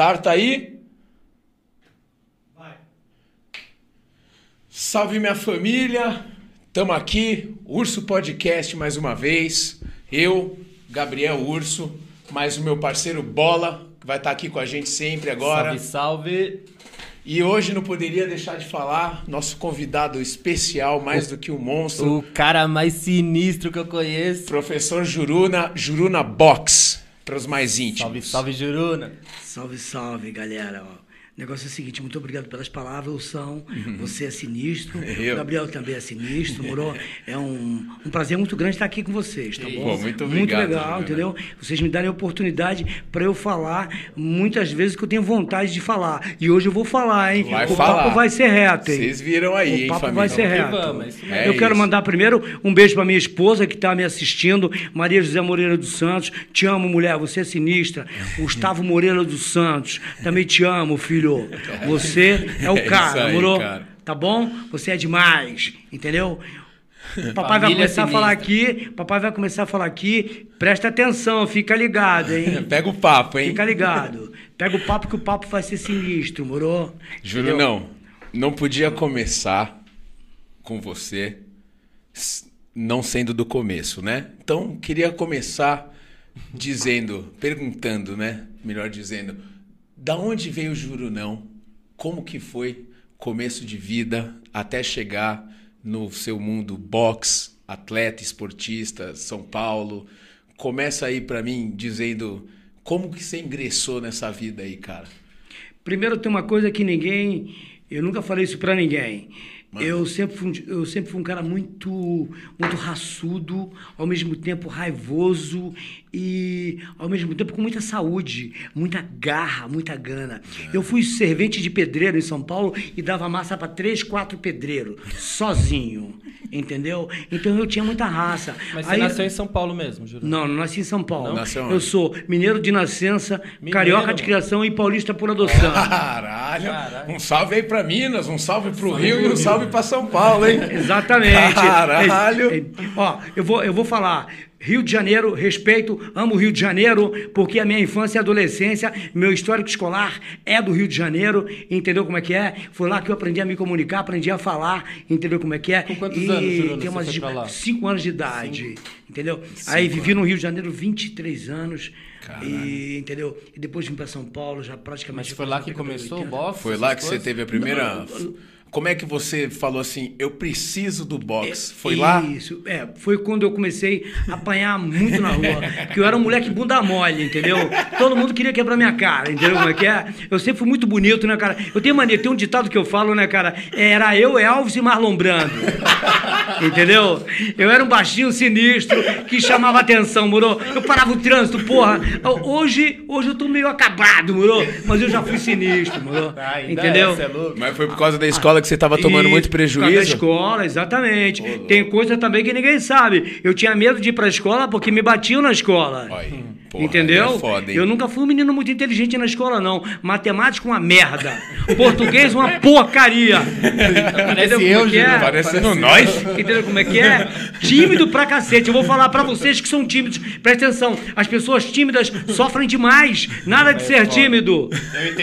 Start aí. Vai. Salve minha família. Tamo aqui, Urso Podcast mais uma vez. Eu, Gabriel Urso, mais o meu parceiro Bola, que vai estar aqui com a gente sempre agora. Salve, salve. E hoje não poderia deixar de falar, nosso convidado especial, mais o, do que um monstro. O cara mais sinistro que eu conheço. Professor Juruna, Juruna Box para os mais íntimos. Salve, salve, Juruna. Salve, salve, galera. O negócio é o seguinte, muito obrigado pelas palavras, são uhum. Você é sinistro, Eu. o Gabriel também é sinistro, moro? É um, um prazer muito grande estar aqui com vocês, tá bom? Pô, muito obrigado. Muito legal, entendeu? Vocês me darem a oportunidade para eu falar muitas vezes que eu tenho vontade de falar. E hoje eu vou falar, hein? Vai o falar. papo vai ser reto, hein? Vocês viram aí, o hein, papo família? vai ser reto. Vamos, é eu quero mandar primeiro um beijo para minha esposa que está me assistindo, Maria José Moreira dos Santos. Te amo, mulher, você é sinistra. Gustavo Moreira dos Santos, também te amo, filho. Você você é o é cara, aí, moro? Cara. Tá bom? Você é demais, entendeu? Papai vai começar a falar aqui, papai vai começar a falar aqui. Presta atenção, fica ligado, hein? Pega o papo, hein? Fica ligado. Pega o papo que o papo vai ser sinistro, moro? Juro não. Não podia começar com você não sendo do começo, né? Então, queria começar dizendo, perguntando, né? Melhor dizendo, da onde veio o Juro não? como que foi começo de vida até chegar no seu mundo box, atleta, esportista, São Paulo. Começa aí para mim dizendo como que você ingressou nessa vida aí, cara. Primeiro tem uma coisa que ninguém, eu nunca falei isso para ninguém. Eu sempre, fui, eu sempre fui um cara muito, muito raçudo, ao mesmo tempo raivoso e ao mesmo tempo com muita saúde, muita garra, muita gana. É. Eu fui servente de pedreiro em São Paulo e dava massa para três, quatro pedreiros, sozinho, entendeu? Então eu tinha muita raça. Mas você Aí, nasceu em São Paulo mesmo, Júlio? Não, não nasci em São Paulo. Não? Eu sou mineiro de nascença, mineiro, carioca de criação e paulista por adoção. Caralho. Caralho. Um salve aí para Minas, um salve para o Rio e um salve para São Paulo, hein? Exatamente. Caralho. É, é, ó, eu vou, eu vou falar. Rio de Janeiro, respeito, amo o Rio de Janeiro, porque a minha infância e adolescência, meu histórico escolar é do Rio de Janeiro, entendeu como é que é? Foi lá que eu aprendi a me comunicar, aprendi a falar, entendeu como é que é? Com quantos e anos, tem umas cinco anos de idade, cinco. entendeu? Cinco Aí vivi no Rio de Janeiro 23 anos, e, entendeu? E depois vim para São Paulo, já praticamente... Mas foi lá que começou o boxe? Foi lá que você teve a primeira... Não, como é que você falou assim, eu preciso do boxe? Foi Isso, lá? Isso, é. Foi quando eu comecei a apanhar muito na rua. Porque eu era um moleque bunda mole, entendeu? Todo mundo queria quebrar minha cara, entendeu como é que é? Eu sempre fui muito bonito, né, cara? Eu tenho mania, tem um ditado que eu falo, né, cara? Era eu, Elvis e Marlon Brando. Entendeu? Eu era um baixinho sinistro que chamava atenção, moro? Eu parava o trânsito, porra. Hoje, hoje eu tô meio acabado, moro? Mas eu já fui sinistro, moro? Ah, entendeu? É Mas foi por causa da escola que você estava tomando muito prejuízo? Da escola, exatamente. Tem coisa também que ninguém sabe. Eu tinha medo de ir para a escola porque me batiam na escola. Porra, Entendeu? É foda, eu nunca fui um menino muito inteligente na escola, não. Matemática, uma merda. Português, uma porcaria. Parece eu, é? é? Parecendo nós. Entendeu como é que é? Tímido pra cacete. Eu vou falar pra vocês que são tímidos. Presta atenção. As pessoas tímidas sofrem demais. Nada de é ser tímido.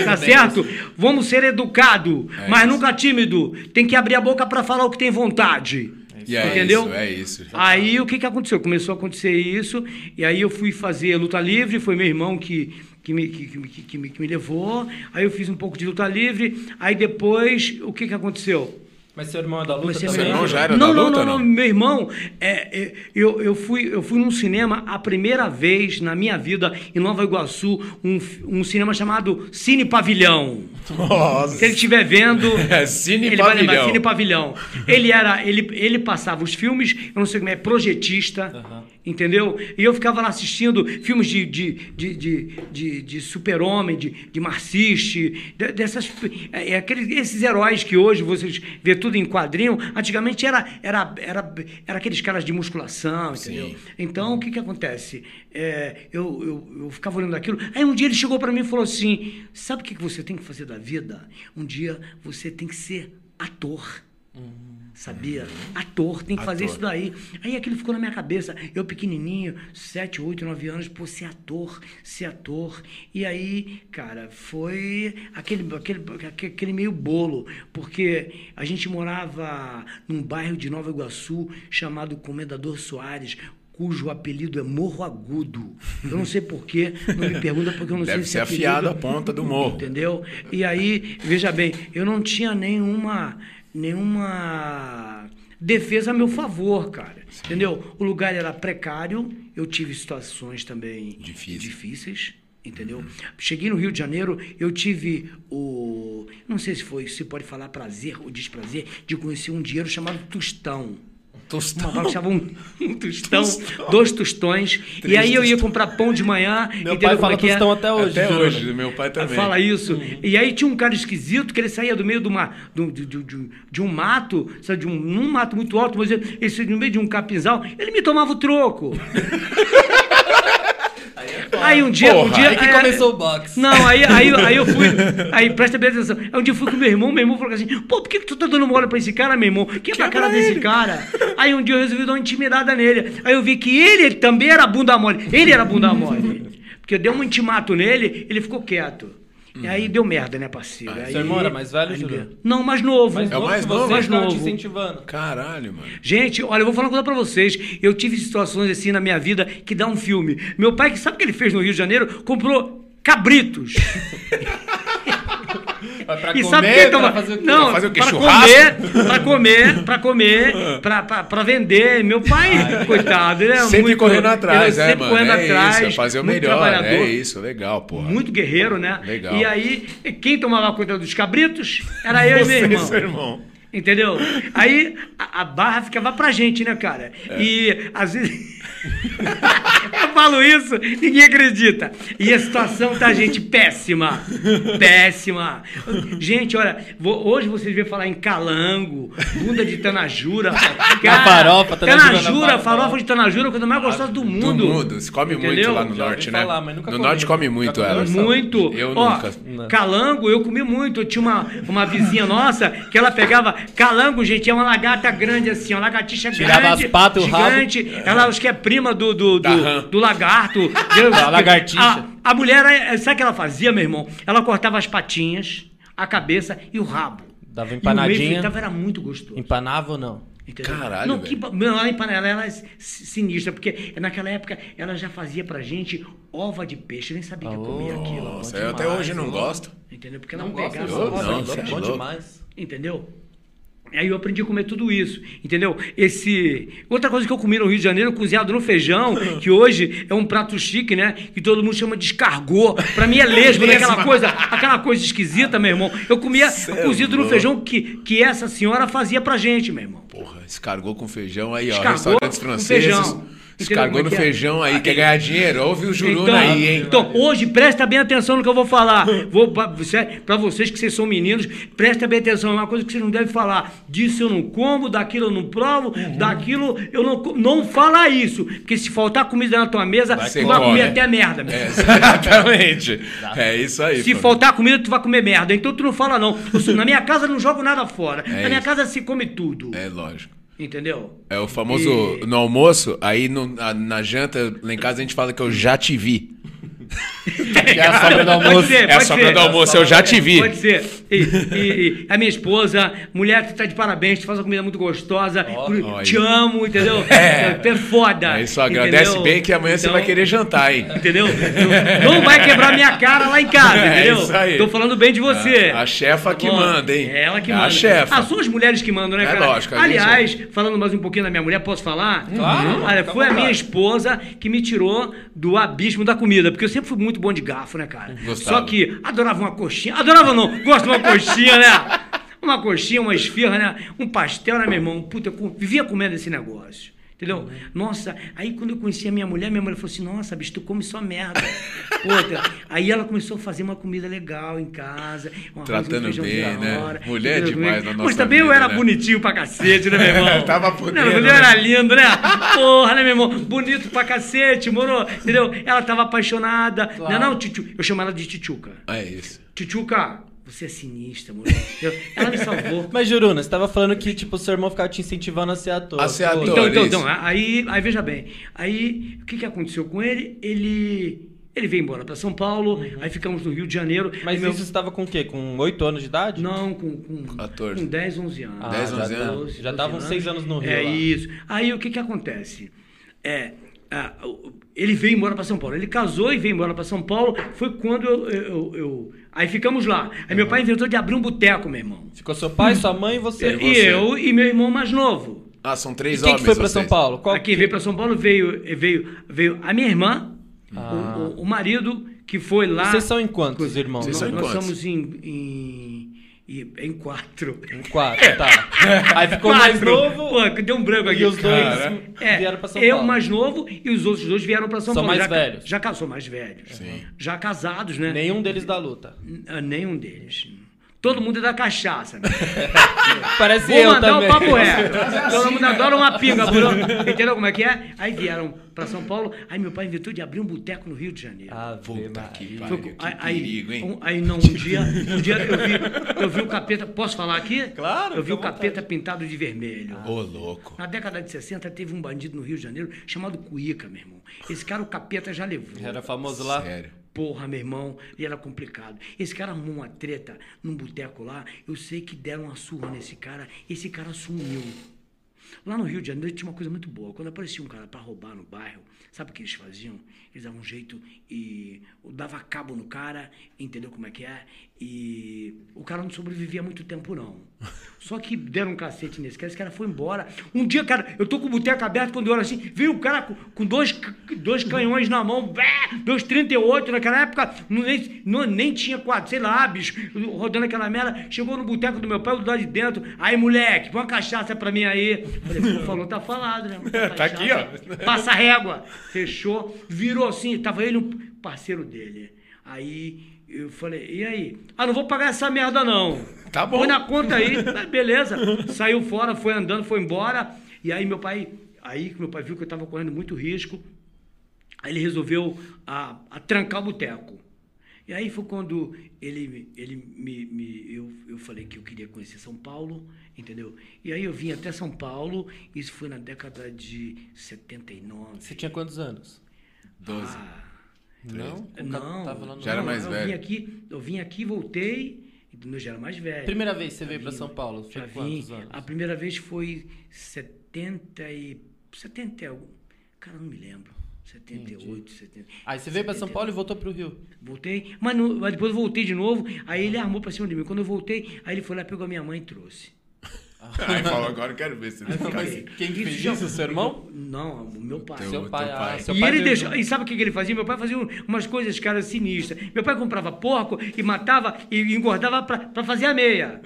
Tá certo? Vamos ser educados, é mas nunca tímido. Tem que abrir a boca para falar o que tem vontade. E é Entendeu? Isso, é isso. Aí o que, que aconteceu? Começou a acontecer isso, e aí eu fui fazer luta livre, foi meu irmão que, que, me, que, que, que, me, que me levou, aí eu fiz um pouco de luta livre, aí depois o que, que aconteceu? Mas seu irmão é da luta também? Seu irmão já era não, da luta? Não, não, não. Meu irmão, é, é, eu, eu, fui, eu fui num cinema a primeira vez na minha vida em Nova Iguaçu, um, um cinema chamado Cine Pavilhão. Nossa. Se ele estiver vendo, é, Cine ele Pavilhão. vai lembrar Cine Pavilhão. Ele era, ele, ele passava os filmes, eu não sei como é, projetista. Uhum entendeu? E eu ficava lá assistindo filmes de, de, de, de, de, de super-homem, de, de marxiste, dessas, é, é, aqueles, esses heróis que hoje vocês vê tudo em quadrinho, antigamente era, era, era, era aqueles caras de musculação, entendeu? Sim. Então, o que que acontece? É, eu, eu, eu ficava olhando aquilo, aí um dia ele chegou para mim e falou assim, sabe o que, que você tem que fazer da vida? Um dia você tem que ser ator. Uhum. Sabia? Ator, tem que fazer Ator. isso daí. Aí aquilo ficou na minha cabeça. Eu pequenininho, 7, 8, 9 anos, pô, ser ator, ser ator. E aí, cara, foi aquele, aquele, aquele meio bolo, porque a gente morava num bairro de Nova Iguaçu chamado Comendador Soares, cujo apelido é Morro Agudo. Eu não sei porquê, não me pergunta porque eu não Deve sei ser se afiado a ponta do morro. Entendeu? E aí, veja bem, eu não tinha nenhuma nenhuma defesa a meu favor, cara. Entendeu? O lugar era precário, eu tive situações também Difícil. difíceis. Entendeu? Cheguei no Rio de Janeiro, eu tive o. Não sei se foi, se pode falar prazer ou desprazer, de conhecer um dinheiro chamado Tostão. Tostão. Uma chamava um, um tostão, dois tostões. e aí eu ia comprar pão de manhã. Meu entendeu pai como fala é que é? tostão até hoje. Até juro. hoje, meu pai também. Fala isso. E aí tinha um cara esquisito que ele saía do meio de, uma, do- de, de- de- de um mato, sabe, de um, num mato muito alto, mas ele, ele no meio de um capinzal, ele me tomava o troco. Aí um dia, um Porra, dia Aí que é, começou o boxe. não, aí, aí, aí eu fui. Aí presta bem atenção. Aí um dia eu fui com meu irmão, meu irmão falou assim: pô, por que, que tu tá dando mole pra esse cara, meu irmão? Quebra a cara desse cara. Aí um dia eu resolvi dar uma intimidada nele. Aí eu vi que ele também era bunda mole. Ele era bunda mole. Porque eu dei um intimato nele, ele ficou quieto. E aí deu merda, né, parceiro? Aí- Seu irmão era mais velho, aí- Júlio? Não, mais novo. Mais É o novo mais que novo? você, Mais ficava te novo. incentivando. Caralho, mano. Gente, olha, eu vou falar uma coisa pra vocês. Eu tive situações assim na minha vida que dá um filme. Meu pai, que sabe o que ele fez no Rio de Janeiro? Comprou cabritos. Pra E comer, sabe quem toma? pra fazer o quê? Não, Pra fazer o quê? pra comer, pra comer, pra comer, pra, pra, pra vender. Meu pai, coitado, ele é Sempre muito, correndo atrás, é, sempre mano. correndo é atrás, isso, é fazer o melhor. trabalhador, É isso, legal, porra. muito guerreiro, né? Legal. E aí, quem tomava conta dos cabritos era eu e Você meu e irmão. seu irmão. Entendeu? Aí a, a barra ficava pra gente, né, cara? É. E às vezes. Eu falo isso, ninguém acredita. E a situação tá, gente, péssima. Péssima. Gente, olha, vo- hoje vocês vêm falar em calango, bunda de tanajura. Cara, farofa, tanajura na tanajura, farofa. farofa de tanajura, a coisa mais gostosa do mundo. Do mundo. Se come muito Entendeu? lá no Já norte, né? falar, no comi. norte come muito ela. Muito. Eu Ó, nunca. Não. Calango, eu comi muito. Eu tinha uma, uma vizinha nossa que ela pegava. Calango, gente, é uma lagarta grande assim, uma lagartixa Tirava grande. as patas e o rabo. gigante. Ela acho que é prima do, do, do, do lagarto. Da lagartixa. A, a mulher, eh, sabe o que ela fazia, meu irmão? Ela cortava as patinhas, a cabeça e o rabo. Dava E o meio empanadinha. fritava, era muito gostoso. Empanava ou não? Entendeu? Caralho, Não, que, não, ela empanela, ela é s- sinistra, porque naquela época ela já fazia pra gente ova de peixe, eu nem sabia que eu comia Oh, aquilo. Nossa, eu até demais, hoje não gosto. Entendeu? Porque ela Não gosto pegava ova não, de é peixe. bom demais. Entendeu? Aí eu aprendi a comer tudo isso, entendeu? Esse outra coisa que eu comi no Rio de Janeiro, cozinhado no feijão, que hoje é um prato chique, né? Que todo mundo chama de escargot. Pra mim é lesma, né? aquela coisa, aquela coisa esquisita, meu irmão. Eu comia Cê é cozido no louco. feijão que, que essa senhora fazia pra gente, meu irmão. Porra, escargou com feijão aí, ó. Escargot Restaurantes com franceses. feijão. Como no é é? feijão aí, quer ganhar dinheiro? Ouve o Juruna Então, aí, hein? então, hoje, presta bem atenção no que eu vou falar. Vou pra vocês que vocês são meninos, presta bem atenção. É uma coisa que vocês não devem falar. Disso eu não como, daquilo eu não provo, Uhum. daquilo eu não como. Não fala isso. Porque se faltar comida na tua mesa, Você tu vai come. comer até merda. É, exatamente. É isso aí. Se família. faltar comida, tu vai comer merda. Então tu não fala, não. Na minha casa eu não jogo nada fora. É na minha isso. casa se come tudo. É lógico. Entendeu? É o famoso no almoço, aí no- na, na janta, lá em casa a gente fala que eu já te vi. É a sobra do Pode almoço. ser, É a sobra ser. do almoço, eu já te vi. Pode ser. E, e- e a minha esposa, mulher que tá de parabéns, tu faz uma comida muito gostosa, Ó, te amo, entendeu? É. Tu é foda. Aí só agradece entendeu? bem que amanhã você Então, vai querer jantar, hein? Entendeu? Não, não vai quebrar minha cara lá em casa, É entendeu? isso aí. Tô falando bem de você. A, a chefa que Bom, manda, hein? É ela que É manda. A chefa. Ah, são as mulheres que mandam, né, É cara? lógico, a gente- Aliás, falando mais um pouquinho da minha mulher, posso falar? Claro, Olha, à foi a minha esposa que me tirou do abismo da comida, porque eu sempre fui muito bom de garfo, né, cara? Gostava. Só que adorava uma coxinha. Adorava não, gosto de uma coxinha, né? Uma coxinha, uma esfirra, né? Um pastel, né, meu irmão? Puta, eu com- vivia comendo esse negócio. Entendeu? Nossa, aí quando eu conheci a minha mulher, minha mulher falou assim: Nossa, bicho, tu come só merda. Puta. Aí ela começou a fazer uma comida legal em casa. Um arroz, um Tratando bem, né? hora, Mulher é demais na nossa Mas também eu vida, era né? bonitinho pra cacete, né, meu irmão? Tava podendo, Não, eu né? era lindo, né? Porra, né, meu irmão? Bonito pra cacete, moro? Entendeu? Ela tava apaixonada. Não, não, tchu, eu chamo ela de Tchutchuca. É isso. Tchutchuca, você é sinistra, mulher. Eu- Ela me salvou. Mas, Juruna, você tava falando que, tipo, o seu irmão ficava te incentivando a ser ator. A ser ator. Então, então, então, aí, aí veja bem. Aí, o que, que aconteceu com ele? Ele, ele veio embora para São Paulo, aí ficamos no Rio de Janeiro. Uhum. Mas Meu- isso você tava com o quê? Com 8 anos de idade? Não, com, com, 14. com 10, 11 anos. Ah, 10, já 11 tá- anos. Já estavam 6 anos no Rio. É lá. isso. Aí o que que acontece? É, ele veio embora para São Paulo. Ele casou e veio embora para São Paulo. Foi quando eu, eu- eu- Aí ficamos lá. Aí meu pai inventou de abrir um boteco, meu irmão. Ficou seu pai, sua mãe e você. E eu e meu irmão mais novo. Ah, são E três quem homens. que foi pra vocês. São Paulo? Qual Aqui veio para São Paulo veio veio veio a minha irmã, Ah. o, o- o marido que foi lá. Vocês são em quantos irmãos? Vocês nós, são em nós quantos? somos em, em, em, em quatro. Em quatro, tá. Aí ficou mais Quatro. novo. Pô, deu um branco aqui. E os dois Cara. É, vieram pra São eu Paulo. mais novo e os outros dois vieram para São São Paulo. mais já, velhos. Já casou mais velhos. Sim. Já casados, né? Nenhum deles da luta. N- Nenhum deles. Todo mundo é da cachaça. Né? Parece Vou eu mandar também. o papo reto. Todo mundo adora uma pinga, bro. Entendeu como é que é? Aí vieram para São Paulo. Aí meu pai inventou de abrir um boteco no Rio de Janeiro. Ah, Puta que pariu. aí, perigo, hein? um- aí não, um dia, um dia eu vi, eu vi o capeta. Posso falar aqui? Claro, Eu vi o capeta pintado de vermelho. Ô, louco. Na década de 60 teve um bandido no Rio de Janeiro chamado Cuíca, meu irmão. Esse cara o capeta já levou. Era famoso lá? Sério. Porra, meu irmão, e era complicado. Esse cara arrumou uma treta num boteco lá. Eu sei que deram uma surra nesse cara. Esse cara sumiu. Lá no Rio de Janeiro tinha uma coisa muito boa. Quando aparecia um cara para roubar no bairro, sabe o que eles faziam? Eles davam um jeito e dava cabo no cara, entendeu como é que é? E o cara não sobrevivia muito tempo, não. Só que deram um cacete nesse cara, esse cara foi embora. Um dia, cara, eu tô com o boteco aberto, quando eu olho assim, veio o cara com, com dois, dois canhões na mão, bé, dois 38, naquela época não, nem, não- nem tinha quatro, sei lá, bicho, rodando aquela merda. Chegou no boteco do meu pai, do lado de dentro. Aí, moleque, põe uma cachaça pra mim aí. Falei, pô, falou, tá falado, né? Tá aqui, ó. Passa régua. Fechou, virou assim, tava ele um parceiro dele. Aí eu falei, e aí? Ah, não vou pagar essa merda não. Tá bom. Põe na conta aí, beleza. Saiu fora, foi andando, foi embora. E aí meu pai, aí que meu pai viu que eu tava correndo muito risco, aí ele resolveu a, a trancar o boteco. E aí foi quando ele, ele me, me- eu, eu falei que eu queria conhecer São Paulo, entendeu? E aí eu vim até São Paulo, isso foi na década de 79. Você tinha quantos anos? Doze. Ah, Não? não, Tava lá no- Já era não, mais eu velho. Vim aqui, eu vim aqui, voltei, eu já era mais velho. Primeira vez que você Já veio pra vim, São Paulo, foi Já vim. quantos anos? A primeira vez foi 70 e... 70 e algum... Cara, não me lembro. 78, 70... Aí você veio pra São 79. Paulo e voltou pro Rio. Voltei, mas, não- mas depois eu voltei de novo, aí ele armou pra cima de mim. Quando eu voltei, aí ele foi lá, pegou a minha mãe e trouxe. Aí falou, agora eu quero ver se ele fica assim. Quem que fez isso, seu irmão? Não, o meu pai. Teu- Seu pai, teu ah, pai. seu e pai ele deixou, e sabe o que ele fazia? Meu pai fazia um- umas coisas, cara, sinistras. Meu pai comprava porco e matava e engordava pra, pra fazer a meia.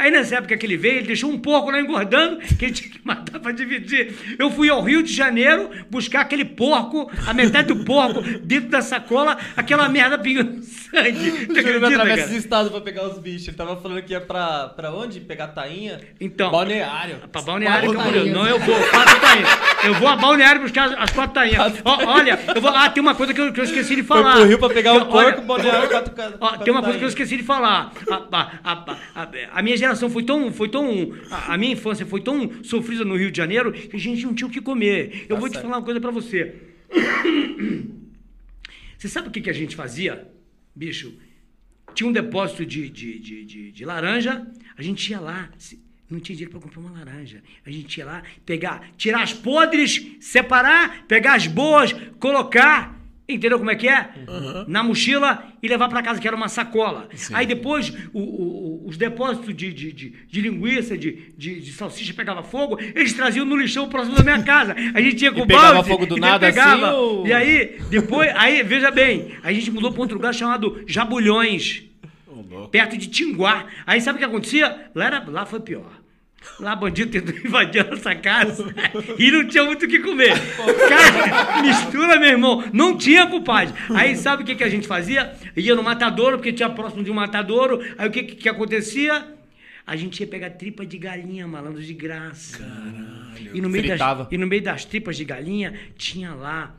Aí nessa época que ele veio, ele deixou um porco lá engordando, que ele tinha que matar pra dividir. Eu fui ao Rio de Janeiro buscar aquele porco, a metade do porco, dentro da sacola, aquela merda pingando sangue. Júlio acredita, atravessa cara? esse estado pra pegar os bichos. Ele tava falando que ia pra, pra onde? Pegar tainha? Então. Balneário. Pra Balneário Quatro Camboriú. tainhas. Não, eu vou. Quatro tainhas. Eu vou a Balneário buscar as quatro tainhas. Ó, olha, eu vou. Ah, tem uma coisa que eu, que eu esqueci de Foi falar. pro Rio pra pegar o Olha, porco, Balneário, quatro Ó, quatro tem uma coisa que eu esqueci de falar. A, a- a- a- minha geração foi tão, foi tão, a, minha infância foi tão sofrida no Rio de Janeiro que a gente não tinha o que comer. Eu Tá vou te certo. falar uma coisa pra você. Você sabe o que, que a gente fazia, bicho? Tinha um depósito de, de, de, de, de laranja, a gente ia lá, se- não tinha dinheiro para comprar uma laranja. A gente ia lá, pegar, tirar as podres, separar, pegar as boas, colocar, entendeu como é que é? Na mochila e levar para casa, que era uma sacola. Aí depois, o- o- os depósitos de, de, de, de linguiça, de, de, de salsicha pegava fogo, eles traziam no lixão próximo da minha casa. A gente ia com o pegava balde, fogo do nada pegava. assim, ou- E aí, depois, aí, veja bem, a gente mudou para outro lugar chamado Jabulhões perto de Tinguá. Aí sabe o que acontecia? Lá, era, lá foi pior. Lá bandido tentou invadir a nossa casa e não tinha muito o que comer. Cara, mistura, meu irmão. Não tinha, compadre. Aí sabe o que, que a gente fazia? Ia no matadouro, porque tinha próximo de um matadouro. Aí o que, que, que acontecia? A gente ia pegar tripa de galinha, malandro, de graça. E no, meio das, e no meio das tripas de galinha tinha lá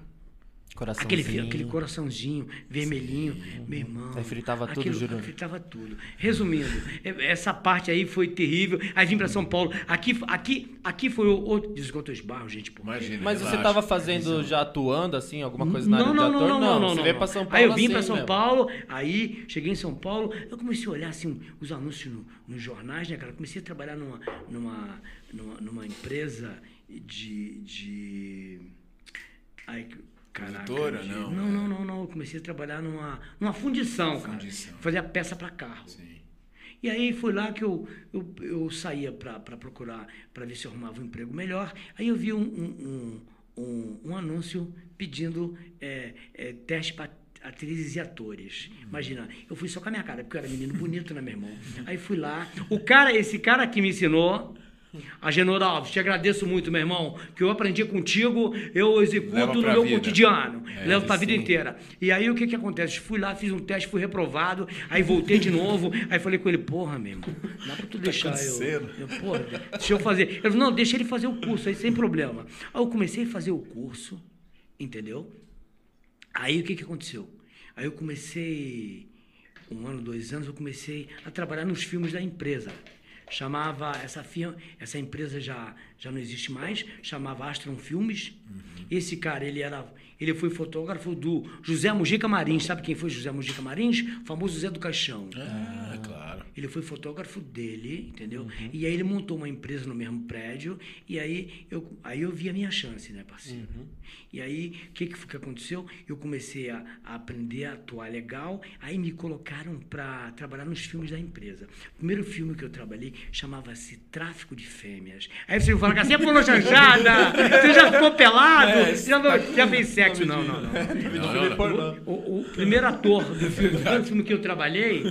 Aquele, fi- aquele coraçãozinho vermelhinho, meu irmão. Aí fritava tudo, aquilo- Júnior? Fritava tudo. Resumindo, é- essa parte aí foi terrível. Aí vim pra São Paulo. Aqui, aqui, aqui foi o outro. Desculpa, eu esbarro, gente. Por Imagina. Mas você relaxa. tava fazendo, já atuando, assim, alguma coisa na área não, de não, ator? não, não, não, Você não, veio não. pra São Paulo Aí eu vim assim pra São mesmo. Paulo, aí cheguei em São Paulo, eu comecei a olhar assim os anúncios no- nos jornais, né, cara? Comecei a trabalhar numa, numa, numa, numa empresa de. de... Ai, caraca. Produtora, de- não, Não, é. não, não, não. Eu comecei a trabalhar numa, numa fundição, cara. Fundição. Fazia peça para carro. Sim. E aí foi lá que eu, eu, eu saía para procurar, para ver se eu arrumava um emprego melhor. Aí eu vi um, um, um, um, anúncio pedindo é, é, teste para atrizes e atores. Imagina, eu fui só com a minha cara, porque eu era menino bonito, né, meu irmão? Aí fui lá. O cara, esse cara que me ensinou. Agenor Alves, te agradeço muito, meu irmão, que eu aprendi contigo, eu executo no meu vida. cotidiano, É, levo pra vida sim. inteira. E aí o que que acontece? Fui lá, fiz um teste, fui reprovado, aí voltei de novo, aí falei com ele, porra, meu irmão, dá pra tu deixar eu, eu. Porra, deixa eu fazer. Ele falou, não, deixa ele fazer o curso aí, sem problema. Aí eu comecei a fazer o curso, entendeu? Aí o que que aconteceu? Aí eu comecei, um ano, dois anos, eu comecei a trabalhar nos filmes da empresa. Chamava, essa, firma, essa empresa já, já não existe mais, chamava Astron Filmes. Esse cara, ele era, ele foi fotógrafo do José Mujica Marins. Sabe quem foi José Mujica Marins? O famoso Zé do Caixão. Ah, claro. Ele foi fotógrafo dele, entendeu? E aí ele montou uma empresa no mesmo prédio. E aí eu, aí eu vi a minha chance, né, parceiro? E aí, o que, que foi que aconteceu? Eu comecei a, a aprender a atuar legal. Aí me colocaram para trabalhar nos filmes da empresa. O primeiro filme que eu trabalhei chamava-se Tráfico de Fêmeas. Aí você fala que você é pornô chanchada! Você já ficou pelado? É, já, já fez sexo? Não, não, não. Não. O, o primeiro ator do filme, o primeiro filme que eu trabalhei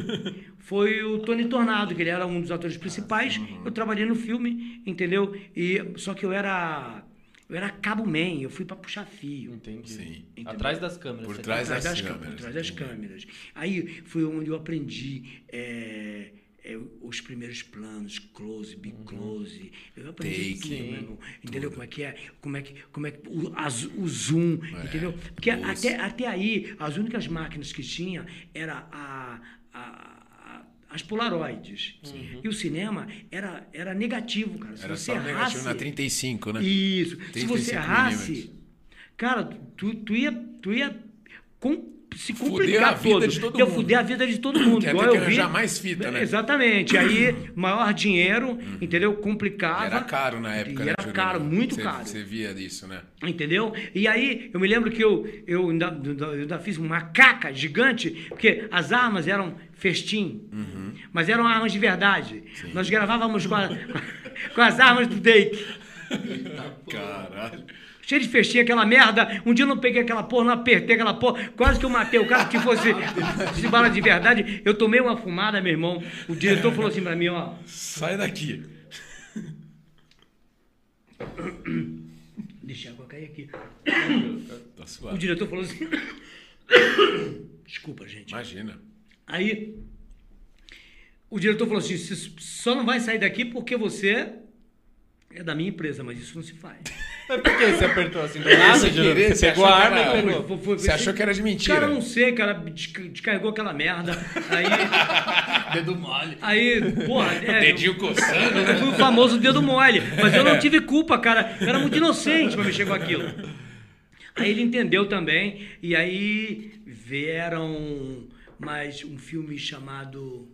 foi o Tony Tornado, que ele era um dos atores principais. Eu trabalhei no filme, entendeu? E só que eu era eu era cabo man, eu fui para puxar fio. Entendi. Sim. Entendeu? Atrás das câmeras. Por trás Atrás das das, câmeras. câmeras, atrás das câmeras. Aí foi onde eu aprendi é, é, os primeiros planos, close, big close. Eu aprendi Take, tudo, meu irmão. Entendeu como é que é? Como é que, como é que o, o zoom, É, entendeu? Porque até, até aí, as únicas máquinas que tinha era a, a- as polaroides. E o cinema era, era negativo, cara. Se Era você só negativo errasse, na 35, né? isso. Se você 35 errasse, milímetros. cara, tu, tu ia, tu ia com- se Fuder complicar vida todo. de todo mundo. fuder a vida de todo mundo. Que ia igual ter que eu vi. arranjar mais fita, né? Exatamente. Aí, maior dinheiro, entendeu? Complicava. Era caro na época, E né, era caro, muito Você- caro. Você via disso, né? Entendeu? E aí, eu me lembro que eu, eu, ainda, eu ainda fiz uma caca gigante, porque as armas eram festim, Uhum. mas eram armas de verdade. Nós gravávamos com, a- com as armas do Take. Caralho. Cheio de festinha, aquela merda. Um dia eu não peguei aquela porra, não apertei aquela porra. Quase que eu matei o cara que fosse de bala de verdade. Eu tomei uma fumada, meu irmão. O diretor falou assim pra mim, ó. Sai daqui. Deixa a água cair aqui. Tá O suave. diretor falou assim. Desculpa, gente. Imagina. Aí o diretor falou assim: "Você só não vai sair daqui porque você é da minha empresa, mas isso não se faz. Mas por que você apertou assim do nada, Sem Júnior? querer, Você pegou a arma e pegou. Foi- foi- Você achou que era de mentira? Cara, não sei, cara, desca- descarregou aquela merda. Aí, Dedo mole. aí, porra, é, Dedinho coçando, eu né? fui o famoso dedo mole, mas eu não tive culpa, cara. Eu era muito inocente pra mexer com aquilo. Aí ele entendeu também, e aí vieram mais um filme chamado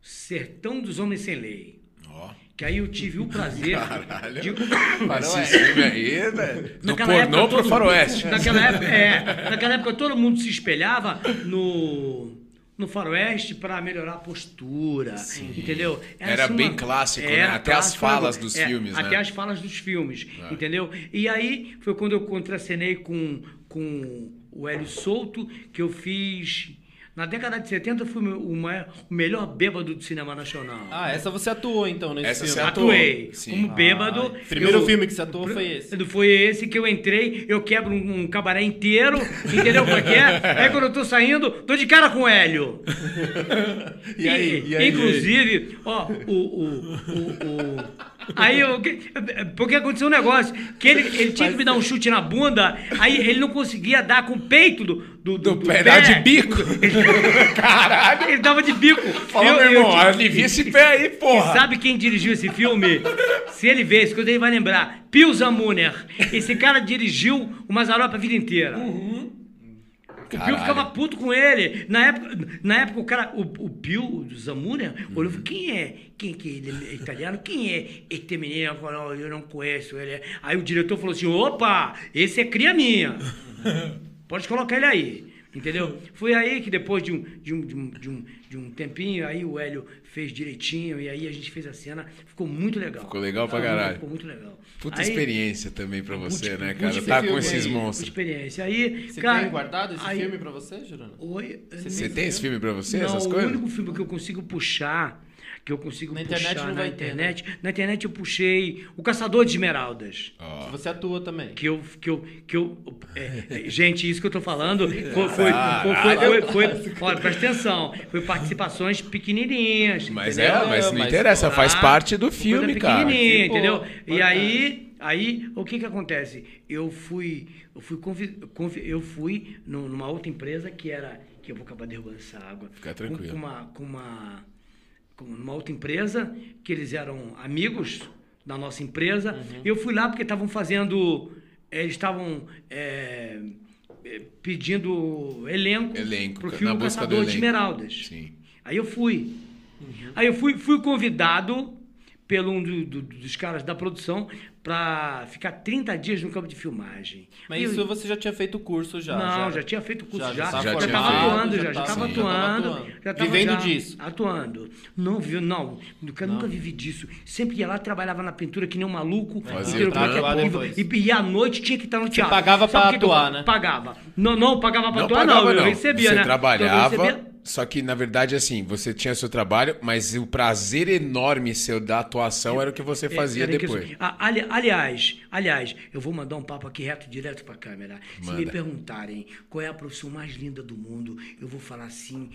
Sertão dos Homens Sem Lei. Ó. Que aí eu tive o prazer Caralho. de. Filme aí, velho. Do pornô pro faroeste. Naquela época, é, naquela época todo mundo se espelhava no, no faroeste para melhorar a postura, entendeu? Era assim bem clássico, né? Até as falas dos filmes, Até né? as falas dos filmes, É. entendeu? E aí foi quando eu contracenei com, com o Hélio Souto, que eu fiz... Na década de 70 eu fui o, maior- o melhor bêbado do cinema nacional. Ah, essa você atuou então nesse Essa filme. você atuou. Atuei Sim. como bêbado. Ah, primeiro Eu- filme que você atuou foi esse. Foi esse que eu entrei, eu quebro um, um cabaré inteiro, entendeu como é que é? Aí quando eu tô saindo, tô de cara com o Hélio. E aí? E aí? Inclusive, ó, o, o, o, o- Aí eu, porque aconteceu um negócio, que ele, ele tinha que me dar um chute na bunda, aí ele não conseguia dar com o peito do, do, Do pé, dá de bico? Caralho! Ele dava de bico. Fala, Eu- meu eu irmão, alivia esse pé aí, porra! sabe quem dirigiu esse filme? Se ele vê isso, ele vai lembrar. Pio Zamuner. Esse cara dirigiu o Mazarop a vida inteira. O Pio Caralho. ficava puto com ele. Na época, na época o cara, o, o Pio Zamuner, olhou e falou: quem é? Quem que ele é italiano? Quem é este menino? "Não, eu não conheço ele. Aí o diretor falou assim: opa, esse é cria minha. Pode colocar ele aí. Entendeu? Foi aí que depois de um, de, um, de, um, de, um, de um tempinho, aí o Hélio fez direitinho, e aí a gente fez a cena. Ficou muito legal. Ficou legal pra Ficou- caralho. Ficou muito legal. Puta Aí- experiência também pra você, né, puta cara? Tá com esses aí, monstros. Experiência. Aí, Você cara, tem guardado esse aí- filme pra você, Jurana? Oi, Você tem esse filme pra você, não, essas o coisas? único filme que eu consigo puxar, que eu consigo Na puxar internet não na vai ter, né? internet, na internet eu puxei O Caçador de Esmeraldas. Ó. Você atua também. Que eu, que eu, que eu, é, é, gente, isso que eu tô falando foi, foi, foi, foi, foi- olha, presta atenção, foi participações pequenininhas. Mas entendeu? é, mas não Mas, interessa, Ah, faz parte do filme, cara. pequenininha, Pô, entendeu? E aí, aí, o que que acontece? Eu fui, eu fui, convi- convi- eu fui nu- numa outra empresa que era, que eu vou acabar derrubando essa água. Fica tranquilo. Com com uma, com uma outra empresa que eles eram amigos da nossa empresa. Uhum. Eu fui lá porque estavam fazendo, eles estavam é, pedindo elenco, Elenco, pro na filme Caçador de. Esmeraldas. Sim. Aí eu fui. Aí eu fui, fui convidado pelo um do- do- dos caras da produção para ficar 30 dias no campo de filmagem. Mas E eu- isso você já tinha feito o curso já? não, já, tinha feito o curso, Já- já. já Já, tava estava atuando, já já, já tava- estava já atuando. atuando. já tava Vivendo já disso. Atuando. Não, viu, não. Nunca, nunca vivi disso. Sempre ia lá, trabalhava na pintura que nem um maluco. Fazia é é? depois. e, e à noite tinha que estar no teatro. pagava que que eu atuar, né? Pagava. Não, não pagava pra Não atuar, pagava, não. não. Eu recebia, você né? Eu trabalhava, recebia- só que na verdade, assim, você tinha seu trabalho, mas o prazer enorme seu da atuação era o que você fazia Era que depois. isso- Ah, ali- aliás, aliás, eu vou mandar um papo aqui reto, direto pra câmera. Se me Manda. perguntarem qual é a profissão mais linda do mundo, eu vou falar assim,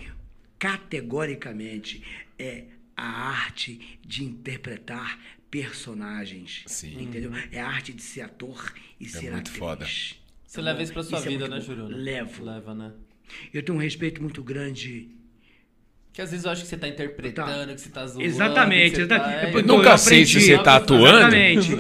categoricamente, é a arte de interpretar personagens. Sim. Entendeu? É a arte de ser ator e ser muito atriz. foda. Você Tá leva bom? isso pra sua é vida, muito né. Juruna? Levo. Leva, né? Eu tenho um respeito muito grande Que às vezes eu acho que você tá interpretando, que você tá zoando. Exatamente. exata- tá- é, eu- nunca eu sei se você tá atuando. Exatamente.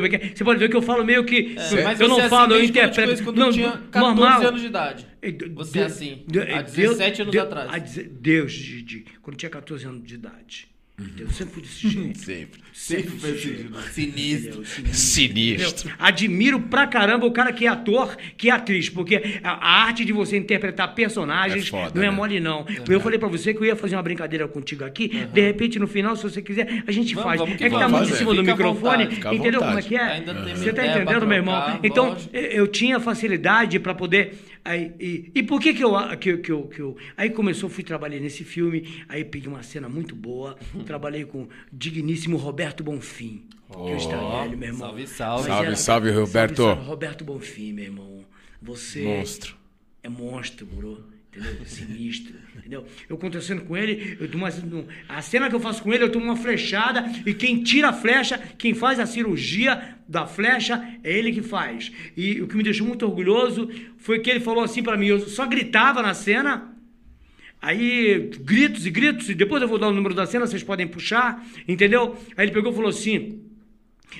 Porque Você pode ver que eu falo meio que. É, mas eu não é falo, assim eu desde quando eu te interpreto. quando não, eu tinha 14 normal. anos de idade. Você é assim, há 17 anos atrás. há deze- Deus, Didi, quando eu tinha 14 anos de idade. Eu sempre fui desse jeito. Sempre. Sempre foi assim, sinistro. Entendeu? Sinistro. Sinistro. Admiro pra caramba o cara que é ator, que é atriz, porque a, arte de você interpretar personagens É foda, não é né? mole, não. Eu falei pra você que eu ia fazer uma brincadeira contigo aqui, de repente no final, se você quiser, a gente Vamos, faz. vamos é que tá vamos. muito em Fazer. cima do Fica microfone, vontade, entendeu como é que é? Ainda você tá entendendo, meu irmão? Então, eu tinha facilidade pra poder. Aí, e, e por que que eu, que, que, eu, que eu. Aí começou, fui trabalhar nesse filme, aí peguei uma cena muito boa, trabalhei com o digníssimo Roberto Bonfim. que eu está velho, meu irmão. salve, salve. Salve, salve, Roberto. Salve, salve, Roberto Bonfim, meu irmão. Você Monstro. é monstro, bro. Entendeu? Sinistro. Entendeu? Eu acontecendo com ele, eu tomo a cena que eu faço com ele, eu tomo uma flechada e quem tira a flecha, quem faz a cirurgia da flecha, é ele que faz. E o que me deixou muito orgulhoso foi que ele falou assim pra mim, eu só gritava na cena, Aí, gritos e gritos, e depois eu vou dar o número da cena, vocês podem puxar, entendeu? Aí ele pegou e falou assim: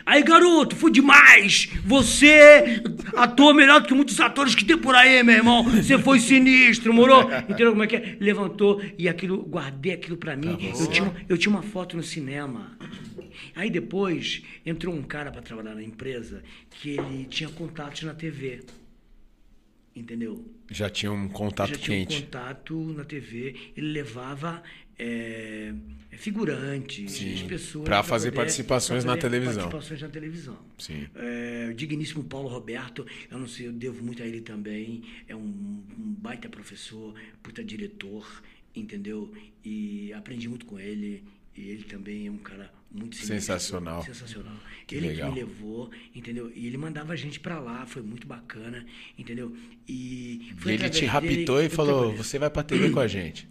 Aí, garoto, foi demais! Você atuou melhor do que muitos atores que tem por aí, meu irmão. Você foi sinistro, morou? Entendeu como é que é? Levantou e aquilo, guardei aquilo pra mim. eu, tinha, eu tinha uma foto no cinema. Aí depois entrou um cara pra trabalhar na empresa que ele tinha contatos na TV. Entendeu? Já tinha um contato já tinha um contato na TV, ele levava é, figurantes, Sim, as pessoas. pra fazer poder- participações pra na fazer televisão. Participações na televisão. Sim. É, o digníssimo Paulo Roberto, eu não sei, eu devo muito a ele também. É um, um baita professor, puta diretor, entendeu? E aprendi muito com ele. E ele também é um cara muito Sensacional. Sensacional. Que ele legal. que me levou, entendeu? E ele mandava a gente pra lá, foi muito bacana, entendeu? E, E ele te dele raptou que e falou: você vai pra TV com a gente.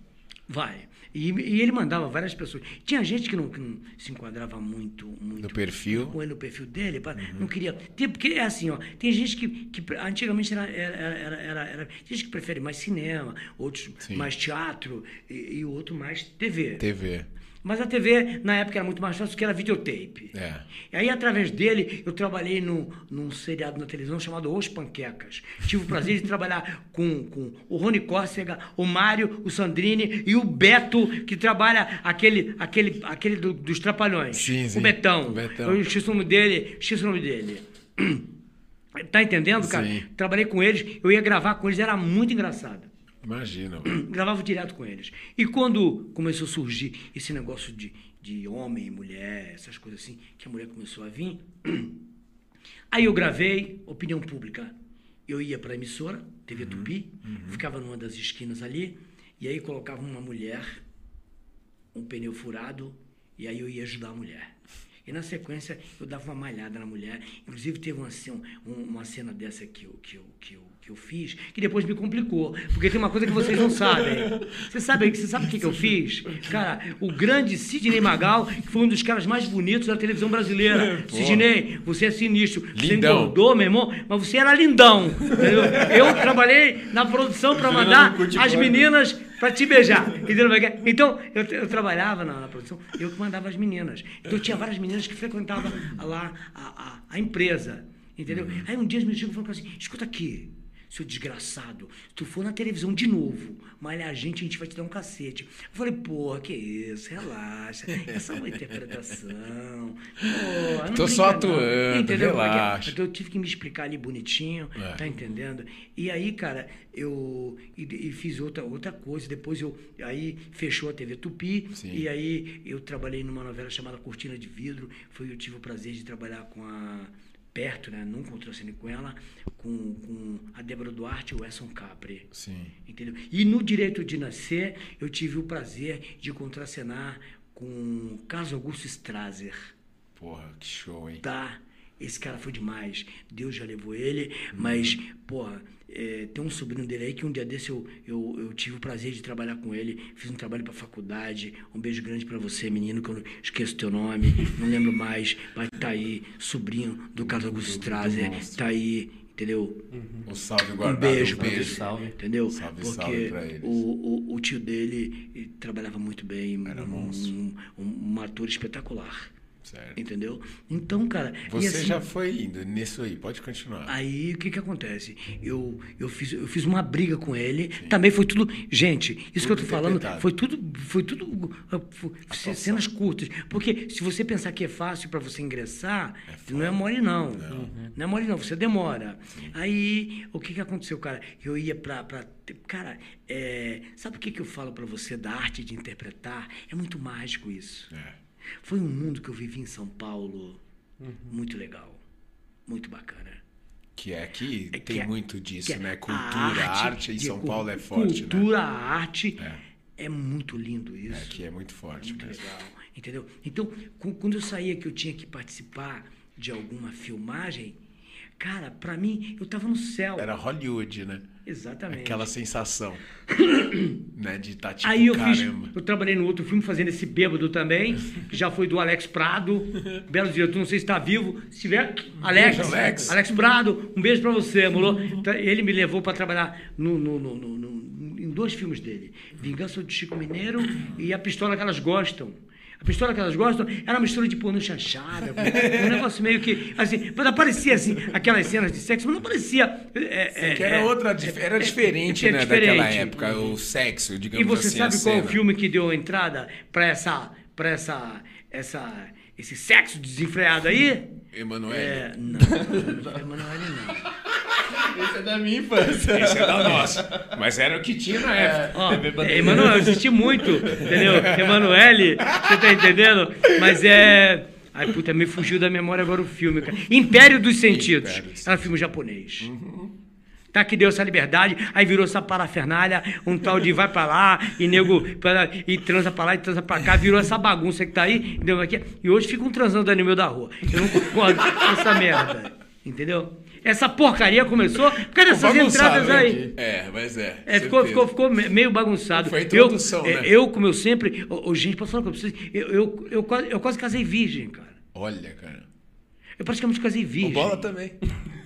Vai. E, e ele mandava várias pessoas. Tinha gente que não, que não se enquadrava muito, muito No perfil. com ele no perfil dele, pá, não queria. Tem, porque é assim, ó, tem gente que, que antigamente era, era, era, era, era- tem gente que prefere mais cinema, outros Sim. mais teatro e, e outro mais TV. TV. Mas a TV, na época, era muito mais fácil, porque era videotape. É. E aí, através dele, eu trabalhei no, num seriado na televisão chamado Os Panquecas. Tive o prazer de trabalhar com, com o Rony Córsega, o Mário, o Sandrini e o Beto, que trabalha aquele, aquele, aquele do- dos Trapalhões. Sim, sim. O Betão. O Betão. Eu esqueci o nome dele. Esqueci o nome dele. Tá entendendo, cara? Sim. Trabalhei com eles, eu ia gravar com eles, era muito engraçado Imagina. gravava direto com eles. E quando começou a surgir esse negócio de, de homem e mulher, essas coisas assim, que a mulher começou a vir, aí eu gravei Opinião Pública. Eu ia para a emissora, TV Tupi, ficava numa das esquinas ali, e aí colocava uma mulher, um pneu furado, e aí eu ia ajudar a mulher. E na sequência eu dava uma malhada na mulher. Inclusive teve uma, um- uma cena dessa que eu, que, eu, que, eu, que eu fiz, que depois me complicou. Porque tem uma coisa que vocês não sabem. Você sabe, você sabe o que, que eu fiz? Cara, o grande Sidney Magal, que foi um dos caras mais bonitos da televisão brasileira. Sidney, você é sinistro. Você Lindão. engordou, meu irmão, mas você era lindão. entendeu? Eu trabalhei na produção para mandar as meninas para te beijar. Entendeu? Então, eu, eu trabalhava na, na produção, eu que mandava as meninas. Então, tinha várias meninas que frequentavam lá a, a, a empresa. Entendeu? Aí um dia as meninas chegam e falam assim: escuta aqui. Seu desgraçado, se tu for na televisão de novo, malhar a gente, a gente vai te dar um cacete. Eu falei, porra, que isso, relaxa. Essa é uma interpretação. Porra, Tô só atuando, Entendeu? relaxa. Então eu tive que me explicar ali bonitinho, É. tá entendendo? E aí, cara, eu e, e fiz outra, outra coisa. Depois eu aí fechou a TV Tupi Sim. e aí eu trabalhei numa novela chamada Cortina de Vidro. Foi eu tive o prazer de trabalhar com a perto, né? Nunca contracenei com ela, com, com a Débora Duarte e o Edson Capri. Sim. Entendeu? E no Direito de Nascer, eu tive o prazer de contracenar com Carlos Augusto Strasser. Porra, que show, hein? Tá? Esse cara foi demais. Deus já levou ele, mas, porra, é, tem um sobrinho dele aí que um dia desse eu, eu, eu tive o prazer de trabalhar com ele. Fiz um trabalho pra faculdade. Um beijo grande pra você, menino, que eu não esqueço teu nome, não lembro mais. Mas tá aí, sobrinho do Carlos Augusto Strasser. Tá aí, entendeu? Um salve Um guardado. beijo, um pra beijo. você, Salve. entendeu? Salve, Porque salve pra eles. o, o, o tio dele trabalhava muito bem, Era um, um, um, um ator espetacular, Certo. entendeu? Então, cara, Você assim, já foi indo nisso aí, pode continuar. Aí o que que acontece? Eu, eu, fiz, eu fiz uma briga com ele. Também foi tudo. Gente, isso que eu tô falando foi tudo. Foi tudo. uh, foi cenas curtas. Porque se você pensar que é fácil para você ingressar, não é mole, não. Não. é mole, não. Você demora. Aí, o que que aconteceu, cara? Eu ia pra. pra cara, é, sabe o que, que eu falo para você da arte de interpretar? É muito mágico isso. É. Foi um mundo que eu vivi em São Paulo muito legal, muito bacana. Que é que É tem que é- muito disso, é né? a Cultura, arte, em São Paulo é forte, Cultura, né? arte, é. muito lindo isso. É que é muito forte muito mesmo. legal, entendeu? Então, quando eu saía que eu tinha que participar de alguma filmagem, cara, pra mim, eu tava no céu. Era Hollywood, né? Exatamente. Aquela sensação, né? De estar tipo, Aí eu fiz, caramba. eu trabalhei no outro filme fazendo esse bêbado também, que já foi do Alex Prado, belo diretor, não sei se está vivo, se tiver, Alex, beijo, Alex. Alex Prado, um beijo para você, amor. Então, Ele me levou para trabalhar no- no- no- no- em dois filmes dele, Vingança do Chico Mineiro e A Pistola que Elas Gostam. A pistola que elas gostam era uma mistura de porno chanchada, um negócio meio que, assim, mas aparecia, assim, aquelas cenas de sexo, mas não parecia... é, é, era é, outra, dif- era diferente, é né? diferente. Daquela época, o sexo, digamos E você assim. sabe qual é o cena. filme que deu entrada para essa, para essa, essa, esse sexo desenfreado aí? Emanuele. É, não, não, Emanuele não. Esse é da minha infância. Esse é da nossa. Mas era o que tinha na época. Ó, é. Emanuel, eu assisti muito, entendeu? Emanuele, você tá entendendo? Mas é. Ai, puta, me fugiu da memória agora o filme, cara. Império dos Sentidos. Império dos Era um filme japonês. Tá que deu essa liberdade, aí virou essa parafernália, um tal de vai pra lá, e nego pra, e transa pra lá e transa pra cá, virou essa bagunça que tá aí, entendeu? Aqui, e hoje ficam transando ali no meio da rua. Eu não concordo com essa merda, entendeu? essa porcaria começou por causa dessas Bagunçado, entradas aí. É, mas é. É, ficou, ficou, ficou me- meio bagunçado. Foi a eu, introdução, é, né? eu, como eu sempre. Ô, ô, gente, posso falar com vocês? Eu, eu, eu, quase, eu quase casei virgem, cara. Olha, cara. Eu praticamente casei O virgem. bola também.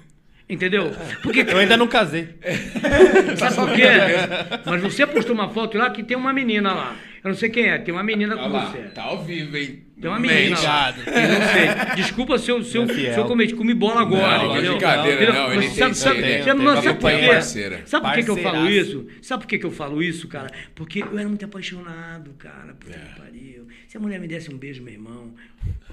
Entendeu? Porque, Eu ainda não casei. sabe por quê? Mas você postou uma foto lá que tem uma menina lá. Eu não sei quem é, tem uma menina com Olha lá, você. tá ao vivo, hein? Tem uma menina. Obrigado. Eu não sei. Desculpa se eu, se eu, É se eu cometi, comi bola agora, Não, é entendeu? brincadeira, não, ele tem- sabe, sabe, tem- sabe, tem sabe por quê? Sabe por que, que eu falo isso? Sabe por que, que eu falo isso, cara? Porque eu era muito apaixonado, cara. Puta É. que pariu. Se a mulher me desse um beijo, meu irmão,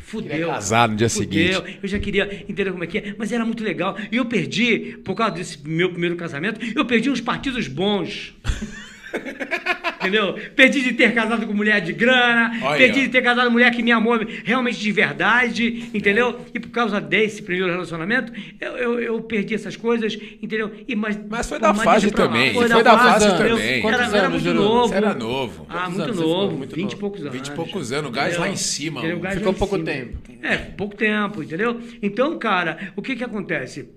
fudeu. Queria casar no dia fudeu. seguinte. Eu já queria entender como é que é, mas era muito legal. E eu perdi, por causa desse meu primeiro casamento, eu perdi uns partidos bons. Entendeu? Perdi de ter casado com mulher de grana, Olha. perdi de ter casado com mulher que me amou realmente de verdade, entendeu? E por causa desse primeiro relacionamento, eu, eu, eu perdi essas coisas, entendeu? E, mas, Mas foi pô, da fase também, foi da fase entendeu? também. Era, era muito novo. Você era novo. Ah, Quantos muito novo, Muito 20 e poucos anos. 20 e poucos anos, o gás lá em cima, Ficou pouco cima. tempo. É, pouco tempo, entendeu? Então, cara, o que que acontece?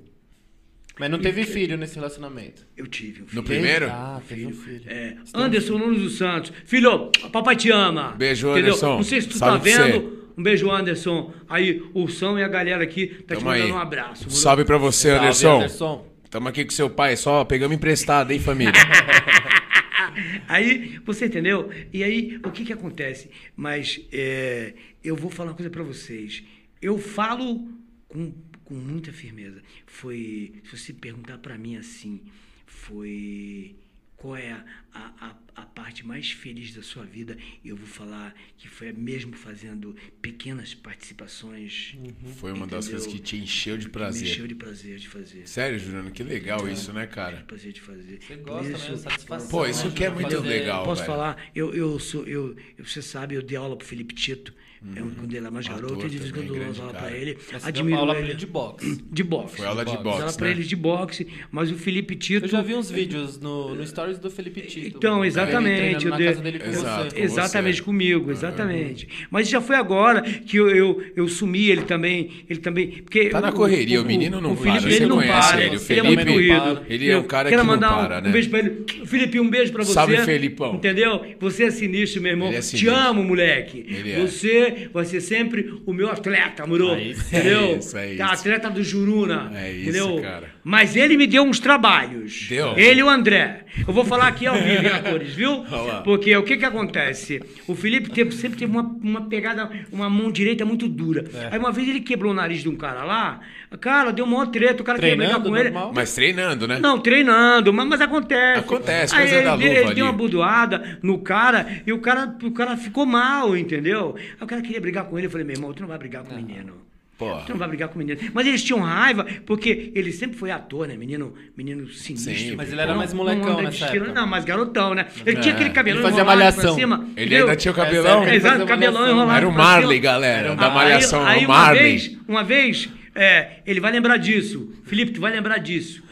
Mas não teve filho nesse relacionamento. Eu tive um No filho. primeiro? Ah, teve um filho. É, Anderson Nunes dos Santos. Filho, papai te ama. Beijo, Entendeu? Anderson. Não sei se tu Salve tá vendo. Um beijo, Anderson. Aí, o Ursão e a galera aqui tá te Tamo aí. mandando um abraço. mano. Salve pra você, Salve, Anderson. Anderson. Tamo aqui com seu pai, só pegamos emprestado, hein, família? Aí, você entendeu? E aí, o que que acontece? Mas é, eu vou falar uma coisa pra vocês. Eu falo com, com muita firmeza. Foi, se você perguntar pra mim assim, foi qual é a, a, a- a parte mais feliz da sua vida? Eu vou falar que foi mesmo fazendo pequenas participações. Foi uma das Entendeu? coisas que te encheu de Me prazer. encheu de prazer de fazer. Sério, Juliano, que legal isso, né, De cara? prazer de fazer. Você gosta, isso, né? Satisfação. Pô, isso né, que é de muito fazer- legal. Posso velho. falar? Eu, eu sou, eu, eu- você sabe, eu dei aula pro Felipe Tito, é um, quando ele era mais garoto, e de vez em quando eu dou aula cara. pra ele. Mas Admiro aula pra ele. de boxe. De boxe. Foi aula de boxe, aula pra né? ele de boxe, mas o Felipe Tito. Eu já vi uns vídeos no, no stories do Felipe Tito. Então, Ele exatamente. na dei- casa dele com Exato. você. com Exatamente você. comigo, exatamente. Mas já foi agora que eu, eu, eu sumi ele também, ele também, porque Tá na correria, o menino não o Felipe, para, ele você não conhece para, ele, o ele é Felipe muito não corrido. para. Ele é um cara que não para, um, né? um beijo pra ele. Felipe, um beijo pra você. Salve, Felipão. Entendeu? Você é sinistro, meu irmão. É Te sinistro. amo, moleque. Ele é. Você vai ser sempre o meu atleta, moro? Sim. Entendeu? É isso, é Tá, isso. Atleta do Juruna. É isso, entendeu? cara. Mas ele me deu uns trabalhos. Deu? Ele e o André. Eu vou falar aqui ao vivo, hein, atores, viu? Olha lá. Porque o que que acontece? O Felipe teve- sempre teve uma, uma pegada, uma mão direita muito dura. É. Aí uma vez ele quebrou o nariz de um cara lá, cara, deu uma treta, o cara queria brigar Treinando, com ele. normal? Mas treinando, né? Não, treinando, mas, mas acontece. Acontece, Aí ele, ele deu uma budoada no cara e o cara, o cara ficou mal, entendeu? Aí o cara queria brigar com ele. Eu falei, meu irmão, tu não vai brigar com o menino. Porra. Tu não vai brigar com o menino. Mas eles tinham raiva, porque ele sempre foi ator, né? Menino, menino sinistro. Sim, Mas ele era Não- mais molecão época. Não, mais garotão, né? Ele É. tinha aquele cabelão Ele fazia enrolado malhação. pra cima. Ele ainda tinha o cabelão. Época- Exato, cabelão enrolado Era o Marley, galera, da Aí- Malhação, aí, o uma Marley. vez, uma vez, é, ele vai lembrar disso. Felipe, tu vai lembrar disso.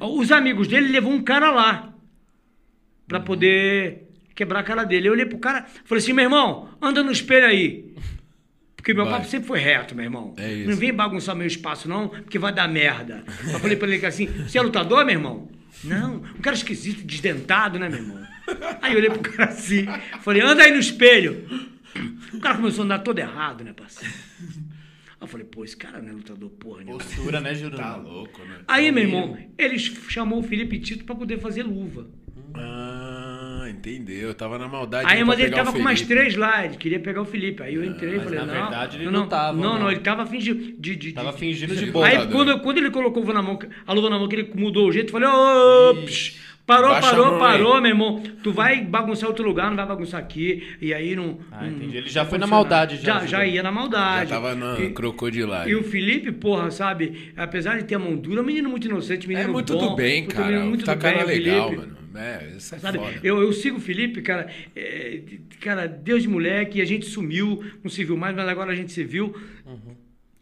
Os amigos dele levou um cara lá pra poder quebrar a cara dele. Eu olhei pro cara, falei assim, meu irmão, anda no espelho aí. Porque meu Vai. papo sempre foi reto, meu irmão. É isso. Não vem bagunçar meu espaço, não, porque vai dar merda. Eu falei pra ele assim, você é lutador, meu irmão? Não, um cara esquisito, desdentado, né, meu irmão? Aí eu olhei pro cara assim, falei, anda aí no espelho. O cara começou a andar todo errado, né, parceiro? Aí eu falei, pô, esse cara não é lutador porra nenhuma. Postura, né, Juruna? Tá louco, né? Aí, meu irmão, ele chamou o Felipe Tito pra poder fazer luva. Ah, entendeu. Eu tava na maldade. Aí, mas ele tava com mais três lá, ele queria pegar o Felipe. Aí eu entrei e falei, na não. verdade ele não, não tava, Não, não. não, ele tava fingindo de. de, Tava fingindo de de boa. Aí quando, quando ele colocou a luva na mão, a luva na mão, que ele mudou o jeito, eu falei, ô, psh, parou, Baixa parou, parou, aí. meu irmão. Tu vai bagunçar outro lugar, não vai bagunçar aqui. E aí não. Ah, não- entendi. Ele já foi na maldade, já, Já, já ia na maldade. Já tava na E- crocodilagem. E o Felipe, porra, sabe, apesar de ter a mão dura, é um menino muito inocente, menino É muito bom, do bem, cara. muito tá do bem, cara o legal, Felipe. mano. É, isso é Sabe, foda. eu, eu sigo o Felipe, cara, é, cara, Deus de moleque, a gente sumiu, não se viu mais, mas agora a gente se viu.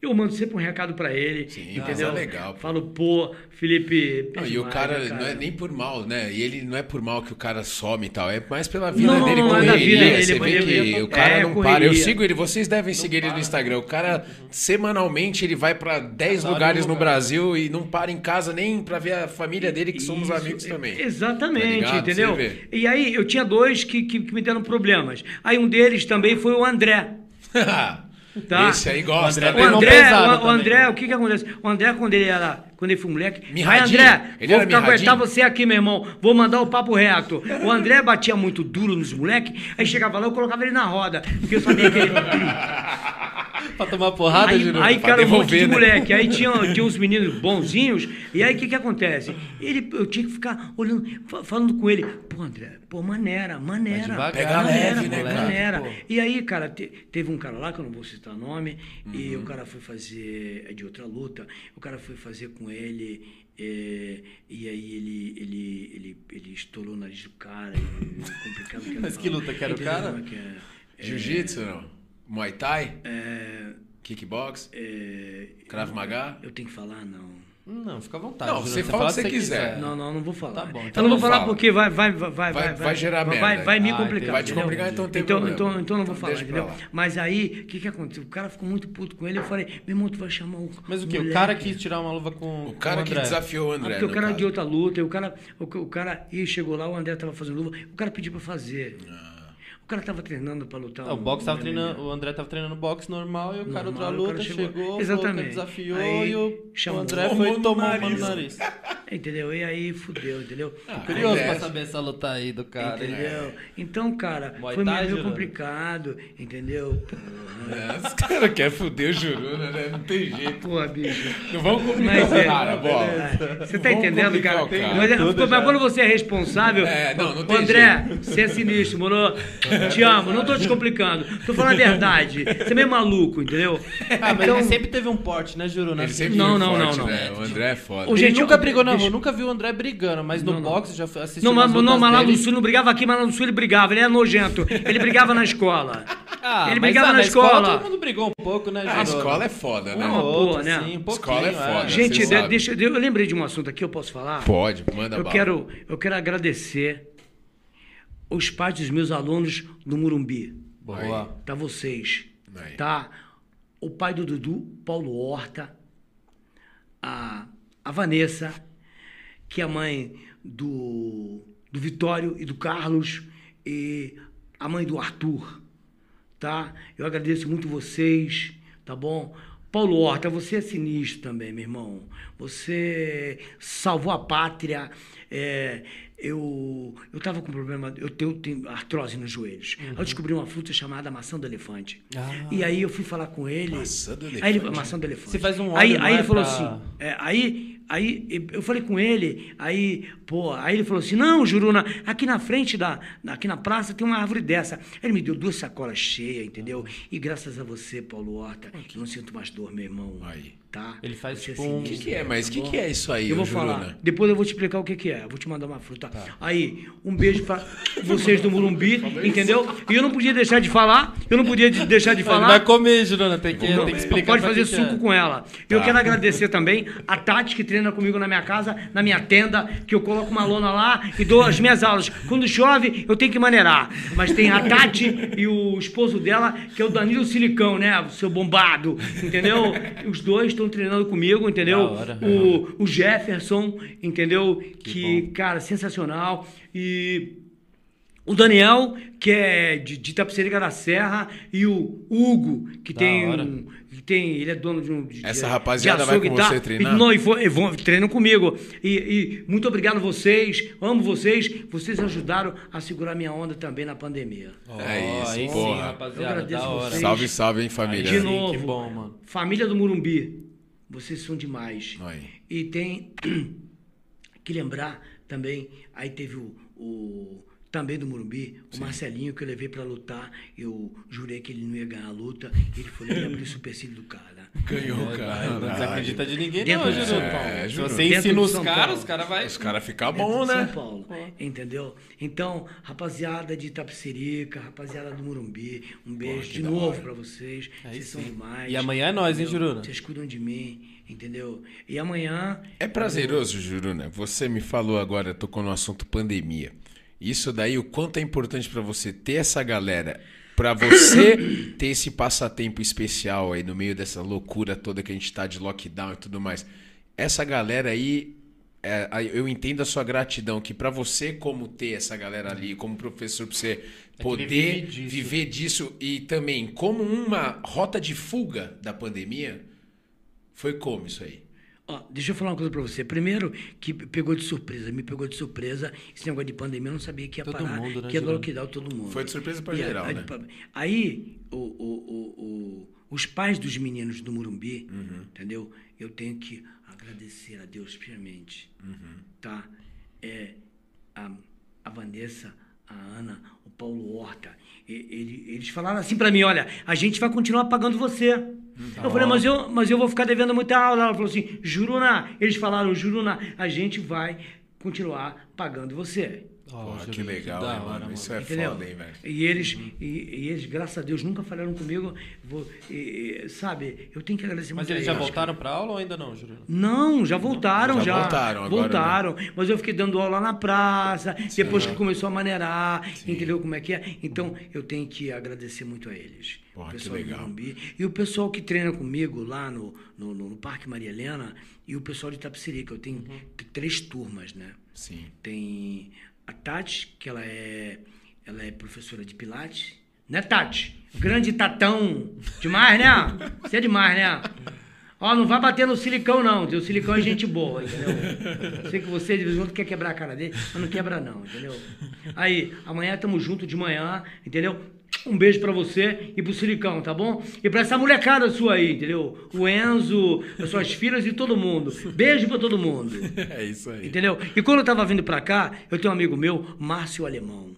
Eu mando sempre um recado pra ele, Sim, entendeu? mas é legal, pô. Falo, pô, Felipe... Não, é e o cara, né, não é nem por mal, né? E ele não é por mal que o cara some e tal, é mais pela vida Não, dele não é correria. vida dele, Você vê ele- que o cara é, não para. Eu correria. sigo ele, vocês devem seguir ele no Instagram. O cara, semanalmente, ele vai pra 10 Cada hora lugares no lugar. Brasil e não para em casa nem pra ver a família dele, que somos Isso, amigos também. Exatamente, Tá entendeu? E aí eu tinha dois que, que, que me deram problemas. Aí um deles também foi o André. Tá. Esse aí gosta, O O né? Irmão André, pesado o, o também. André, o que que acontece? O André, quando ele era. Quando ele foi moleque. Mirradinho? André, Ele vou ficar aguentar mirradinho? você aqui, meu irmão. Vou mandar o papo reto. O André batia muito duro nos moleques, aí chegava lá, eu colocava ele na roda. Porque eu sabia que ele. Pra tomar porrada, Aí, Júnior? aí cara, um monte devolver, de né? moleque. Aí tinha, tinha uns meninos bonzinhos. E aí o que que acontece? Ele, eu tinha que ficar olhando, fa- falando com ele. Pô, André, pô, maneira, maneira. devagar, Pega maneira, leve, né, cara? maneira. Pô. E aí, cara, te- teve um cara lá, que eu não vou citar nome, e Uhum. o cara foi fazer, é de outra luta, o cara foi fazer com ele, é, e aí ele, ele, ele, ele estourou o nariz do cara, e complicado. Mas que luta que era o cara? é? É, Jiu-jitsu, não? Muay Thai? é, Kickbox? é, Krav Maga? eu tenho que falar, não. Não, fica à vontade. Não, Júnior. você fala o que se você quiser. Não, não, não vou falar. Tá bom, eu então não vou não falar fala. porque vai, vai, vai, vai, Vai- vai gerar vai, merda. vai me Ah, complicar. entendi. Vai te entendeu? complicar, então tem então, problema. então, então não vou Então falar, entendeu? Mas aí, o que que aconteceu? O cara ficou muito puto com ele. Eu falei, meu irmão, tu vai chamar o. Mas o que? O cara quis tirar uma luva com O cara com que André. desafiou o Ah, André. porque o cara caso. de outra luta, e o cara, o, o cara, e chegou lá, o André tava fazendo luva, o cara pediu pra fazer. Ah. O cara tava treinando pra lutar. Não, o boxe tava treinando, o André tava treinando boxe normal e o cara outra Normal, o luta cara chegou- chegou, Exatamente. Desafiou Aí, e o, chamou. o André Tomou foi tomar uma no nariz. Entendeu? E aí fudeu, entendeu? Ah, Curioso é. pra saber essa luta aí do cara. Entendeu? Então, cara, Muay foi meio complicado, entendeu? É, os caras querem foder o Juruna, né? Não tem jeito. Pô, bicho. Não vamos complicar Mas o é. cara, bola. É, Você tá Vamos entendendo, cara? o cara. Mas, é- mas quando você é responsável. É, não, não André, você é sinistro, moro? Te amo, não tô te complicando. Tô falando a verdade. Você é meio maluco, entendeu? Ah, mas Então- ele sempre teve um porte, né, Juruna? Ele sempre Não, não, forte, não, não. né? O André é foda. Ele gente, nunca eu- brigou na deixa- rua, nunca vi o André brigando, mas no boxe já assistiu Não, mas, não, mas lá no sul não brigava aqui, mas lá no sul ele brigava. Ele era nojento. Ele brigava na escola. Ah, ele brigava ah, na na escola. Todo mundo brigou um pouco, né, A Juruna? escola é foda, né? Uma Um boa, né? assim, um Escola é foda. Gente, deixa, eu lembrei de um assunto aqui, eu posso falar? Pode, manda Eu bala. quero, eu quero agradecer os pais dos meus alunos do Murumbi. Boa. Tá vocês. Aí. Tá? O pai do Dudu, Paulo Horta. A, a Vanessa, que é a mãe do, do Vitório e do Carlos. E a mãe do Arthur. Tá? Eu agradeço muito vocês, tá bom? Paulo Horta, você é sinistro também, meu irmão. Você salvou a pátria. É, eu eu tava com problema, eu tenho, tenho artrose nos joelhos. Aí Eu descobri uma fruta chamada maçã do elefante. Ah. E aí eu fui falar com ele. Maçã do Aí ele, elefante? maçã do elefante. Você faz um aí, óleo, aí é, ele falou pra- assim, é, aí, aí eu falei com ele, aí, pô, aí ele falou assim, não, Juruna, aqui na frente da, aqui na praça tem uma árvore dessa. Ele me deu duas sacolas cheias, entendeu? E graças a você, Paulo Horta, eu não sinto mais dor, meu irmão. Aí. Tá? Ele faz Você é tipo O que, que é? Mas o tá que, que é isso aí, Eu vou Juruna? falar. Depois eu vou te explicar o que, que é. Eu vou te mandar uma fruta. Tá. Aí, um beijo pra vocês do Murumbi, entendeu? E eu não podia deixar de falar. Eu não podia de- deixar de falar. vai comer, Juruna, tem que, tem que explicar Pode fazer que que suco é. com ela. Eu Tá. quero agradecer também a Tati, que treina comigo na minha casa, na minha tenda, que eu coloco uma lona lá e dou as minhas aulas. Quando chove, eu tenho que maneirar. Mas tem a Tati e o esposo dela, que é o Danilo Silicão, né? O seu bombado, entendeu? Os dois estão treinando comigo, entendeu? Hora. O, o Jefferson, entendeu? Que, bom. cara, sensacional. E o Daniel, que é de, de Itapecerica da Serra, e o Hugo, que Da tem, um, que tem. Ele é dono de um. de- Essa rapaziada de vai com tal. você treinar? E, não, e, e vão- treinam comigo. E, e muito obrigado a vocês, amo vocês. Vocês ajudaram a segurar minha onda também na pandemia. Ó, É isso, aí sim, porra. Eu rapaziada, agradeço da hora. vocês. Salve, salve, hein, família. De Sim, novo, que bom, mano. família do Murumbi, vocês são demais. Aí. E tem que lembrar também, aí teve o, o- também do Morumbi, o Marcelinho, que eu levei pra lutar, eu jurei que ele não ia ganhar a luta, ele foi lá e abriu o supercílio do cara. Ganhou, Não cara. desacredita de ninguém, Dentro não, de. São Paulo. É, Se você Dentro ensina os São caras, os caras vão. Os caras ficam bom, de São né? Paulo, entendeu? Então, rapaziada de Itapecerica, rapaziada do Morumbi, um beijo que de novo pra vocês. Aí vocês são sim. demais. E amanhã é nós, hein? Juruna? Vocês cuidam de mim, entendeu? E amanhã. É prazeroso, Juruna. Você me falou agora, tocou no assunto pandemia. Isso daí, o quanto é importante pra você ter essa galera, pra você ter esse passatempo especial aí no meio dessa loucura toda que a gente tá de lockdown e tudo mais. Essa galera aí, é, eu entendo a sua gratidão, que pra você como ter essa galera ali, como professor, pra você poder vive disso. viver disso e também como uma rota de fuga da pandemia, foi como isso aí? Ó, deixa eu falar uma coisa pra você. Primeiro, que pegou de surpresa, me pegou de surpresa. Esse negócio de pandemia, eu não sabia que ia Todo parar, mundo, né, que ia dar lockdown todo mundo. Foi de surpresa pra E a- geral, a- né? Aí, o- o- o- o- os pais dos meninos do Murumbi, Uhum. entendeu? Eu tenho que agradecer a Deus piamente, Uhum. tá? É, a, a Vanessa, a Ana, o Paulo Horta, e- ele- eles falaram assim pra mim, olha, a gente vai continuar pagando você. Eu falei, mas eu, mas eu vou ficar devendo muita aula. Ela falou assim, Juruna, eles falaram, Juruna, a gente vai continuar pagando você. Ó, Pô, que legal, da né, hora, mano? Isso é Entendeu? foda, hein, velho? E eles, e, e eles, graças a Deus, nunca falaram comigo. Vou, e- sabe, eu tenho que agradecer Mas muito a eles já eles, voltaram pra aula ou ainda não, Júnior? Não, já voltaram, Já já. voltaram agora, né? Voltaram. Mas eu fiquei dando aula na praça, depois que começou a maneirar, entendeu como é que é? Então, eu tenho que agradecer muito a eles. Porra, o que pessoal do legal. Morumbi. E o pessoal que treina comigo lá no, no, no- no Parque Maria Helena e o pessoal de Itapecerica. Eu tenho Uhum. três turmas, né? Sim. Tem a Tati, que ela é, ela é professora de Pilates. Né, Tati? Grande tatão. Demais, né? Você é demais, né? Ó, não vai bater no silicão, não. O silicão é gente boa, entendeu? Sei que você, de vez em quando, quer quebrar a cara dele, mas não quebra, não, entendeu? Aí, amanhã estamos juntos de manhã, entendeu? Um beijo pra você e pro Silicão, tá bom? E pra essa molecada sua aí, entendeu? O Enzo, as suas filhas e todo mundo. Beijo pra todo mundo. É isso aí. Entendeu? E quando eu tava vindo pra cá, eu tenho um amigo meu, Márcio Alemão.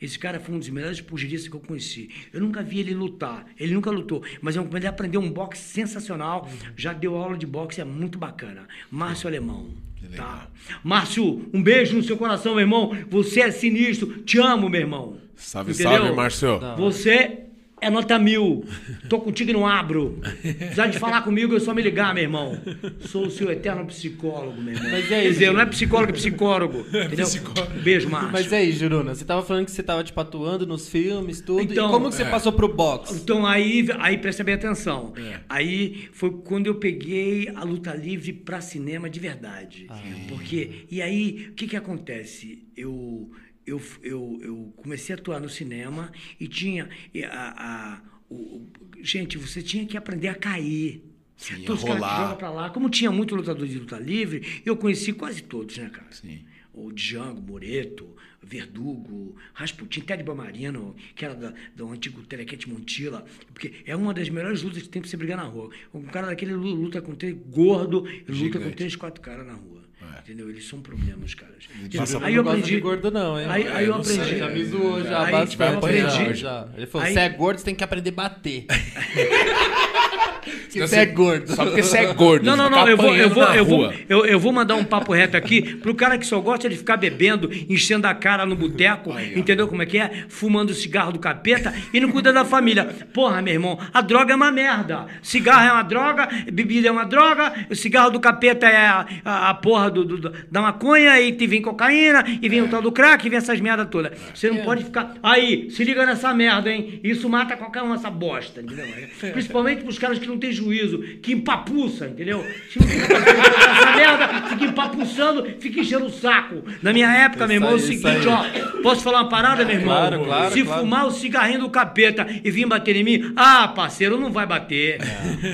Esse cara foi um dos melhores pugilistas que eu conheci. Eu nunca vi ele lutar. Ele nunca lutou. Mas eu ele aprendeu um boxe sensacional. Já deu aula de boxe, é muito bacana. Márcio Alemão. Legal. Tá. Márcio, um beijo no seu coração, meu irmão. Você é sinistro. Te amo, meu irmão. Salve, Entendeu? salve, Márcio. Não. Você é nota mil. Tô contigo e não abro. Precisar de falar comigo, é só me ligar, meu irmão. Sou o seu eterno psicólogo, meu irmão. Mas aí, Quer dizer, Júlio? não é psicólogo, é psicólogo. Entendeu? psicólogo. Beijo, Márcio. Mas e aí, Juruna, você tava falando que você tava, tipo, atuando nos filmes, tudo. Então, e como que você é. passou pro boxe? Então aí, aí presta bem atenção. É. Aí foi quando eu peguei a luta livre pra cinema de verdade. Ah. Porque e aí o que que acontece? Eu eu, eu, eu comecei a atuar no cinema e tinha a, a- o- gente, você tinha que aprender a cair. Sim, Então, a os caras que rolar. jogam pra lá, como tinha muito lutador de luta livre, eu conheci quase todos, né, cara? Sim. O Django, Moreto, Verdugo, Rasputin, Ted Bamarino, que era da- do antigo Telequete Montila, porque é uma das melhores lutas que tem pra você brigar na rua. Um cara daquele lu- luta com três gordo, e luta com três, quatro caras na rua. É. Entendeu? Eles são problemas, caras. Passa Aí eu aprendi. de gordo não, hein? Aí, aí eu É, sei, aprendi. Já me zoou já Aí bastante. vai apanhar já. Ele falou, Aí- você é gordo, você tem que aprender a bater. que Então você é gordo. Só porque você é gordo. Não, não, não, eu vou, eu, vou, eu, vou, eu, eu vou mandar um papo reto aqui pro cara que só gosta de ficar bebendo, enchendo a cara no boteco, entendeu como é que é? Fumando cigarro do capeta e não cuida da família. Porra, meu irmão, a droga é uma merda. Cigarro é uma droga, bebida é uma droga, o cigarro do capeta é a, a, a porra do, do- da maconha, e te vem cocaína, e vem o tal do crack, e vem essas merda todas. Você não pode ficar. Aí, se liga nessa merda, hein? Isso mata qualquer um, essa bosta, entendeu? Principalmente pros caras que não têm juízo, que empapuça, entendeu? Se não tem essa merda, fica empapuçando, fica enchendo o saco. Na minha época, meu irmão, é o Isso seguinte, isso ó. Posso falar uma parada, meu irmão? Claro, claro, Se claro. fumar o cigarrinho do capeta e vir bater em mim, ah, parceiro, não vai bater.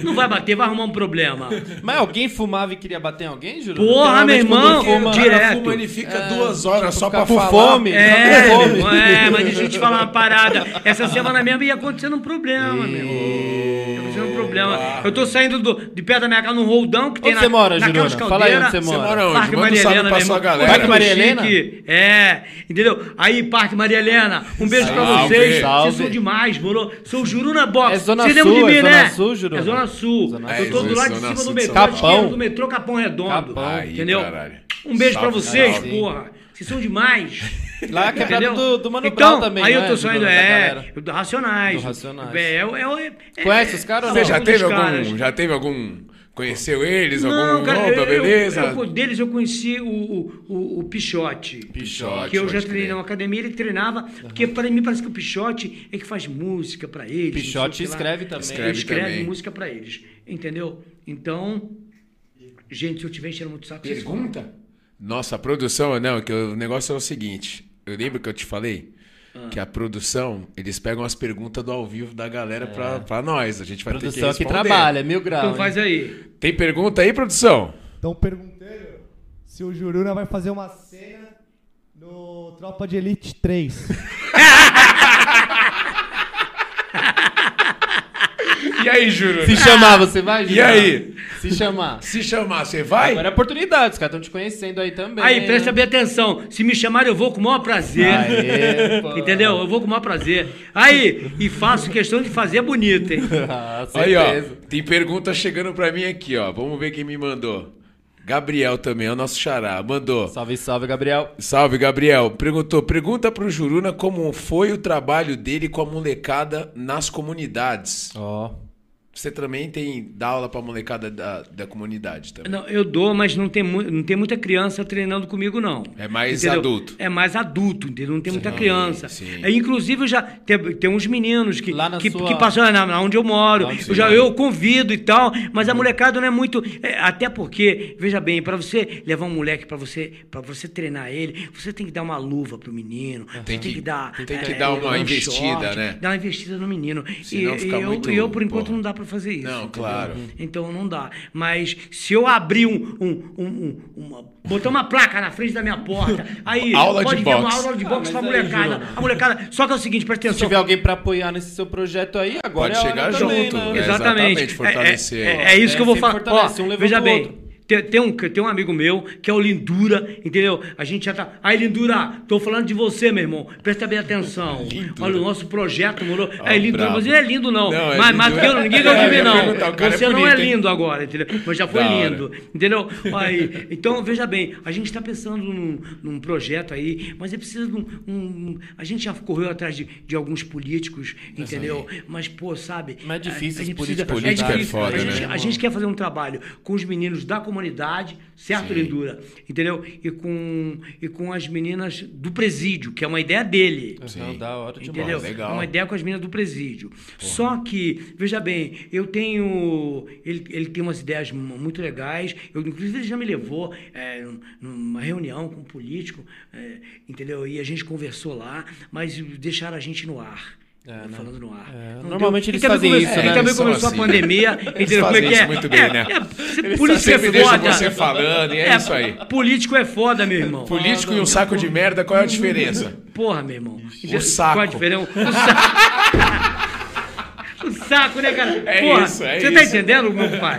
Não vai bater, vai arrumar um problema. Mas alguém fumava e queria bater em alguém, Juruna? Porra, meu irmão, fuma- direto. Fuma, ele fica É, duas horas só pra falar. fome. É, fome. irmão, é, mas deixa eu te falar uma parada. Essa semana mesmo ia acontecendo um problema, meu irmão. Problema. Eu tô saindo do, de perto da minha casa num roldão que tem Onde você mora, Juruna? Fala aí onde você Você mora. mora onde? Parque Maria Helena, pra meu sua irmão. galera. Parque Maria Chique. Helena? É, entendeu? Aí, Parque Maria Helena, um beijo pra Salve. vocês. Salve. Vocês são demais, moro? Sou o Juruna Box. É Zona Vocês Sul, de mim, é Zona né? Sul, Juruna? É Zona Sul. Zona Eu tô do lado de Zona cima do metrô, do metrô Capão Redondo. Capão. Entendeu? caralho. Um beijo pra vocês, porra. Vocês são demais. Lá é quebrado do, do Mano então, Brown também, aí né, eu tô saindo, Juruna, da é, do Racionais. Do Racionais. É, é, é, é, Conhece os caras ou Você não? já um teve algum. caras. Já teve algum. Conheceu eles? Não, algum. cara, Opa, eu, eu- beleza? eu- deles eu conheci o, o, o, o Pichote. Pichote, Que eu já treinei crer. numa academia, ele treinava. Porque para mim parece que o Pichote é que faz música pra eles. Pichote que lá. escreve também. Ele Escreve escreve também. música pra eles. Entendeu? Então, gente, se eu tiver enchendo muito saco, Pergunta? Nossa, a produção, não, que o negócio é o seguinte. Eu lembro que eu te falei Ah. que a produção, eles pegam as perguntas do ao vivo da galera pra, pra nós. A gente vai ter que Produção que responder. trabalha, mil graus. Então faz aí. Tem pergunta aí, produção? Estão perguntando se o Juruna vai fazer uma cena no Tropa de Elite 3. E aí, Júlio? Se chamar, você vai, E Juruna? aí? Se chamar. Se chamar, você vai? Agora é oportunidade, os caras estão te conhecendo aí também. Aí, né? presta bem atenção. Se me chamarem, eu vou com o maior prazer. Aê, pô. Entendeu? Eu vou com o maior prazer. Aí, e faço questão de fazer bonito, hein? Ah, Aí, ó, tem pergunta chegando pra mim aqui, ó. Vamos ver quem me mandou. Gabriel também, é o nosso xará. Mandou. Salve, salve, Gabriel. Salve, Gabriel. Perguntou, pergunta pro Juruna como foi o trabalho dele com a molecada nas comunidades. Ó. Você também tem dá aula pra molecada da, da comunidade também. Não, eu dou, mas não tem, não tem muita criança treinando comigo, não. É mais adulto. É mais adulto, entendeu? Não tem muita criança. sim. É, inclusive, eu já tem, tem uns meninos que, Lá na que, sua- que passam na, na onde eu moro. Onde Eu, já, eu convido e tal, mas a molecada não é muito. é, até porque, veja bem, para você levar um moleque para você para você treinar ele, você tem que dar uma luva pro menino. Tem Tem que- que, dar. tem que é, dar uma um investida, short, né? Dar uma investida no menino. Senão e, fica e eu, muito, e eu, por enquanto, porra. não dá para fazer isso. Não, entendeu? claro. Então não dá. Mas se eu abrir um. um, um, um- uma, botar uma placa na frente da minha porta, aí Aula pode de ver uma boxe. aula de Ah, boxe mas pra aí, molecada. Jurona. a molecada. Só que é o seguinte, presta Se atenção. tiver alguém pra apoiar nesse seu projeto aí, agora Pode é chegar hora também, junto, né? É, Exatamente. exatamente, fortalecer. É, é- é isso É, que eu vou falar. Ó, um veja bem. outro. Tem, tem um, tem um amigo meu que é o Lindura, entendeu? A gente já tá. Aí, Lindura, tô falando de você, meu irmão. Presta bem atenção. Lindura. Olha o nosso projeto, moro? Ó, é Lindura, brabo. mas ele é lindo, não. Não, é mas, mas eu, ninguém gosta de É, eu mim, ia não. é Você não bonito, é hein? lindo agora, entendeu? Mas já foi Da hora. lindo, entendeu? Aí, então, veja bem, a gente está pensando num, num projeto aí, mas é preciso de um, um- A gente já correu atrás de, de alguns políticos, entendeu? Mas, pô, sabe? Mas é difícil a os gente políticos Política é difícil. foda, a gente, né? a gente quer fazer um trabalho com os meninos da comunidade, certo, Sim. Lindura? Entendeu? E com, e com as meninas do presídio, que é uma ideia dele. Não, da hora demais. Entendeu? legal. É uma ideia com as meninas do presídio. Só que, veja bem, eu tenho. Ele, ele tem umas ideias mu- muito legais. Eu, inclusive, ele já me levou é, numa reunião com um político, é, entendeu? E a gente conversou lá, mas deixaram a gente no ar. É, né? falando no ar. É, Não normalmente deu- eles fazem come- isso, e né? também Eles começou assim. a pandemia. entendeu como é fazem que é? isso muito bem, É, né? é, Eles político é deixam foda. você falando, e é, isso aí. Político é foda, meu irmão. Político e um saco de merda, qual é a diferença? Porra, meu irmão. O saco. Qual a diferença? O saco. Saco, né, cara? É Porra, isso, é Você tá isso. entendendo, meu pai?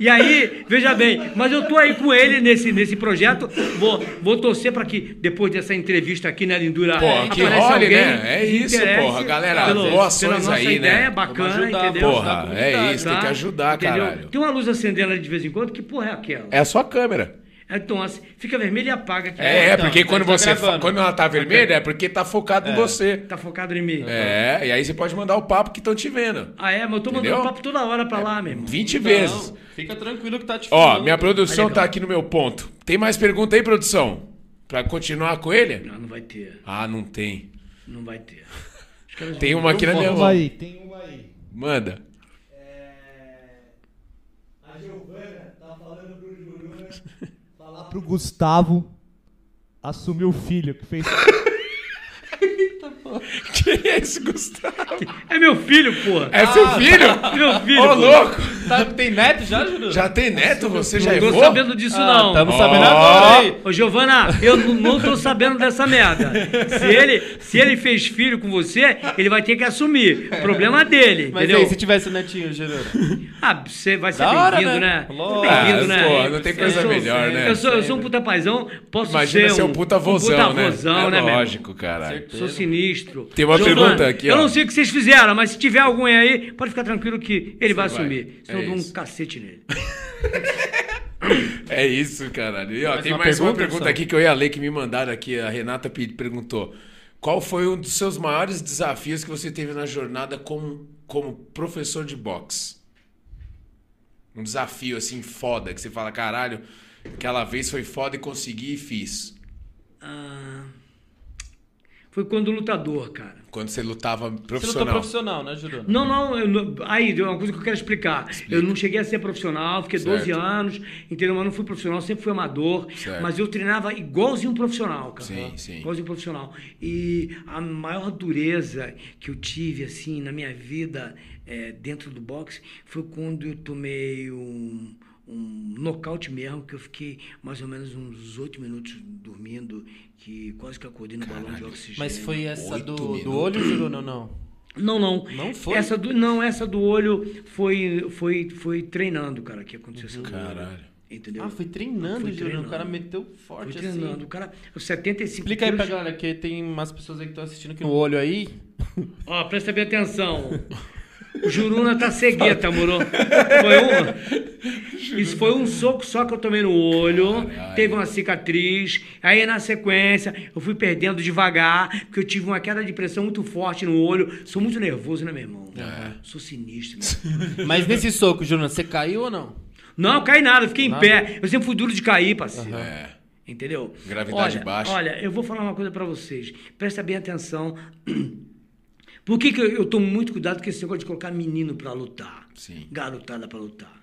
E aí, veja bem, mas eu tô aí com ele nesse, nesse projeto. Vou, vou torcer pra que depois dessa entrevista aqui na Lindura Porra, que apareça role, alguém né? É isso, porra. Galera, pelo- boas pela ações nossa aí, né? ideia Vamos bacana, ajudar, entendeu? Porra, é isso, tem que ajudar, Entendeu? caralho. Tem uma luz acendendo ali de vez em quando, que porra é aquela? É a sua câmera. Então, assim, fica vermelho e apaga aqui. É, é então, porque então quando tá você fa- quando ela tá vermelha é porque tá focado em você. Tá focado em mim. É, e aí você pode mandar o papo que estão te vendo. Ah, é? Mas eu tô mandando Entendeu? papo toda hora pra lá, meu irmão. 20 Não, vezes. Fica tranquilo que tá te Ó, minha produção tá aqui no meu ponto. Tem mais pergunta aí, produção? Pra continuar com ele? Não, não vai ter. Ah, não tem. Não vai ter. Tem uma aqui na minha Tem uma mão. aí, tem uma aí. Manda. A Giovana tá falando pro Juruna falar pro Gustavo assumir o filho que fez. Quem é esse Gustavo? É meu filho, porra. É seu filho? Meu filho. Ô, pô. louco! Tá, tem neto já, Juruna? Já tem neto? Você já é Não tô sabendo disso, não. Estamos Ó. sabendo agora, hein? Ô, Giovana, eu não tô sabendo dessa merda. Se ele, se ele fez filho com você, ele vai ter que assumir. Problema dele, Mas entendeu? aí, se tivesse um netinho, Juruna? Ah, você vai ser bem-vindo, né? né? Bem-vindo, Ah, né? pô, não tem coisa Eu sou- melhor, né? Eu sou, eu sou um puta paizão, posso Imagina ser ser um, um puta vozão, puta né? vozão, é né, lógico, caralho. Sou sinistro. Tem uma Giovana, pergunta aqui, Eu ó. não sei o que vocês fizeram, mas se tiver algum aí, pode ficar tranquilo que ele vai vai. assumir. Senão É eu dou um isso. cacete nele. É isso, caralho. E, ó, Mais tem uma mais uma pergunta, pergunta pessoal? aqui que eu ia ler que me mandaram aqui. A Renata pe- perguntou: Qual foi um dos seus maiores desafios que você teve na jornada como, como professor de boxe? Um desafio assim foda que você fala, caralho, aquela vez foi foda e consegui e fiz. Ah, foi quando lutador, cara. Quando você lutava Você não tá profissional. profissional, né, Juruna? Não, não, eu aí, é uma coisa que eu quero explicar. Eu não cheguei a ser profissional, fiquei 12 Certo. anos, entendeu? Mas não fui profissional, sempre fui amador. Certo. Mas eu treinava igualzinho um profissional, cara. Sim, sim. Igualzinho um profissional. E a maior dureza que eu tive, assim, na minha vida é, dentro do boxe foi quando eu tomei um, um nocaute mesmo, que eu fiquei mais ou menos uns 8 minutos dormindo, que quase que acordei no balão de oxigênio. Mas foi essa Oito do, do olho, Juruna, ou não? Não, não. Não foi? Essa do, não, essa do olho foi, foi, foi treinando, cara, que aconteceu essa do olho. Caralho. Entendeu? Ah, foi treinando, Foi Juruna. O treinando. cara meteu Foi forte treinando. assim. O cara, os 75 Explica aí pra quilos- galera, que tem umas pessoas aí que estão assistindo que o olho aí. Ó, presta bem atenção. O Juruna tá cegueta, moro? Foi uma. Isso foi um soco só que eu tomei no olho, Caralho. teve uma cicatriz. Aí na sequência eu fui perdendo devagar, porque eu tive uma queda de pressão muito forte no olho. Sou muito nervoso, né, meu irmão? É. Sou sinistro. Meu. Mas nesse soco, Juruna, você caiu ou não? Não, caí nada, fiquei em Nada? pé. Eu sempre fui duro de cair, parceiro. É. Entendeu? Gravidade olha, baixa. Olha, eu vou falar uma coisa pra vocês. Presta bem atenção. Por que, que eu, eu tomo muito cuidado com esse negócio de colocar menino pra lutar? Sim. Garotada pra lutar.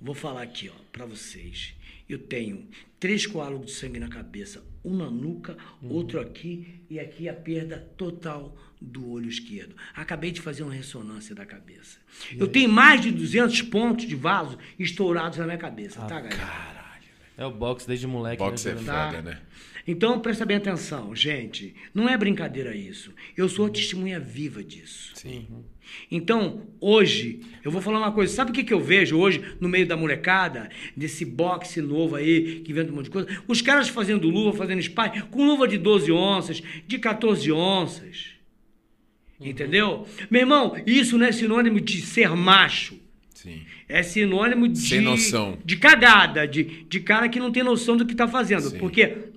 Vou falar aqui, ó, pra vocês. Eu tenho três coágulos de sangue na cabeça, um na nuca, outro aqui e aqui a perda total do olho esquerdo. Acabei de fazer uma ressonância da cabeça. Eu tenho mais de 200 pontos de vaso estourados na minha cabeça, tá, galera? É o boxe desde moleque, Boxe é né? Tá. foda, né? Então presta bem atenção, gente. Não é brincadeira isso. Eu sou a testemunha viva disso. Sim. Então, hoje, eu vou falar uma coisa. Sabe o que, que eu vejo hoje no meio da molecada? Desse boxe novo aí, que vende um monte de coisa. Os caras fazendo luva, fazendo spy, com luva de 12 onças, de 14 onças. Entendeu? Meu irmão, isso não é sinônimo de ser macho. Sim. É sinônimo de. Sem noção. De cagada, de, de cara que não tem noção do que tá fazendo. Sim. Porque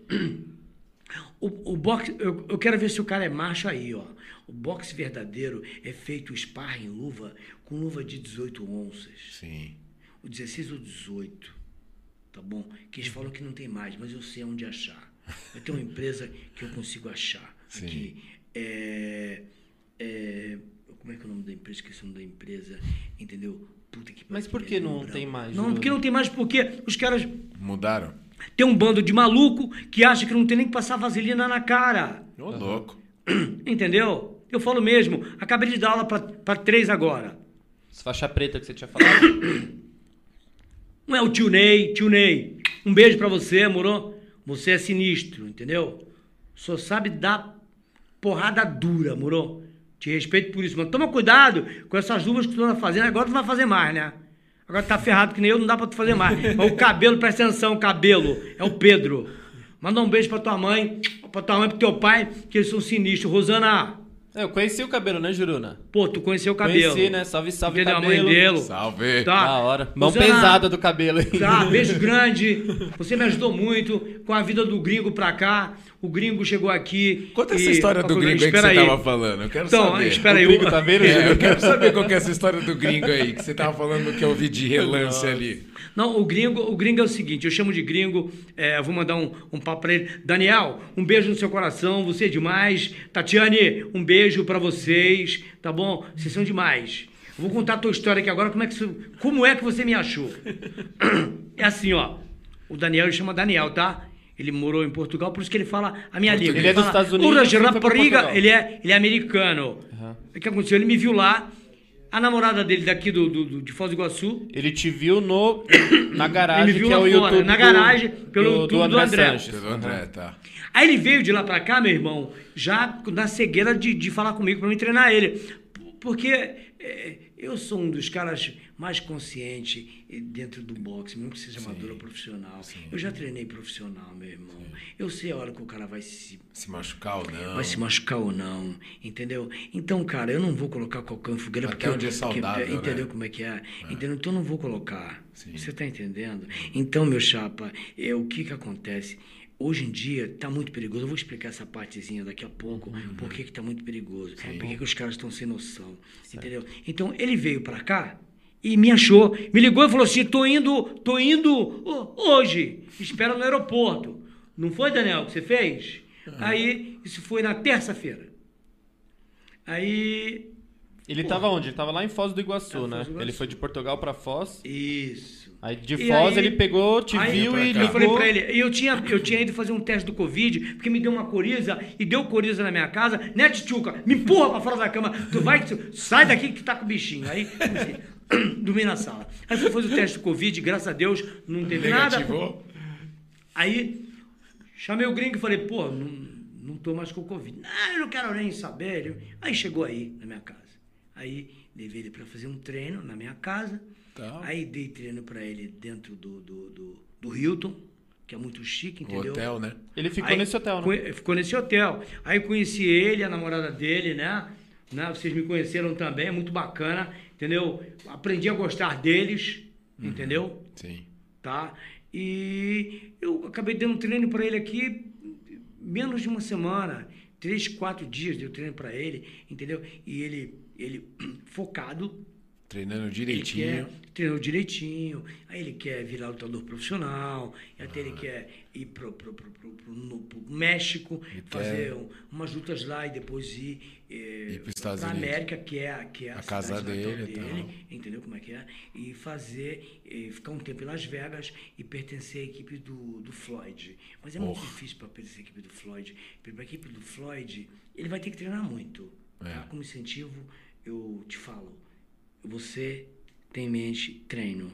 o, o boxe. Eu, eu quero ver se o cara é macho aí, ó. O boxe verdadeiro é feito sparring luva com luva de 18 onças. Sim. O 16 ou 18. Tá bom? Que eles falam que não tem mais, mas eu sei onde achar. Eu tenho uma empresa que eu consigo achar. Sim. Aqui. É, é, como é que é o nome da empresa? Esqueci o nome da empresa. Entendeu? Puta que Mas por que é não tem mais, Não, porque não tem mais, porque os caras. Mudaram? Tem um bando de maluco que acha que não tem nem que passar vaselina na cara. Ô, louco. Entendeu? Eu falo mesmo. Acabei de dar aula pra- pra três agora. Essa faixa preta que você tinha falado. Não é o tio Ney, tio Ney. Um beijo pra você, moro? Você é sinistro, entendeu? Só sabe dar porrada dura, moro? Te respeito por isso, mas toma cuidado com essas luvas que tu anda fazendo. Agora tu não vai fazer mais, né? Agora tá ferrado que nem eu, não dá pra tu fazer mais. Mas o cabelo, presta atenção, o cabelo. É o Pedro. Manda um beijo pra tua mãe, pra tua mãe pro teu pai, que eles são sinistros. Rosana, eu conheci o cabelo, né, Juruna? pô, tu conheceu o cabelo. Conheci, né? Salve, salve, Entendeu? A cabelo. mãe dele. Salve. Tá. Da hora. Mão pesada do cabelo aí. Tá, beijo grande. Você me ajudou muito com a vida do gringo pra cá. O gringo chegou aqui. Conta essa e- história do gringo aí que você tava falando. Eu quero Então, saber. espera aí. O gringo tá vendo, É, eu quero saber qual que é essa história do gringo aí, que você tava falando que eu ouvi de relance ali. Não, o gringo, o gringo é o seguinte, eu chamo de gringo, é, vou mandar um, um papo pra ele. Daniel, um beijo no seu coração, você é demais. Tatiane, um beijo pra vocês, tá bom? Vocês são demais. Vou contar a tua história aqui agora, como é que, isso- como é que você me achou. É assim, ó, o Daniel, ele chama Daniel, tá? Ele morou em Portugal, por isso que ele fala a minha língua. Ele é dos Estados Unidos, "Ura, ele foi pra rapariga", Portugal. ele é, ele é americano. O que aconteceu? Ele me viu lá, A namorada dele daqui do, do- do- de Foz do Iguaçu. Ele te viu no, na garagem, Ele me viu que é o fora, YouTube na do- garagem, pelo do, YouTube do André. Sanches. Pelo André, tá. Aí ele veio de lá pra cá, meu irmão, já na cegueira de, de falar comigo pra mim treinar ele. Porque é, eu sou um dos caras mais conscientes dentro do boxe, mesmo que seja amador ou profissional. Eu já treinei profissional, meu irmão. Eu sei a hora que o cara vai se Se machucar ou não. vai se machucar ou não, entendeu? Então, cara, eu não vou colocar qualquer um fogueira Até porque eu- onde é saudável, porque- entendeu né? como é que é? Entendeu? Então eu não vou colocar. Sim. Você tá entendendo? Então, meu chapa, é o que que acontece? Hoje em dia tá muito perigoso. Eu vou explicar essa partezinha daqui a pouco, Uhum. por que que tá muito perigoso, por que que os caras estão sem noção, entendeu? Então, ele veio pra cá e me achou, me ligou e falou assim: "Tô indo, tô indo ho- hoje. Espera no aeroporto". Não foi, Daniel, que você fez? Aí, isso foi na terça-feira. Aí, Ele tava onde? Ele tava lá em Foz do Iguaçu, né? Do Iguaçu. Ele foi de Portugal pra Foz. isso. Aí de E Foz aí- ele pegou, te Aí viu e cá. Eu ligou. falei pra ele, e eu tinha, eu tinha ido fazer um teste do Covid, porque me deu uma coriza, e deu coriza na minha casa, né, tchutchuca? Me empurra pra fora da cama, tu vai, tu- sai daqui que tu tá com o bichinho. Aí, dormi na sala. Aí fui fazer o teste do Covid, graças a Deus, não teve nada. Negativou? Aí, chamei o gringo e falei, pô, não, não tô mais com o Covid. Não, eu não quero nem saber. Aí chegou aí, na minha casa. Aí, levei ele pra fazer um treino na minha casa. Tá. Aí dei treino pra ele dentro do, do, do, do Hilton, que é muito chique, O entendeu? hotel, né? Ele ficou Aí, nesse hotel, né? Ficou nesse hotel. Aí conheci ele, a namorada dele, né? né? Vocês me conheceram também, é muito bacana, entendeu? Aprendi a gostar deles, Uhum. entendeu? Sim. Tá? E eu acabei dando treino para ele aqui menos de uma semana. Três, quatro dias deu treino para ele, entendeu? E ele, ele focado, Treinando ele direitinho. quer, treinou direitinho, aí ele quer virar lutador profissional, e até ele quer ir pro, pro, pro, pro, pro- no- pro México, Ele fazer um- umas lutas lá e depois ir, eh, pra Unidos. América, que é, a- que é a, A casa dele e tal. entendeu como é que é? E fazer, eh, ficar um tempo em Las Vegas e pertencer à equipe do, do Floyd. Mas é muito Porra. difícil para pertencer à equipe do Floyd. Para a equipe do Floyd, ele vai ter que treinar muito. É. tá? Como incentivo, eu te falo, você tem em mente treino.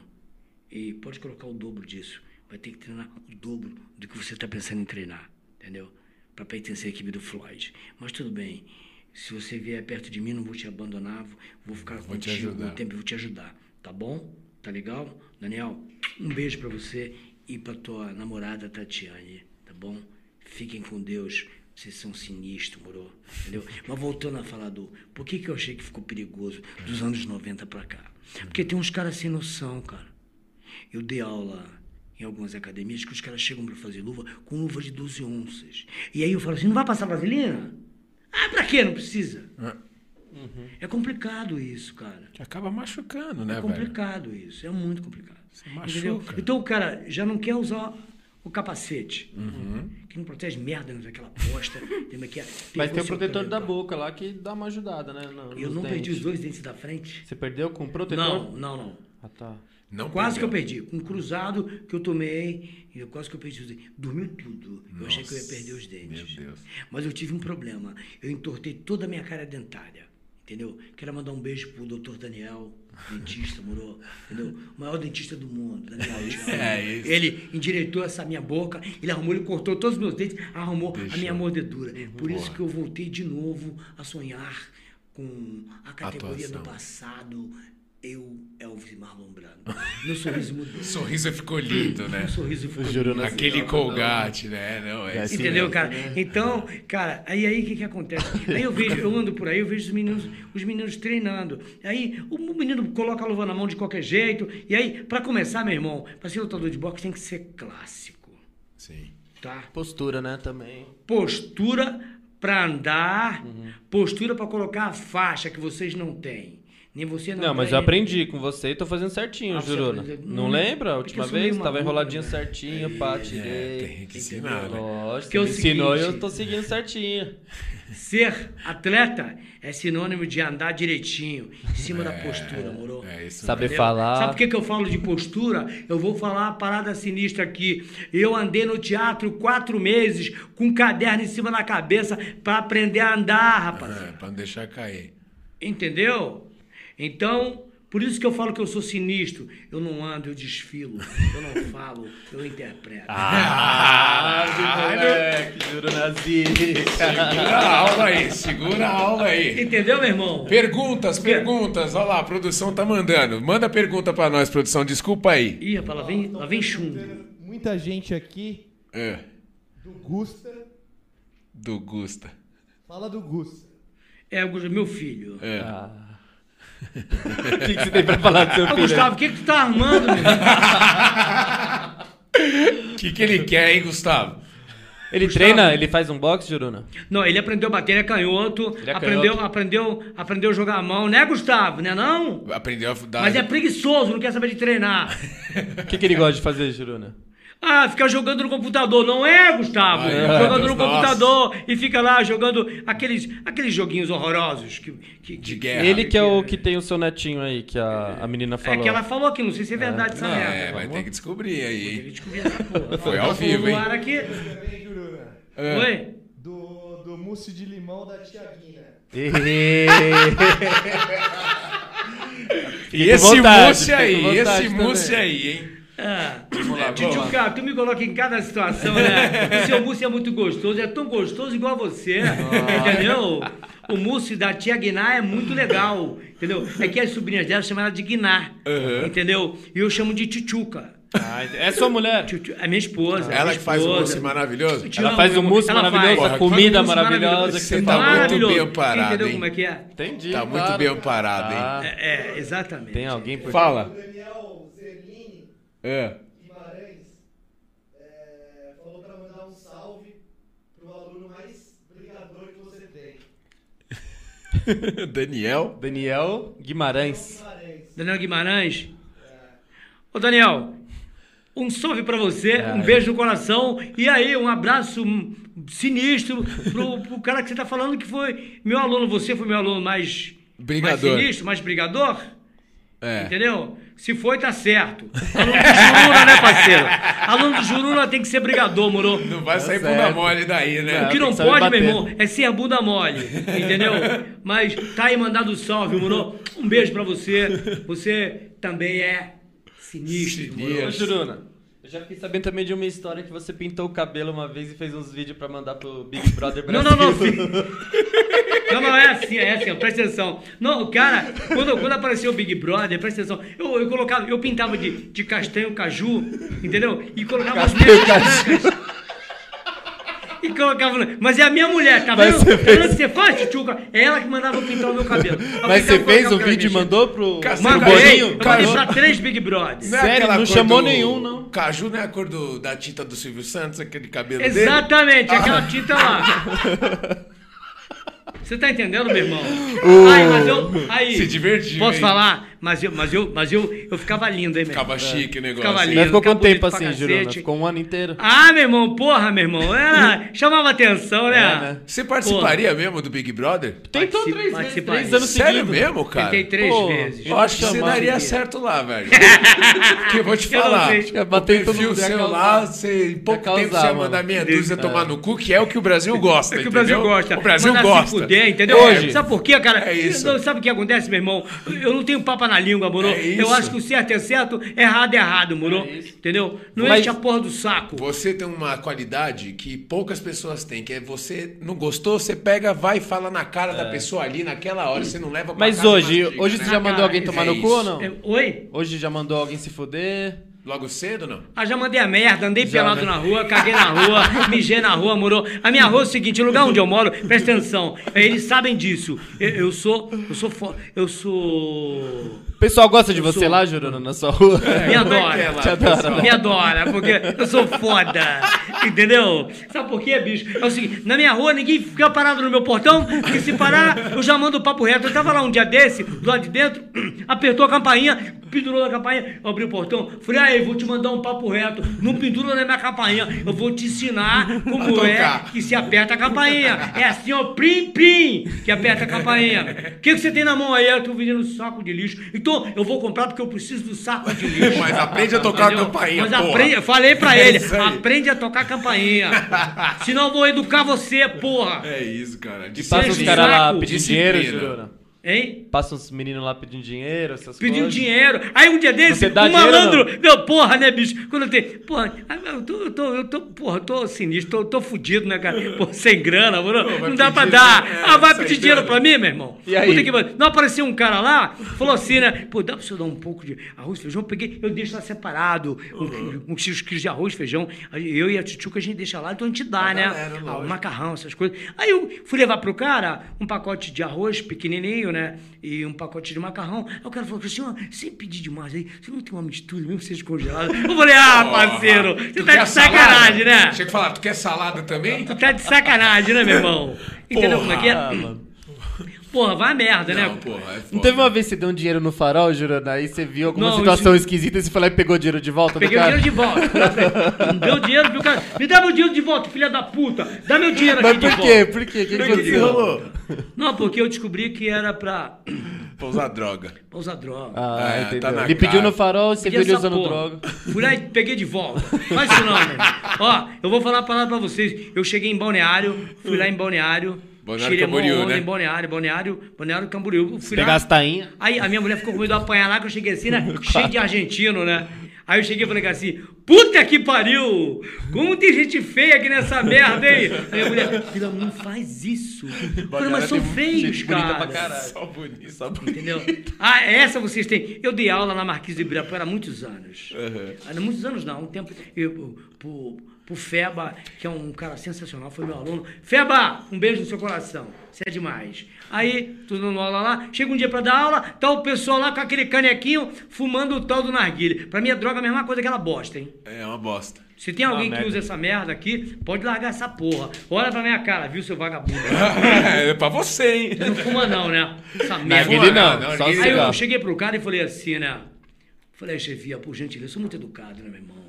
E pode colocar o dobro disso. Vai ter que treinar o dobro do que você está pensando em treinar, entendeu? Para pertencer à equipe do Floyd. Mas tudo bem. Se você vier perto de mim, não vou te abandonar, vou- ficar Vou te contigo o tempo, vou te ajudar, tá bom? Tá legal? Daniel, um beijo para você e para tua namorada Tatiane, tá bom? Fiquem com Deus. Vocês são sinistros, moro? Entendeu? Mas voltando a falar do. Por que, que eu achei que ficou perigoso dos anos 90 pra cá? Porque tem uns caras sem noção, cara. Eu dei aula em algumas academias que os caras chegam pra fazer luva com luva de 12 onças. E aí eu falo assim: não vai passar vaselina? Ah, pra quê? Não precisa. É complicado isso, cara. Que acaba machucando, né, É velho? complicado isso, é muito complicado. Você machuca. Entendeu? Então o cara já não quer usar o capacete, Uhum. que não protege merda naquela bosta. tem que é, Mas tem o protetor da boca lá que dá uma ajudada, né? no-? Eu não perdi dentes. os dois dentes da frente. Você perdeu com o protetor? Não, não, não. Ah, tá. Não quase que eu perdeu. perdi. Com um cruzado que eu tomei, eu quase que eu perdi os dentes. Dormiu tudo. Eu achei que eu ia Nossa, perder os dentes. meu Deus. Mas eu tive um problema. Eu entortei toda a minha cara dentária. Entendeu? Quero mandar um beijo pro doutor Daniel, dentista, moro? Entendeu? O maior dentista do mundo, Daniel. É isso. Ele endireitou essa minha boca, ele arrumou, ele cortou todos os meus dentes, arrumou a minha mordedura. Por isso Porra. que eu voltei de novo a sonhar com a categoria do Atuação. passado. Eu, Elvis Marlon Brando. Meu sorriso mudou. O sorriso ficou lindo, né? Meu sorriso ficou lindo. né? Aquele colgate, né? Não, é assim Entendeu, mesmo. cara? Então, cara, aí aí o que, que acontece? Aí eu vejo, eu ando por aí, eu vejo os meninos, os meninos treinando. Aí o menino coloca a luva na mão de qualquer jeito. E aí, pra começar, meu irmão, pra ser lutador de boxe tem que ser clássico, Sim. tá? Postura, né, também. Postura pra andar, postura pra colocar a faixa que vocês não têm. Nem você não Não, mas eu aprendi com você e tô fazendo certinho, Ah, Juruna. aprendeu- Não Não, lembra a é última vez? Tava enroladinho né? certinho, pá, É, tirei. tem que ensinar, né? Lógico, é o me ensinou e eu seguinte- tô seguindo certinho. Ser atleta é sinônimo de andar direitinho, em cima da É, postura, moro? É isso Saber mesmo. falar. Sabe por que, que eu falo de postura? Eu vou falar uma parada sinistra aqui. Eu andei no teatro quatro meses com um caderno em cima da cabeça para aprender a andar, rapaz. É, pra não deixar cair. Entendeu? Então, por isso que eu falo que eu sou sinistro. Eu não ando, eu desfilo. Eu não falo, eu interpreto. Ah, moleque, juro nazi. Segura a aula aí, segura a aula aí. Entendeu, meu irmão? Perguntas, perguntas. Olha lá, a produção tá mandando. Manda pergunta pra nós, produção. Desculpa aí. Ih, rapaz, lá vem, lá vem chumbo. Muita gente aqui É, do Gusta. do Gusta. Fala do Gusta. É, o meu filho. É. Ah. O que, que você tem pra falar do seu Ô, filho? Gustavo, o que, que tu tá armando, meu irmão? O que, que ele quer, hein, Gustavo? Ele treina? Ele faz um boxe, Juruna? Não, ele aprendeu a bater, ele é canhoto, Ele é aprendeu, canhoto. aprendeu, aprendeu a jogar a mão, né, Gustavo? Né não? Aprendeu a dar. Mas é preguiçoso, não quer saber de treinar. O que, que ele gosta de fazer, Juruna? Ah, fica jogando no computador, não é, Gustavo? Ah, é, jogando Deus, no computador e fica lá jogando aqueles, aqueles joguinhos horrorosos que, que, De que- guerra. ele que é o que tem o seu netinho aí, que a, a menina É falou. que ela falou aqui, não sei se é verdade essa Não, merda. é, vai ter que descobrir aí, Ele hein? descobriu essa porra. Foi ao vivo, hein? ar aqui. É. Oi? Do, do mousse de limão da Tiaguina. E esse vontade, mousse aí, esse também. mousse aí, hein? Ah. Tchutchuca, tu me coloca em cada situação, né? O seu mousse é muito gostoso, é tão gostoso igual a você, entendeu? O mousse da tia Guiná é muito legal, entendeu? É que as sobrinhas dela chamam ela de Guiná, Uhum. entendeu? E eu chamo de Tchutchuca. Ah, é sua mulher. É minha esposa. Ela minha que faz o esposa. mousse maravilhoso? Ela amo, faz um amor. mousse maravilhoso, faz. a comida um maravilhosa que você tá faz. muito bem parado, Entendeu hein? como é que é? Entendi. Tá muito claro. bem parado, hein? Tá. É, é, exatamente. Tem alguém por Fala. Daniel É. Guimarães é, falou pra mandar um salve pro aluno mais brigador que você tem. Daniel. Daniel Guimarães. Guimarães. Daniel Guimarães. Ô, Daniel, um salve pra você, É. um beijo no coração e aí um abraço sinistro pro, pro cara que você tá falando que foi meu aluno. Você foi meu aluno mais, mais Brigador. sinistro, mais brigador, É. entendeu? Se foi, tá certo. Aluno do Juruna, né, parceiro? Aluno do Juruna tem que ser brigador, moro? Não vai sair Tá bunda mole daí, né? O que não pode, meu irmão, é ser a bunda mole, entendeu? Mas tá aí mandado salve, moro? Um beijo pra você. Você também é sinistro, Sinistro. moro? Ô, Juruna, eu já fiquei sabendo também de uma história que você pintou o cabelo uma vez e fez uns vídeos pra mandar pro Big Brother Não, Brasil. não, não, filho. Não, não, é assim, é assim, ó, presta atenção. Não, o cara, quando, quando apareceu o Big Brother, presta atenção, eu, eu colocava, eu pintava de, de castanho caju, entendeu? E colocava as brancas. E colocava. Mas é a minha mulher, tá Mas vendo? você fez- você faz, tchutchuca? É ela que mandava eu pintar o meu cabelo. Eu Mas você fez o vídeo e mandou pro, Castanho pro Boninho? eu mandei Caju. pra três Big Brothers. Não é Sério? Não chamou do- nenhum, não. Caju não é a cor do, da tinta do Silvio Santos, aquele cabelo dele? Exatamente, aquela tinta lá. Você tá entendendo, meu irmão? Aí, mas eu. Aí, Se divertiu, Posso hein? falar? Mas eu, mas eu, mas eu, eu ficava lindo, hein, meu Ficava chique o negócio. Ficava lindo. Mas ficou quanto tempo assim, Juruna? Ficou um ano inteiro. Ah, meu irmão, porra, meu irmão. É, chamava atenção, né? É, né? Você participaria mesmo do Big Brother? Tentou três vezes, três anos Sério seguidos. mesmo, cara? Tentei três Pô, vezes. Eu acho que você daria certo lá, velho. Porque eu vou te Eu falar. em o perfil seu causar. lá, você, em pouco Ia tempo causar, você ia mandar meia dúzia tomar no cu, que é o que o Brasil gosta, É que o? Brasil gosta. O Brasil gosta. se fuder, entendeu? Hoje. Sabe por quê, cara? É Sabe o que acontece, meu irmão? Eu não tenho papo na língua, moro? É. Eu acho que o certo é certo, errado é errado, moro? Entendeu? Não Mas- enche a porra do saco. Você tem uma qualidade que poucas pessoas têm, que é você não gostou, você pega, vai e fala na cara da pessoa ali naquela hora, você não leva pra Mas casa hoje, mastiga, hoje né? você já mandou alguém tomar é no cu ou não? É, Oi? Hoje já mandou alguém se fuder? Logo cedo, não? Ah, já mandei a merda, andei Já, pelado né? na rua, caguei na rua, mijei na rua, morou. A minha rua é o seguinte, o lugar onde eu moro, presta atenção, eles sabem disso. Eu, eu sou, eu sou, fo- eu sou... O pessoal gosta de Eu você sou- lá, Juruna, na sua rua? Me é que é adora. lá, Te adora. Me adora, porque eu sou foda. Entendeu? Sabe por quê, bicho? É o seguinte, na minha rua ninguém fica parado no meu portão, porque se parar, eu já mando o papo reto. Eu tava lá um dia desse, do lado de dentro, apertou a campainha, pendurou na campainha, eu abri o portão, falei, aí, vou te mandar um papo reto. Não pendura na minha campainha, eu vou te ensinar como é que se aperta a campainha. É assim, ó, prim, prim, que aperta a campainha. O que, que você tem na mão aí? Eu tô vendendo um saco de lixo. Então, eu vou comprar porque eu preciso do saco de lixo. Mas aprende a tocar Entendeu? a campainha, Mas porra. aprende, eu falei pra É ele, aprende a tocar a campainha. Senão eu vou educar você, porra. É isso, cara. Passa os caras lá saco. pedindo dinheiro. Juruna. Hein? Passa uns meninos lá pedindo dinheiro, essas Pedindo coisas. dinheiro. Aí um dia desse, um malandro. Meu, porra, né, bicho? Quando eu tenho. Porra, ah, eu tô, eu tô, eu tô, porra, eu tô sinistro, tô, tô fudido, né, cara? Porra, sem grana, mano. Não dá pra dar. é, ah, vai pedir dinheiro pra mim, meu irmão? E aí? Que. Não apareceu um cara lá, falou assim, né? Pô, dá pra você dar um pouco de arroz e feijão? Eu peguei, eu deixo lá separado, um, uns X quilos de arroz feijão. Eu e a Tchutchuca a gente deixa lá, então a gente dá, Pra né? galera, Ah, o macarrão, essas coisas. Aí eu fui levar pro cara um pacote de arroz pequenininho, né? E um pacote de macarrão. Aí o cara falou, senhor, sem pedir demais aí, você não tem uma mistura mesmo, seja congelado? Eu falei, ah, parceiro, você Tu tá de sacanagem, salada? né? Chega e falar, tu quer salada também? Tu tá de sacanagem, né, meu irmão? Entendeu como é que é? mano. Porra, vai a merda, Não, né? porra, é Não teve uma vez que você deu um dinheiro no farol, Jurana? Aí você viu alguma Não, situação isso- esquisita e você lá e pegou o dinheiro de volta Peguei o dinheiro de volta. Me deu dinheiro, viu, cara? Me dá meu dinheiro de volta, filha da puta. Dá meu dinheiro aqui Mas de por volta. quê? Por quê? O que, que rolou? Não, porque eu descobri que era pra, Pra usar droga. pra usar droga. Ah, É, entendeu. tá na ele pediu no farol, você viu ele usando porra. droga. Fui lá e peguei de volta. Faz isso não, meu. Ó, eu vou falar uma palavra pra vocês. Eu cheguei em Balneário, fui lá em Balneário. Balneário Camboriú, onda né? Em Balneário, Balneário, Balneário Camboriú. Fui Pegar as tainhas. Aí a minha mulher ficou com medo de apanhar lá, que eu cheguei assim, né? Cheio de argentino, né? Aí eu cheguei e falei assim, puta que pariu! Como tem gente feia aqui nessa merda, hein? Aí a mulher, filha, não faz isso. Eu falei, mas são feios, cara. pra caralho. Só bonito. Só bonito. Entendeu? Ah, essa vocês têm. Eu dei aula na Marquise de Ibirapuera há muitos anos. Há muitos anos não, um tempo. Eu, pro, pro Feba, que é um cara sensacional, foi meu aluno. Feba, um beijo no seu coração. Você é demais. Aí, tudo dando aula lá, chega um dia pra dar aula, tá o pessoal lá com aquele canequinho fumando o tal do narguile. Pra mim, a droga é a mesma coisa que aquela bosta, hein? É uma bosta. Se tem alguém que merda. usa essa merda aqui, pode largar essa porra. Olha pra minha cara, viu, seu vagabundo? é pra você, hein? Você não fuma não, né? Essa merda. Narguile não, não, só narguile Aí eu cheguei pro cara e falei assim, né? Falei, chefia, por gentileza, eu sou muito educado, né, meu irmão?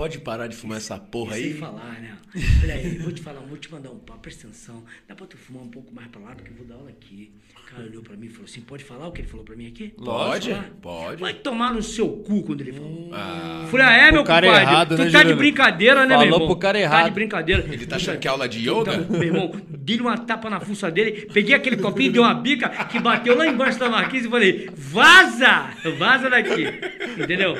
Pode parar de fumar essa porra aí? falar, né? Falei, aí, vou te falar, vou te mandar um papo, presta atenção. Dá pra tu fumar um pouco mais pra lá, porque eu vou dar aula aqui. O cara olhou pra mim e falou assim, pode falar o que ele falou pra mim aqui? Pode, falar? pode. Vai tomar no seu cu quando ele falou. Ah, Falei, ah, é, meu cara compadre? errado, tu né, tá de brincadeira, né, meu Falou irmão? pro cara Tá errado. de brincadeira. ele tá achando que é aula de yoga? Então, meu irmão, dei uma tapa na fuça dele, peguei aquele copinho, dei uma bica que bateu lá embaixo da marquise e falei, vaza! Vaza daqui. Entendeu?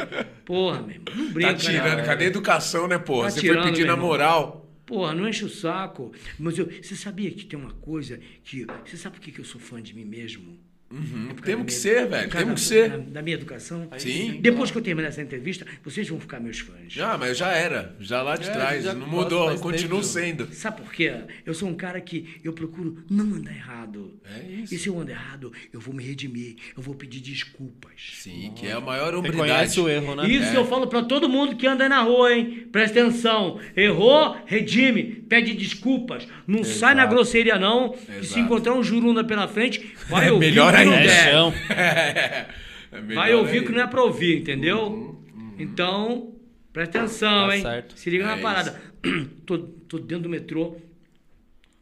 Porra, meu irmão, não brinca, Tá tirando. né? Cadê a educação, né, porra? Tá Você tirando, foi pedir na moral. Porra, não enche o saco. Mas eu, você sabia que tem uma coisa que. Você sabe por que eu sou fã de mim mesmo? É por causa Temos que minha- ser, velho, temos que ser. Da, da minha educação. Sim. Depois que eu terminar essa entrevista, vocês vão ficar meus fãs. Já, mas já era. Já lá de É, trás. Não mudou. Continuo tempo. sendo. Sabe por quê? Eu sou um cara que eu procuro não andar errado. É isso. E se eu ando errado, eu vou me redimir, eu vou pedir desculpas. Sim, que é a maior Você conhece o erro, né? Isso É. eu falo pra todo mundo que anda aí na rua, hein? Presta atenção. Errou, redime, pede desculpas. Não sai na grosseria, não. Que se Exato. encontrar um jurunda pela frente, vai É ouvir melhor não. É der. É Vai ouvir o ainda. que não é pra ouvir, entendeu? Então, presta atenção, Tá hein? certo. Se liga É na isso. parada. tô, tô dentro do metrô.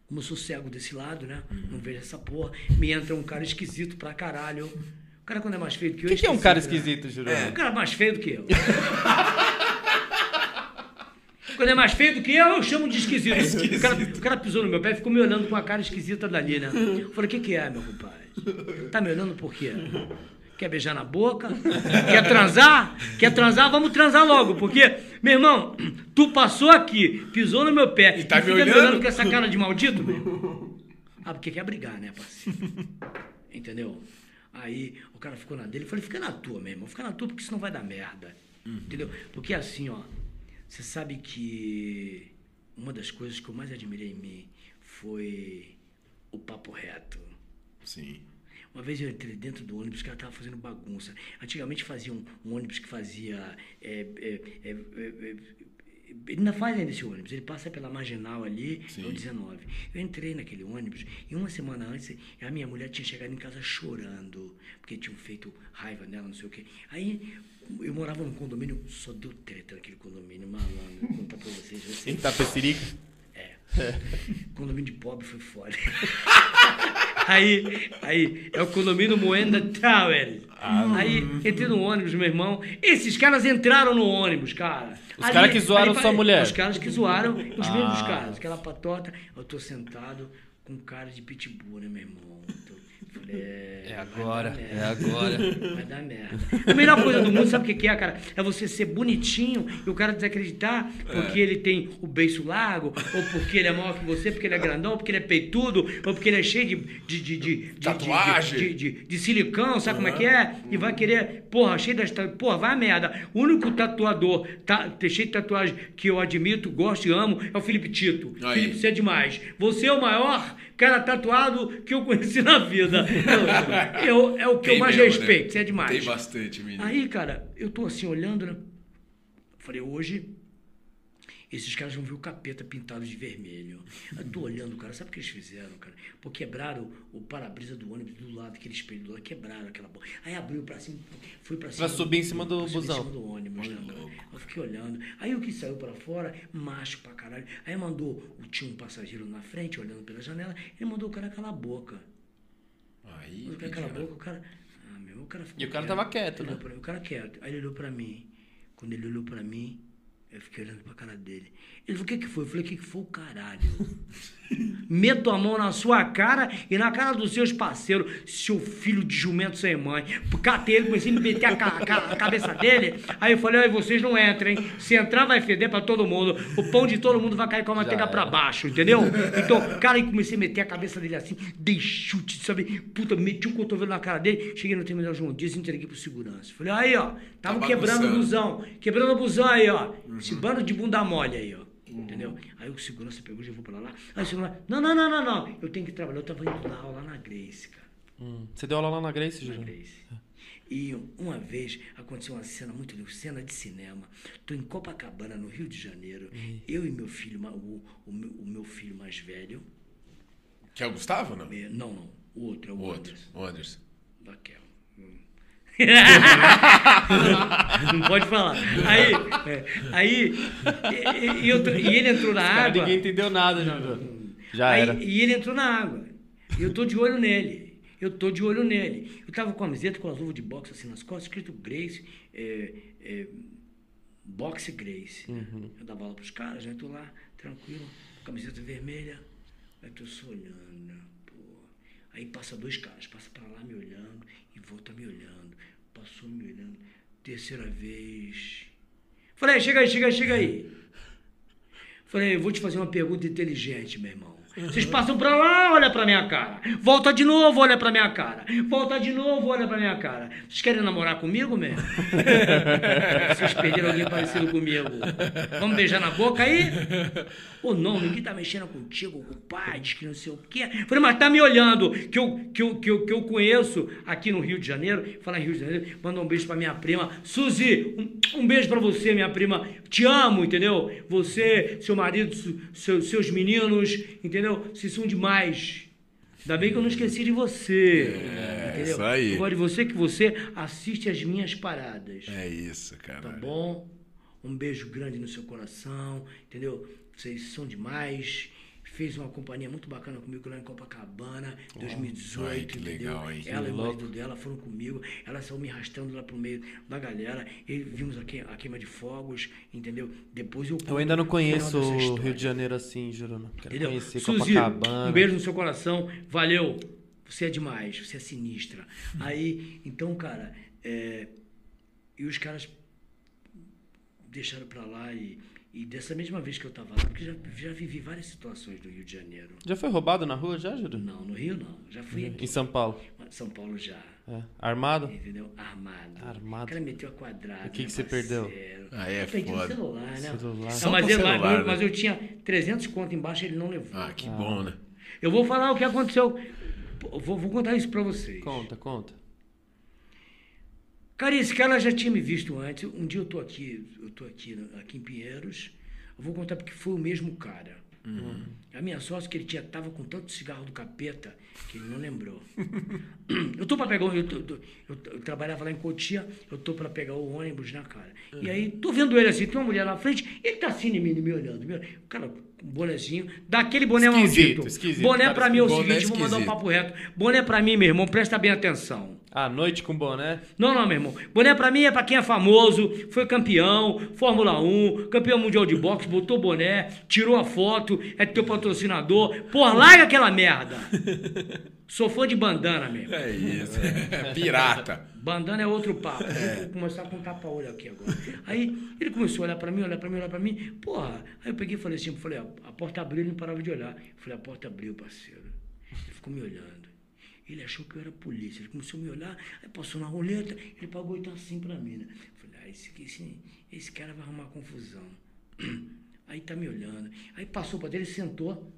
Como eu sou cego desse lado, né? Uhum. Não vejo essa porra. Me entra um cara esquisito pra caralho. O cara, quando é mais feio do que eu. O que, que é um cara né? esquisito, Jurana? O cara é mais feio do que eu. Quando é mais feio do que eu, eu chamo de esquisito. O, cara, o cara pisou no meu pé e ficou me olhando com a cara esquisita dali, né? Eu falei, o que, que é, meu compadre? Tá me olhando por quê? Quer beijar na boca? Quer transar? Quer transar? Vamos transar logo, porque, meu irmão, tu passou aqui, pisou no meu pé E tá me fica olhando? com essa cara de maldito, meu irmão. Ah, porque quer brigar, né, parceiro? Entendeu? Aí o cara ficou na dele. Eu falei, fica na tua, meu irmão. Fica na tua, porque senão vai dar merda. Entendeu? Porque assim, ó. Você sabe que uma das coisas que eu mais admirei em mim foi o papo reto. Sim. Uma vez eu entrei dentro do ônibus, o cara tava fazendo bagunça. Antigamente fazia um, um ônibus que fazia. é, é, é, é, é, ele ainda faz ainda esse ônibus, ele passa pela marginal ali, é o 19. Eu entrei naquele ônibus e uma semana antes a minha mulher tinha chegado em casa chorando, porque tinham feito raiva nela, não sei o quê. Aí eu morava num condomínio, só deu treta naquele condomínio, malandro, vou contar pra vocês. Em vocês Tapecerica? condomínio de pobre foi foda. aí, aí, é o condomínio Moenda Tower. Aí, entrei no ônibus, meu irmão. Esses caras entraram no ônibus, cara. Os caras que zoaram ali, sua mulher. Os caras que zoaram, os Ah. mesmos caras. Aquela patota, eu tô sentado com cara de pitbull, né, meu irmão? É, agora, vai dar é agora. Vai dar merda. A melhor coisa do mundo, sabe o que é, cara? É você ser bonitinho e o cara desacreditar porque ele tem o beiço largo, ou porque ele é maior que você, porque ele é grandão, ou porque ele é peitudo, ou porque ele é cheio de. de, de, de, de- Tatuagem. De, de, de, de silicão, sabe como é que é? E vai querer, porra, cheio das. Porra, vai a merda. O único tatuador tá, cheio de tatuagem que eu admito, gosto e amo é o Felipe Tito. Aí. Felipe, você é demais. Você é o maior cara tatuado que eu conheci na vida. Eu, eu- é o que eu Tem mais mesmo, né? respeito, você é demais. Tem bastante, menino. Aí, cara, eu tô assim olhando, né? Falei, hoje esses caras vão ver o capeta pintado de vermelho. Eu tô olhando, cara, sabe o que eles fizeram, cara? Pô, quebraram o para-brisa do ônibus do lado, aquele espelho do lado, quebraram aquela porra. Aí abriu pra cima, foi pra cima. subir em cima do pra subir busão. Em cima do ônibus, né, cara? Eu fiquei olhando. Aí o que saiu pra fora, macho pra caralho. Aí mandou, tinha um passageiro na frente, olhando pela janela, ele mandou o cara calar a boca. Aí, Quando o cara cala a pediu, boca, o cara. Ah, meu, o cara ficou E o cara tava quieto, Ele né? mim, O cara quieto. Aí ele olhou pra mim. Quando ele olhou pra mim, eu fiquei olhando pra cara dele. Ele falou: o que que foi? Eu falei: o que que foi o caralho? Meto a mão na sua cara e na cara dos seus parceiros, seu filho de jumento sem mãe. Catei ele, comecei a me meter a, ca- a cabeça dele. Aí eu falei: "Ai, vocês não entrem. Se entrar, vai feder pra todo mundo. O pão de todo mundo vai cair com a manteiga pra baixo, entendeu? Então, cara, aí comecei a meter a cabeça dele assim, dei chute, sabe? Puta, meti o cotovelo na cara dele. Cheguei no terminal João Dias e entreguei pro segurança. Falei: aí, ó, tava Tá quebrando o busão. Quebrando o busão aí, ó. Esse bando de bunda mole aí, ó. Entendeu? Aí o segurança pegou e levou pra lá. Aí o segurança, não, não, não, não, não. Eu tenho que trabalhar. Eu tava indo dar aula na Grace, cara. Hum. Você deu aula lá na Grace, Na Júlio? Grace. E uma vez aconteceu uma cena muito linda, cena de cinema. Tô em Copacabana, no Rio de Janeiro. Eu e meu filho, o, o, meu, o meu filho mais velho. Que é o Gustavo, não? eh, Não, não. O outro é o, O outro. Anderson. O Anderson. Raquel. Hum. Não pode falar. Aí, é, aí e, eu e ele entrou na Cara, água. ninguém entendeu nada, Júlio. Já Aí- era. E ele entrou na água. E eu tô de olho nele. Eu tô de olho nele. Eu tava com a camiseta, com as luvas de boxe assim nas costas, escrito Grace, é, é, Boxe Grace. Uhum. Eu dava aula pros caras, já tô lá, tranquilo, camiseta vermelha. Aí tô só olhando, né? Pô. Aí passa dois caras, passa pra lá me olhando e volta me olhando. Passou me olhando. Terceira vez. Falei, chega aí, chega aí, chega aí. Falei, vou te fazer uma pergunta inteligente, meu irmão. Vocês passam pra lá, olha pra minha cara. Volta de novo, olha pra minha cara. Volta de novo, olha pra minha cara. Vocês querem namorar comigo mesmo? Vocês perderam alguém parecido comigo. Vamos beijar na boca aí? Ou não, ninguém tá mexendo contigo, compadre, que não sei o quê. Falei, mas tá me olhando, que eu, que eu, que eu, que eu conheço aqui no Rio de Janeiro. Falar em Rio de Janeiro, mandar um beijo pra minha prima. Suzy, um, um beijo pra você, minha prima. Te amo, entendeu? Você, seu marido, seu- seus meninos, entendeu? Vocês são demais. Ainda bem que eu não esqueci de você. entendeu? isso aí. Eu gosto de você que você assiste as minhas paradas. É isso, cara. Tá bom? Um beijo grande no seu coração, entendeu? Vocês são demais. Fez uma companhia muito bacana comigo lá em Copacabana, 2018. ai, que entendeu? legal, hein? Ela Que e o marido dela foram comigo. Ela saiu me arrastando lá pro meio da galera. E vimos a, que- a queima de fogos, entendeu? Depois eu. Eu ainda não conheço o. Rio de Janeiro assim, Juruna. Quero Entendeu? conhecer Suzy, Copacabana. um beijo no seu coração. Valeu. Você é demais. Você é sinistra. Hum. Aí, então, cara, é, e os caras deixaram pra lá e, e dessa mesma vez que eu tava lá, porque já, já vivi várias situações do Rio de Janeiro. Já foi roubado na rua, já, Júlio? Não, no Rio não. Já fui aqui. Em São Paulo. São Paulo já. É. Armado? Entendeu? Armado. Armado. O cara meteu a quadrada. O que que né, você perdeu? Ah, é eu perdi foda. o celular, né? Celular. Só Não, mas, ele- celular, mas, né? mas eu tinha 300 conto embaixo ele não levou. Ah, que bom, né? Eu vou falar o que aconteceu. Vou, vou contar isso pra vocês. Conta, conta. Cara, esse cara já tinha me visto antes. Um dia eu tô aqui, eu tô aqui, aqui em Pinheiros. Eu vou contar porque foi o mesmo cara. A minha sorte é que ele tinha, tava com tanto cigarro do capeta que ele não lembrou. eu tô pra pegar. Eu, tô- eu, tô- eu trabalhava lá em Cotia, eu tô pra pegar o ônibus na cara. E aí, tô vendo ele assim, tem uma mulher na frente, ele tá assim em mim, me olhando. me olhando. O cara bonezinho, daquele boné Esquisito, maldito. esquisito, boné pra mim é o seguinte, vou mandar um esquisito. papo reto. Boné pra mim, meu irmão, presta bem atenção. À noite com boné. Não, não, meu irmão. Boné pra mim é pra quem é famoso, foi campeão, Fórmula 1, campeão mundial de boxe, botou boné, tirou a foto, é teu patrocinador. Porra, larga aquela merda. Sou fã de bandana mesmo. É isso. Pirata. Bandana é outro papo. Vou começar a contar pra olho aqui agora. Aí ele começou a olhar pra mim, olhar pra mim, olhar pra mim. Porra. Aí eu peguei e falei assim, falei, a, a porta abriu, ele não parava de olhar. Eu falei, a porta abriu, parceiro. Ele ficou me olhando. Ele achou que eu era polícia. Ele começou a me olhar, aí passou na roleta, ele pagou e tá assim pra mim, né? Eu falei, ah, esse, esse, esse cara vai arrumar confusão. Aí tá me olhando. Aí passou pra dele, sentou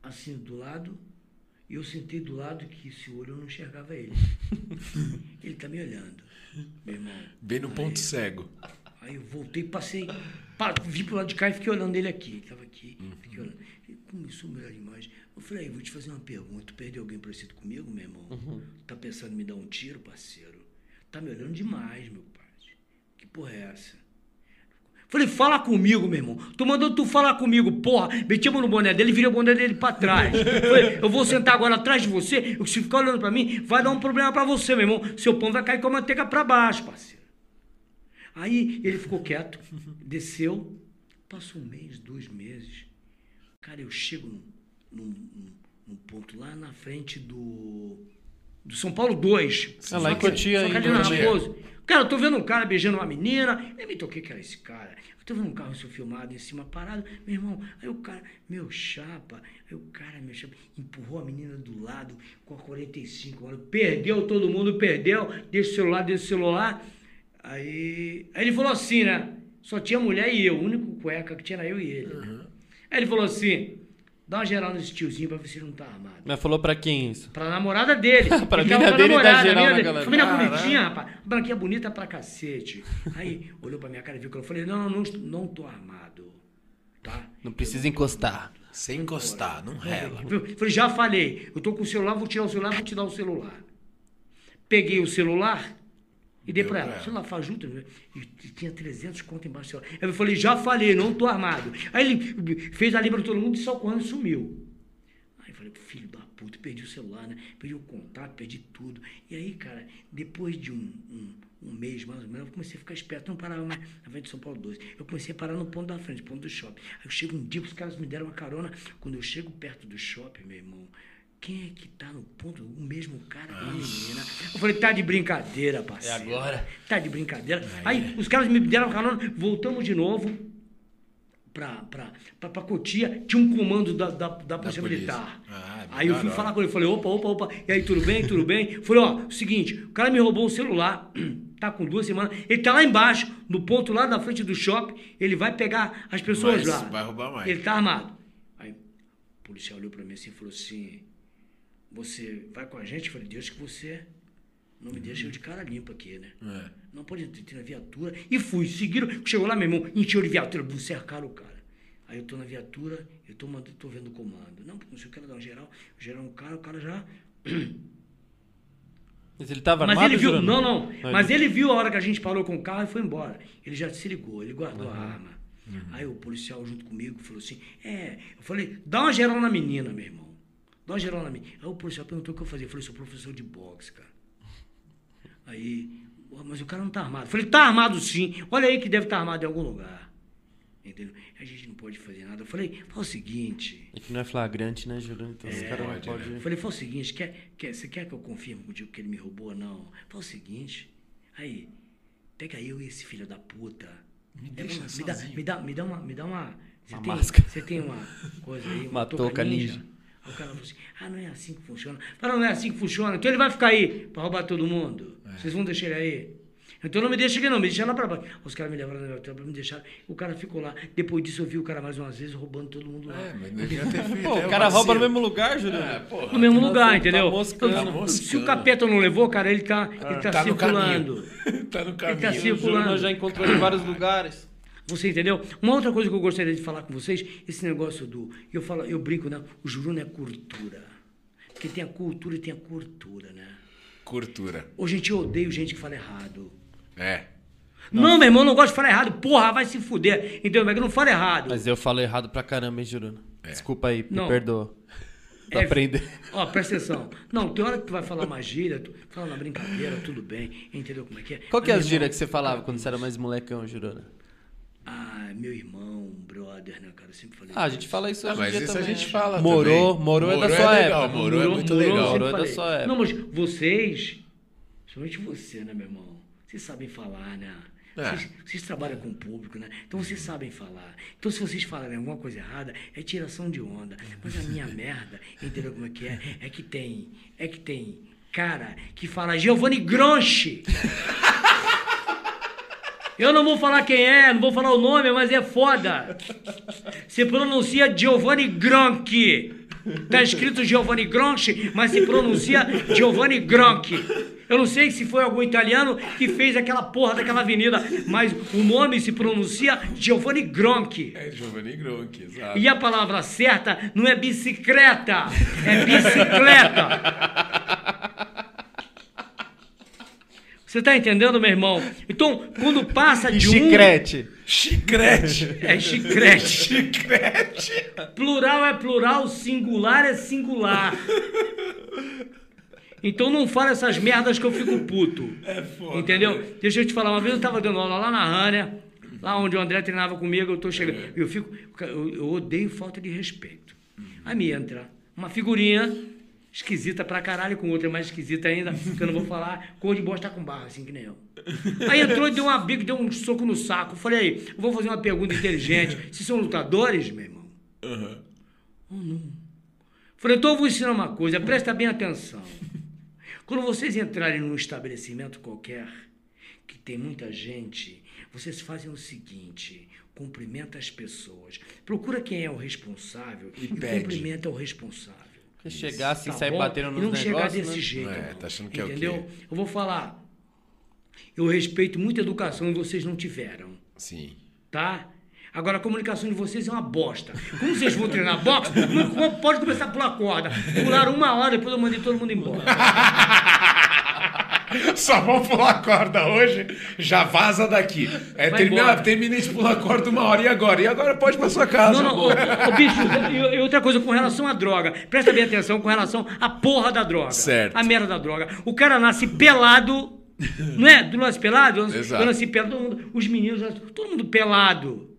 assim do lado, e eu sentei do lado que se o olho eu não enxergava ele. ele tá me olhando, meu irmão. Bem no ponto Aí- cego. Aí eu voltei, passei, pá, vi pro lado de cá e fiquei olhando ele aqui. Ele tava aqui, fiquei olhando. Ele começou a me olhar demais. Eu falei, aí, vou te fazer uma pergunta. Tu perdeu alguém parecido comigo, meu irmão? Tá pensando em me dar um tiro, parceiro? Tá me olhando demais, meu pai. Que porra é essa? Falei, fala comigo, meu irmão. Tô mandando tu falar comigo, porra. Meti a mão no boné dele virei o boné dele pra trás. Falei, eu vou sentar agora atrás de você. Se ficar olhando pra mim, vai dar um problema pra você, meu irmão. Seu pão vai cair com a manteiga pra baixo, parceiro. Aí ele ficou quieto, desceu, passou um mês, dois meses. Cara, eu chego num- num- num ponto lá na frente do. Do São Paulo 2. Ah, lá em Cotia. Raposo. Cara, eu tô vendo um cara beijando uma menina. Eu me toquei que era esse cara. Eu tô vendo um carro seu filmado em cima parado. Meu irmão, aí o cara, meu chapa. Aí o cara, meu chapa, empurrou a menina do lado com a 45 anos. Perdeu, todo mundo perdeu. Deixa o celular, deixa o celular. Aí, aí ele falou assim, né? Só tinha mulher e eu. O único cueca que tinha era eu e ele. Aí ele falou assim: dá uma geral nesse tiozinho pra ver se ele não tá armado. Mas falou pra quem isso? Pra namorada dele. Pra Ele mina tava com a dele e dar namorada, geral na galera. Menina Caralho. bonitinha, rapaz. Branquinha bonita pra cacete. Aí olhou pra minha cara e viu que eu falei: não, não, não, não tô armado. Tá? Não precisa encostar. Sem encostar, não rela. Eu Falei, já falei, eu tô com o celular, vou tirar o celular, vou te dar o celular. Peguei o celular e dei pra ela. celular faz junto, e tinha 300 conto embaixo do celular. Aí eu falei, já falei, não tô armado. Aí ele fez a libra todo mundo e saiu correndo sumiu. Aí eu falei, filho da puta, perdi o celular, né? Perdi o contato, perdi tudo. E aí, cara, depois de um, um, um mês mais ou menos, eu comecei a ficar esperto, não parava mais na frente de São Paulo 12. Eu comecei a parar no ponto da frente, ponto do shopping. Aí eu chego um dia, os caras me deram uma carona. Quando eu chego perto do shopping, meu irmão, quem é que tá no ponto? O mesmo cara com a menina. Eu falei, tá de brincadeira, parceiro. É agora? Tá de brincadeira. Aí os caras me deram carona, voltamos de novo pra, pra, pra, pra Cotia, tinha um comando da, da, da Polícia polícia. Militar. Ah, aí eu fui falar com ele, falei, opa, opa, opa, e aí, tudo bem, tudo bem? Falei, ó, seguinte, o cara me roubou um celular, tá com duas semanas, ele tá lá embaixo, no ponto lá da frente do shopping, ele vai pegar as pessoas Mas lá. vai roubar mais. Ele tá armado. Aí o policial olhou pra mim assim e falou assim, você vai com a gente? Eu falei, Deus que você não me deixa eu de cara limpa aqui, né? É. Não pode ter na viatura. E fui, seguiram. Chegou lá, meu irmão, encheu de viatura, cercaram o cara. Aí eu tô na viatura, eu tô, mandando, tô vendo o comando. Não, porque não sei o que, dar um geral. Geral um cara, o cara já. Mas ele tava Mas ele viu, não, não. Mas ele viu a hora que a gente parou com o carro e foi embora. Ele já se ligou, ele guardou a arma. Aí o policial junto comigo falou assim: É, eu falei, dá uma geral na menina, meu irmão. Dá uma geral na menina. Aí o policial perguntou o que eu fazia. Eu falei, sou professor de boxe, cara. Aí, "Pô, mas o cara não tá armado. Eu falei, tá armado sim. Olha aí que deve estar armado em algum lugar. Entendeu? A gente não pode fazer nada. Eu falei, fala o seguinte. É que não é flagrante, né, Jurandir? Então os caras não pode, né? podem... Eu falei, fala o seguinte, quer, quer, você quer que eu confirme contigo que ele me roubou ou não? Fala o seguinte, aí, pega eu e esse filho da puta. Me deixa me, dá, me, dá, me dá uma. Me dá uma você Uma tem, máscara. Você tem uma coisa aí, uma Uma touca touca ninja? ninja. Aí o cara falou assim: ah, não é assim que funciona. Fala, não é assim que funciona. Então ele vai ficar aí pra roubar todo mundo. É. Vocês vão deixar ele aí. Então não me deixa aqui não, me deixa lá pra baixo. Os caras me levaram na minha pra me deixar. O cara ficou lá. Depois disso eu vi o cara mais umas vezes roubando todo mundo lá. É, mas não devia ter feito. Pô, é o cara rouba no vacilo. mesmo lugar, É, Jurandir. porra. No mesmo Tá lugar, tá entendeu? moscando. Então, Tá se o capeta não levou, cara, ele tá, ele tá, Tá no circulando. caminho. tá no Ele tá caminho. Circulando. Juruna já encontrou em vários lugares. Você entendeu? Uma outra coisa que eu gostaria de falar com vocês, esse negócio do. Eu falo, eu brinco, né? O juruna é cultura. Porque tem a cultura e tem a cultura, né? Cultura. Hoje a gente odeia gente que fala errado. É. Não, meu irmão, eu não gosto de falar errado. Porra, vai se fuder. Entendeu? Mas eu não falo errado. Mas eu falo errado pra caramba, hein, Juruna? Desculpa aí, me Não. perdoa. Tô É, aprendendo. Ó, presta atenção. Não, tem hora que tu vai falar uma gíria, tu fala na brincadeira, tudo bem. Entendeu como é que é? Qual que é gírias irmão, que você falava quando você era mais molecão, Juruna? Ah, meu irmão, brother, né, cara? Eu sempre falei. Ah, a gente fala isso Ah, hoje mas dia isso também. a gente fala Morou, também. morou é da sua legal, época. Morou é muito Morou, legal. Morou é da sua época. Não, mas vocês, principalmente você, né, meu irmão? Vocês sabem falar, né? É. Vocês, vocês trabalham com o público, né? Então vocês sabem falar. Então se vocês falarem alguma coisa errada, é tiração de onda. Mas a minha merda, entendeu como é que é? É que tem, é que tem cara que fala Giovanni Gronchi. Eu não vou falar quem é, não vou falar o nome, mas é foda. Se pronuncia Giovanni Gronchi. Tá escrito Giovanni Gronchi, mas se pronuncia Giovanni Gronchi. Eu não sei se foi algum italiano que fez aquela porra daquela avenida, mas o nome se pronuncia Giovanni Gronchi. É Giovanni Gronchi, exato. E a palavra certa não é bicicleta, é bicicleta. Você tá entendendo, meu irmão? Então, quando passa E de um... chicrete. Chicrete. É chicrete. Chicrete. Plural é plural, singular é singular. Então não fala essas merdas que eu fico puto. É foda. Entendeu? Deixa eu te falar, uma vez eu tava dando aula lá na Rânia, lá onde o André treinava comigo, eu tô chegando. Eu fico. Eu, eu odeio falta de respeito. Aí me entra uma figurinha esquisita pra caralho, com outra mais esquisita ainda, que eu não vou falar, cor de bosta com barra, assim que nem eu. Aí entrou e deu uma bica, deu um soco no saco. Falei, vou fazer uma pergunta inteligente. Se são lutadores, meu irmão? Ou não? Falei, então eu vou ensinar uma coisa, presta bem atenção. Quando vocês entrarem num estabelecimento qualquer, que tem muita gente, vocês fazem o seguinte: cumprimenta as pessoas. Procura quem é o responsável e, pede. cumprimenta o responsável. Se chegar assim, Tá sair bom? batendo nos não chegar negócios, desse né? jeito. É, tá achando que é o Entendeu? quê? Eu vou falar. Eu respeito muita educação e vocês não tiveram, Sim. tá? Agora, a comunicação de vocês é uma bosta. Como vocês vão treinar boxe, não pode começar a pular corda. Pularam uma hora, depois eu mandei todo mundo embora. Só vamos pular corda hoje, já vaza daqui. É, Vai termina, embora. terminei de pular corda uma hora, e agora? E agora pode ir pra sua casa. Não, não, ô, ô, bicho, e, e outra coisa com relação à droga. Presta bem atenção com relação à porra da droga. Certo. A merda da droga. O cara nasce pelado, não é? Tu nasce pelado? Exato. eu nasci pelado, mundo- os meninos, todo mundo pelado.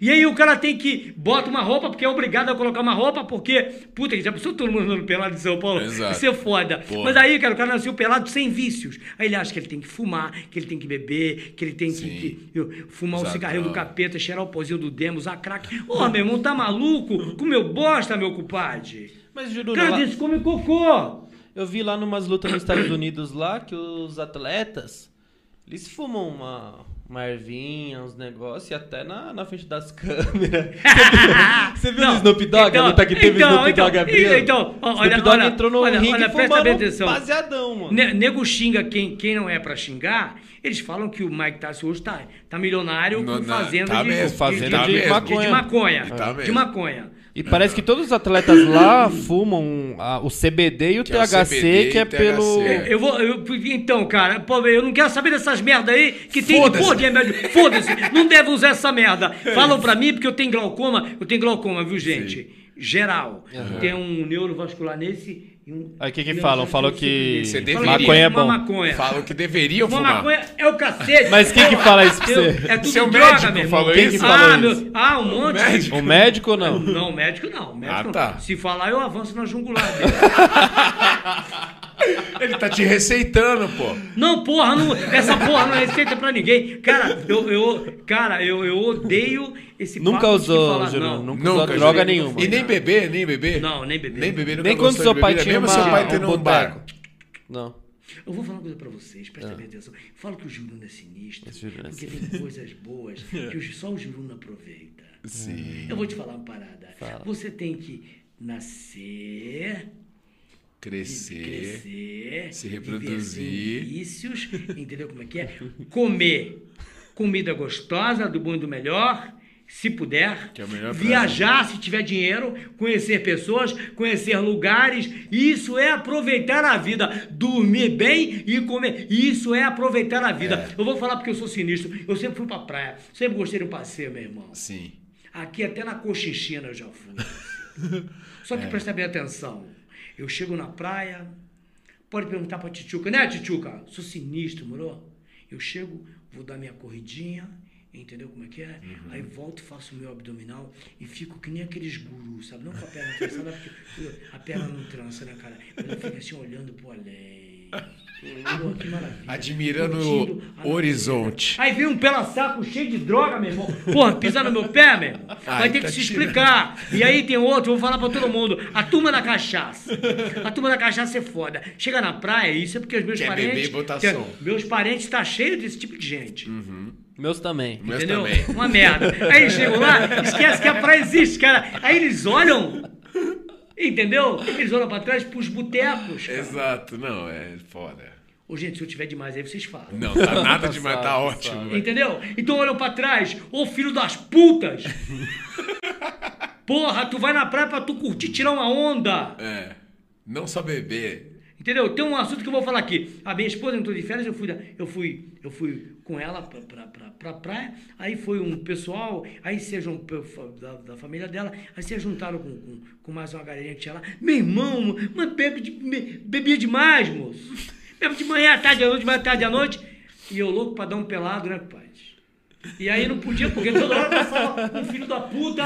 E aí o cara tem que bota uma roupa, porque é obrigado a colocar uma roupa, porque, puta, já pensou todo mundo andando pelado em São Paulo? Exato. Isso é foda. Porra. Mas aí, cara, o cara nasceu pelado sem vícios. Aí ele acha que ele tem que fumar, que ele tem que beber, que ele tem que, Sim. que- fumar o Usar cigarrinho do droga. capeta, cheirar o pozinho do demo, usar crack. Ô, meu irmão, tá maluco? Comeu bosta, meu compadre. Mas, Juru, Cara lá- desse come cocô. eu vi lá numas lutas nos Estados Unidos lá que os atletas, eles fumam uma, uma ervinha, uns negócios, e até na, na frente das câmeras. Você viu o Snoop Dogg, então- luta que teve então, Snoop então, Dogg abrindo? então, olha- Snoop Dogg olha- entrou no olha- ringue olha, presta fumando bem atenção. baseadão, mano. Ne- Nego xinga quem, quem não é pra xingar. Eles falam que o Mike Tyson hoje tá, tá milionário No- com fazenda tá de, mesmo, de- fazenda de- de de- maconha. de maconha. Tá de maconha. E parece que todos os atletas lá fumam ah, o CBD e o Que é o THC, CBD que é THC. pelo... É. Eu vou. eu- então, cara, pô, eu não quero saber dessas merda aí que tem de Foda-se. porra de remédio. Foda-se, não deve usar essa merda. Falam pra mim porque eu tenho glaucoma. Eu tenho glaucoma, viu, gente? Geral. Tem um neurovascular nesse. Aí o que que falam? Falam que. Você deveria. maconha é fumar bom. maconha. Falam que deveriam Fumar fumar. maconha é o cacete. Mas quem que fala isso pra eu- você? É tudo Seu droga, médico meu irmão. falou Quem isso? que falou ah, isso? meu, ah, um monte. médico? O médico ou não? Não, médico não. Médico Ah, não. tá. Se falar, eu avanço na jungular dele. Ele tá te receitando, pô. Não, porra, não, essa porra não é receita pra ninguém. Cara, eu, eu, cara, eu, eu odeio esse Nunca usou, falar, Júnior, não. nunca usou Nunca, droga Júnior. nenhuma. E nem beber, nem beber? Não, nem beber. Nem beber, Nem quando seu pai tinha mesmo uma, seu pai um tendo um bar. Não. Eu vou falar uma coisa pra vocês, presta bem atenção. Falo que o Juruna é sinistro, Esse Juruna é porque tem coisas boas que só o Juruna aproveita. Sim. Eu vou te falar uma parada. Fala. Você tem que nascer, Crescer. crescer, se reproduzir. vícios, entendeu como é que é? Comer comida gostosa, do bom e do melhor, se puder. É Viajar, se tiver dinheiro, conhecer pessoas, conhecer lugares. Isso é aproveitar a vida. Dormir bem e comer. Isso é aproveitar a vida. Eu vou falar porque eu sou sinistro. Eu sempre fui pra praia. Sempre gostei de um passeio, meu irmão. Sim. Aqui até na Cochinchina eu já fui. Só que presta bem atenção. Eu chego na praia, pode perguntar pra Titiuca, né, Titiuca? Sou sinistro, moro? Eu chego, vou dar minha corridinha, Entendeu como é que é? Uhum. Aí volto, faço o meu abdominal e fico que nem aqueles gurus, sabe? Não com a perna trançada, porque a perna não trança, né, cara? Mas eu fico assim olhando pro além. Pô, que maravilha. Admirando Curtindo o horizonte. Aí vem um pela saco cheio de droga, meu irmão. Porra, pisar no meu pé, meu irmão. Vai Ai, ter que tá se tirando. explicar. E aí tem outro, eu vou falar pra todo mundo. A turma da cachaça. A turma da cachaça é foda. Chega na praia, isso é porque os meus Quer parentes. beber e botar tem- som. Meus parentes tá cheio desse tipo de gente. Meus também. Meus entendeu? também. Uma merda. Aí eles chegam lá, esquece que a praia existe, cara. Aí eles olham. Entendeu? Eles olham pra trás pros botecos. cara. Exato, não, é foda. Ô, gente, se eu tiver demais aí, vocês falam. Não, tá nada Tá demais, tá ótimo. velho. Entendeu? Então olham pra trás, ô filho das putas! Porra, tu vai na praia pra tu curtir, tirar uma onda! É. Não só beber. Entendeu? Tem um assunto que eu vou falar aqui. A minha esposa entrou de férias, eu fui, eu fui, eu fui com ela pra, pra, pra, pra praia, aí foi um pessoal, aí se da, da família dela, aí se juntaram com, com, com mais uma galerinha que tinha lá. Meu irmão, mas bebe bebia demais, moço. Bebe de manhã, à tarde, à noite, de manhã, à tarde, à noite. E eu louco pra dar um pelado, né, pai? E aí não podia, porque toda hora passava um filho da puta.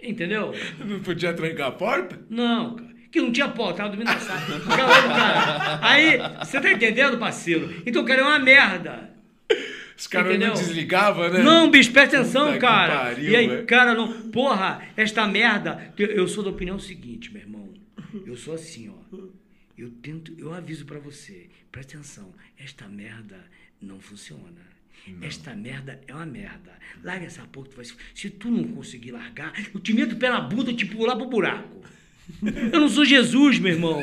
Entendeu? Não podia trancar a porta? Não, cara. Que não tinha pó, tava dormindo na sala. Cara. Aí, você tá entendendo, parceiro? Então, cara, é uma merda. Os caras Entendeu? não desligavam, né? Não, bicho, presta atenção, Puta cara. pariu, e aí, velho. cara, não. Porra, esta merda. Eu, eu sou da opinião seguinte, meu irmão. Eu sou assim, ó. Eu tento, eu aviso pra você. Presta atenção. Esta merda não funciona. Esta merda é uma merda. Larga essa porra tu vai se. Tu não conseguir largar, eu te meto na bunda e te pular pro buraco. Eu não sou Jesus, meu irmão.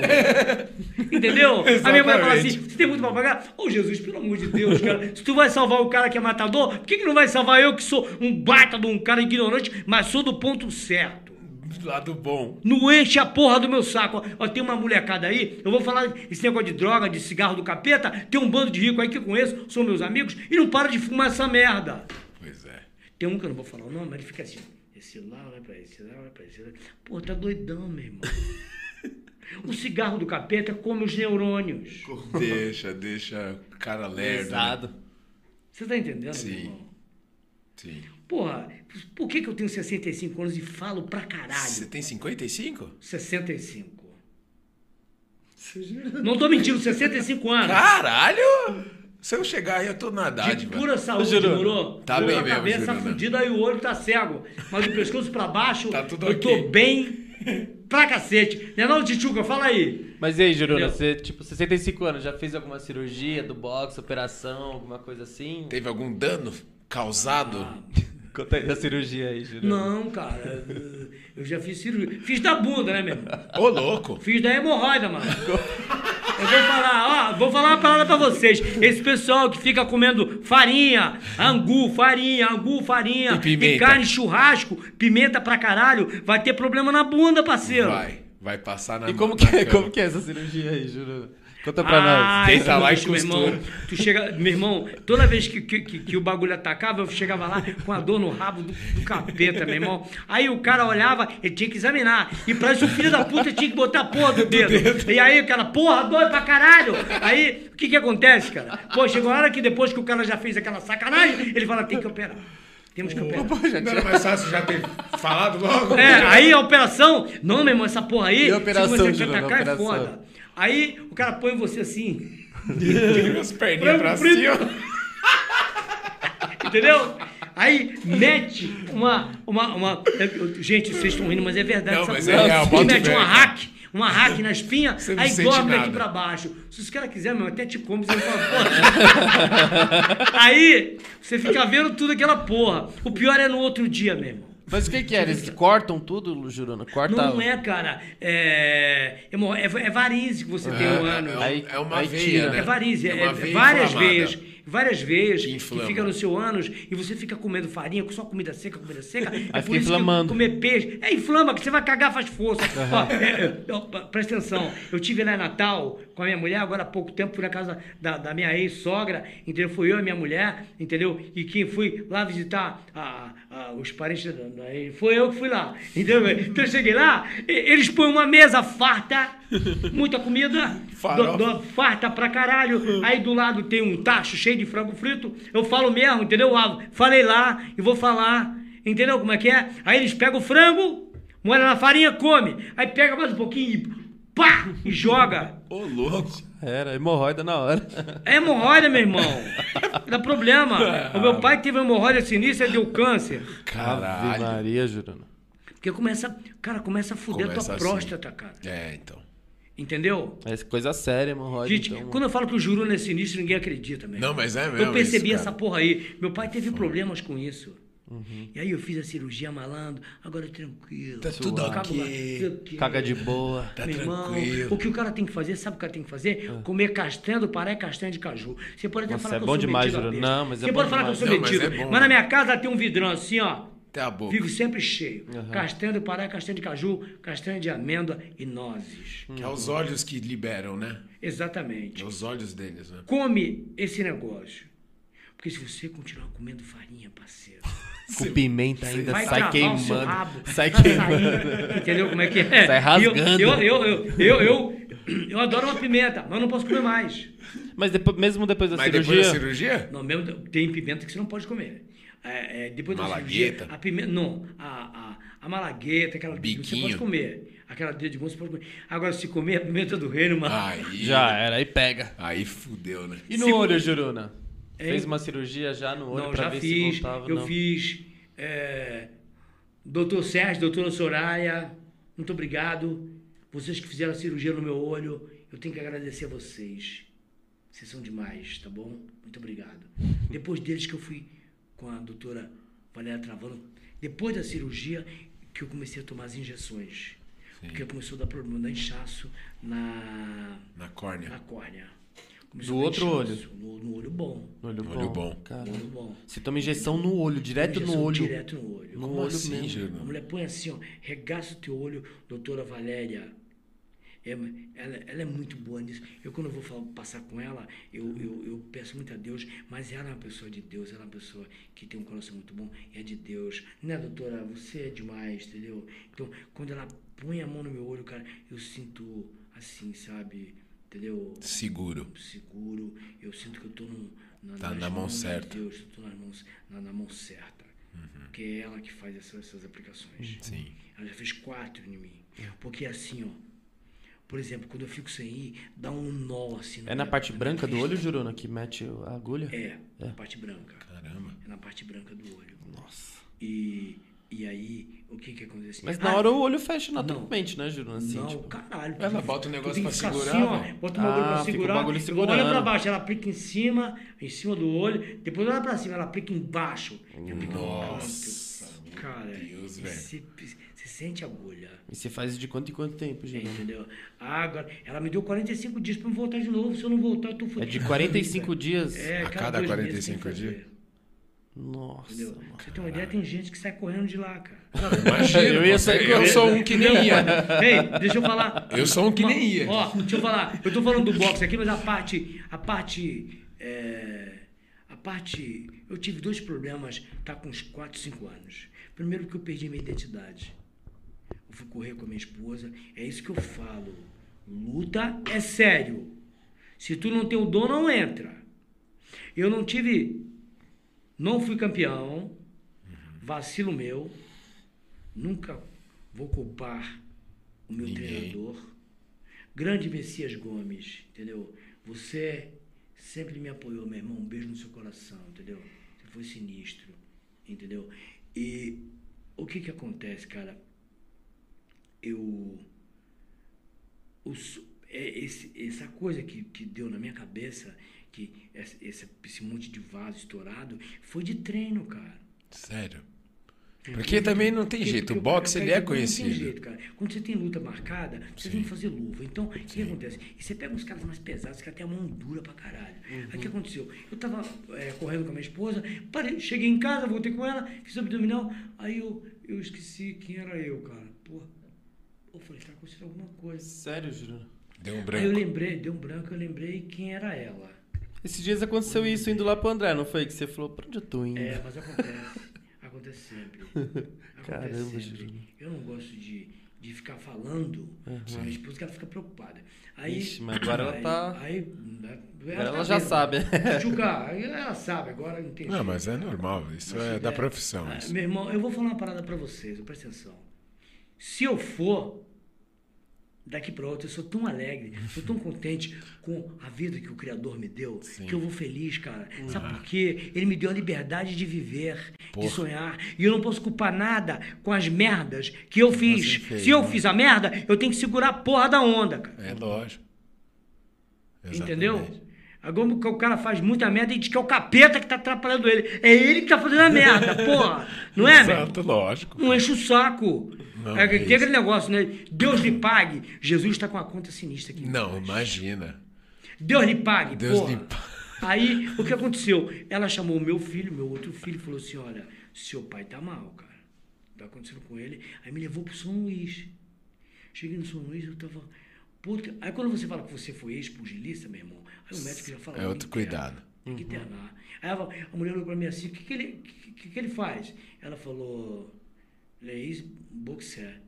Entendeu? A minha mãe fala assim: Exatamente. você tem muito pra pagar? Ô Jesus, pelo amor de Deus, cara. Se tu vai salvar o cara que é matador, por que, que não vai salvar eu que sou um baita de um cara ignorante, mas sou do ponto certo? Lado bom. Não enche a porra do meu saco. Ó, tem uma molecada aí, eu vou falar esse negócio de droga, de cigarro do capeta, tem um bando de rico aí que eu conheço, são meus amigos, e não para de fumar essa merda. Pois é. Tem um que eu não vou falar o nome, mas ele fica assim. Esse lá olha pra esse lá, olha pra esse lá. Pô, tá doidão, meu irmão. O cigarro do capeta come os neurônios. Deixa, deixa o cara lerdo. né? Você tá entendendo, Sim. meu irmão? Sim. Porra, por que, que eu tenho 65 anos e falo pra caralho? Você tem 55? 65. Não tô mentindo, 65 anos. Caralho! Se eu chegar aí, eu tô na De dádiva. pura saúde, Juro. moro? Tá Tô bem com a mesmo, cabeça Juruna. fudida e o olho tá cego. Mas o pescoço pra baixo, Tá tudo eu tô ok. bem pra cacete. Né não, Tchutchuca? Fala aí. Mas e aí, Juruna, você, tipo, 65 anos, já fez alguma cirurgia do boxe, operação, alguma coisa assim? Teve algum dano causado? Conta aí da cirurgia aí, Juruna. Não, cara, eu já fiz cirurgia. Fiz da bunda, né, meu? irmão? Ô, louco! Fiz da hemorroida, mano. Eu vou falar, ó, vou falar uma parada pra vocês. Esse pessoal que fica comendo farinha, angu, farinha, angu, farinha, E pimenta. carne, churrasco, pimenta pra caralho, vai ter problema na bunda, parceiro. Vai. Vai passar na E como que, é, como que é essa cirurgia aí, Juruna? Conta pra Ah, nós. Deita lá e meu irmão, tu chega, meu irmão, toda vez que, que, que- que o bagulho atacava, eu chegava lá com a dor no rabo do, do capeta, meu irmão. Aí o cara olhava, ele tinha que examinar. E pra isso o filho da puta tinha que botar a porra do dedo. E aí o cara, porra, dói pra caralho. Aí, o que que acontece, cara? Pô, chegou a hora que depois que o cara já fez aquela sacanagem, ele fala, tem que operar. Temos que operar. Não era mais fácil já ter falado logo? É, aí a operação. Não, meu irmão, essa porra aí. E a operação, se você quer atacar, é operação? foda. Aí o cara põe você assim. As perninhas pra cima. Entendeu? Aí mete uma. uma, uma é, gente, vocês estão rindo, mas é verdade. Não, mas porra. é real, bota mete uma hack, uma hack na espinha, aí dobra aqui pra baixo. Se os caras quiserem, meu, até te come, você não fala, porra. Aí você fica vendo tudo aquela porra. O pior é no outro dia mesmo. Mas o que que é? Eles cortam tudo, Juruna? Corta... Não é, cara. É, é, é varize que você tem no ano. É, Aí- é uma aí veia, tira. né? É varize, é, uma é várias veias. Várias veias Que que, inflama. fica no seu ânus e você fica comendo farinha, com só comida seca, comida seca. é por isso inflamando. que comer peixe. É, inflama, que você vai cagar, faz força. Ó, é, é, ó, presta atenção. Eu tive lá em Natal com a minha mulher, agora há pouco tempo, fui na casa da, da minha ex-sogra, entendeu? Fui eu e minha mulher, entendeu? E quem fui lá visitar a- a- os parentes da, da foi eu que fui lá, entendeu? Então eu cheguei lá, eles põem uma mesa farta muita comida, do- do- farta pra caralho. Aí do lado tem um tacho cheio de frango frito. Eu falo mesmo, entendeu? Falei lá e vou falar. Entendeu como é que é? Aí eles pegam o frango, molha na farinha, come. Aí pega mais um pouquinho e pá! E joga. Ô, louco. Era, hemorroida na hora. É hemorroida, meu irmão. Dá problema. O meu pai teve uma hemorroida sinistra e deu câncer. Ave Caralho. Maria, Juruna. Porque começa, cara, começa a fuder a Começa tua assim. próstata, cara. É, então. Entendeu? É coisa séria, hemorroida. Gente, então. quando eu falo que o juruna é sinistro, ninguém acredita, mesmo. Não, mas é mesmo Eu percebi isso, essa porra aí. Meu pai teve problemas com isso. Uhum. E aí eu fiz a cirurgia malandro, agora tranquilo. Tá tudo Eu ok. lá. Caga de boa. Tá Meu irmão, tranquilo. o que o cara tem que fazer, sabe o que o cara tem que fazer? Comer castanha do Pará e castanha de caju. Você pode até Nossa, falar é que bom eu sou demais, metido. Não, mas é Você bom pode falar que eu demais. sou Não, mas metido. é bom, mas na minha casa tem um vidrão assim, ó. Até a boca. Vive sempre cheio. Uhum. Castanha do Pará, castanha de caju, castanha de amêndoa e nozes. Que é os olhos que liberam, né? Exatamente. É os olhos deles, né? Come esse negócio. Porque se você continuar comendo farinha, parceiro, Com pimenta ainda vai sai travar o seu queimando. rabo. Sai queimando. sair. Entendeu como é que é? Sai rasgando. Eu, eu, eu, eu, eu, eu adoro uma pimenta, mas não posso comer mais. Mas depois, mesmo depois da Mas cirurgia. depois da cirurgia? Não, mesmo tem pimenta que você não pode comer. É, é, depois da Malagueta. cirurgia, a pimenta, não, a, a, a malagueta, aquela dedo você Biquinho. pode comer. Aquela dedo de mão você pode comer. Agora, se comer a pimenta do reino, mano. Aí. Já era, aí pega. Aí fudeu, né? E no Se- olho, Juruna? Hein? Fez uma cirurgia já no olho Não, pra já ver fiz. se voltava? eu não. fiz. É, doutor Sérgio, doutora Soraya, muito obrigado. Vocês que fizeram a cirurgia no meu olho, eu tenho que agradecer a vocês. Vocês são demais, tá bom? Muito obrigado. Depois deles que eu fui com a doutora Valéria Travano, depois da cirurgia que eu comecei a tomar as injeções. Porque começou a dar problema da inchaço na, Na córnea. na córnea. Do Começou dar outro inchaço No, no olho bom. No olho bom. Olho bom. No Caramba. olho bom. Você toma injeção no olho, direto no olho. Direto no olho. No Como olho assim, mesmo. A mulher põe assim, ó, regaça o teu olho, doutora Valéria. É, ela, ela é muito boa nisso. Eu, quando eu vou falar- passar com ela, eu, eu, eu peço muito a Deus, mas ela é uma pessoa de Deus, ela é uma pessoa que tem um coração muito bom, é de Deus. Né, doutora? Você é demais, entendeu? Então, quando ela põe a mão no meu olho, cara, eu sinto assim, sabe? Entendeu? Seguro. seguro, eu sinto que eu estou Tá nas na mão mãos de certa. Deus, eu tô nas mãos, na, na mão certa. Porque é ela que faz essas, essas aplicações. Sim. Ela já fez quatro em mim. Porque assim, ó. Por exemplo, quando eu fico sem ir, dá um nó assim. É na parte branca do olho, Juruna, que mete a agulha? É, na parte branca. Caramba. É na parte branca do olho. Nossa. E, e aí, o que que acontece? Mas Ah, na hora o olho fecha naturalmente, né, Juruna? Assim, não, tipo... caralho. Ela bota o tu negócio pra ficar segurar, Assim, ó, bota o bagulho Ah, pra segurar. bagulho Olha segurando. pra baixo, ela aplica em cima, em cima do olho. Depois olha pra cima, ela aplica embaixo. Nossa, velho. você, você sente a agulha. E você faz de quanto em quanto tempo, Juruna? Entendeu? Ah, agora, ela me deu 45 dias pra me voltar de novo. Se eu não voltar, eu tô É fudido. de 45 dias? É, A cada dois 45 meses tem que dias? Nossa, Entendeu? mano. Você ter uma ideia, tem gente que sai correndo de lá, cara. Imagina. Eu ia sair eu sou um que nem ia. Ei, deixa eu falar. Eu sou um que nem ia. Ó, deixa eu falar. Eu tô falando do boxe aqui, mas a parte. A parte. é, a parte. Eu tive dois problemas, tá com uns 4, 5 anos. Primeiro, porque eu perdi minha identidade. Eu fui correr com a minha esposa. É isso que eu falo. Luta é sério. Se tu não tem o dom, não entra. Eu não tive. Não fui campeão. Vacilo meu. Nunca vou culpar o meu Ninguém. treinador. Grande Messias Gomes, entendeu? Você sempre me apoiou, meu irmão. Um beijo no seu coração, entendeu? Você foi sinistro, entendeu? E o que que acontece, cara? Eu. o su- é esse- essa coisa que, que deu na minha cabeça, que esse, esse monte de vaso estourado, foi de treino, cara. Sério. Porque também não tem Porque- jeito. porque O boxe, ele é Não tem conhecido. jeito, cara. Quando você tem luta marcada, você tem que fazer luva. Então, o que, acontece? E você pega uns caras mais pesados, que até a mão dura pra caralho. Aí o que aconteceu? Eu tava é, correndo com a minha esposa, parei, cheguei em casa, voltei com ela, fiz abdominal, aí eu, eu esqueci quem era eu, cara. Porra. Eu falei, tá acontecendo alguma coisa. Sério, Juruna? Deu um Aí eu branco. lembrei, deu um branco, eu lembrei quem era ela. Esses dias aconteceu isso indo lá pro André, não foi? Que você falou, pra onde eu tô indo? É, mas acontece. Acontece sempre. Acontece Caramba, sempre. Júlio. Eu não gosto de, de ficar falando. A minha esposa que ela fica preocupada. Aí, Ixi, mas agora ela aí- tá- Aí, Agora ela tá já vendo. sabe. Aí ela sabe, agora não tem Não, jeito. mas é normal. Isso Mas é se da der- profissão. Isso. Meu irmão, eu vou falar uma parada pra vocês, presta atenção. Se eu for daqui pra outra, eu sou tão alegre, sou tão contente com a vida que o Criador me deu, que eu vou feliz, cara. Sabe por quê? Ele me deu a liberdade de viver, Porra. de sonhar. E eu não posso culpar nada com as merdas que eu fiz. Fez, Se eu né? fiz a merda, eu tenho que segurar a porra da onda, cara. É lógico. Entendeu? Exatamente. Agora o o cara faz muita merda e diz que é o capeta que tá atrapalhando ele. É ele que tá fazendo a merda, porra. Não é? Exato, lógico. Não enche o saco. Não, é, é tem isso. aquele negócio, né? Deus lhe pague. Jesus está com a conta sinistra aqui. Não, imagina. Deus lhe pague, Deus porra. lhe pague. Aí, o que aconteceu? Ela chamou o meu filho, meu outro filho, e falou assim, olha, seu pai tá mal, cara. Tá acontecendo com ele. Aí me levou pro São Luís. Cheguei no São Luís, eu tava... Puta... Aí quando você fala que você foi ex-pugilista, meu irmão, aí o médico já fala... É outro "Interna, cuidado. Tem que internar. Aí ela- a mulher olhou pra mim assim, o que, que, ele, que, que, que ele faz? Ela falou, ele é ex-boxer.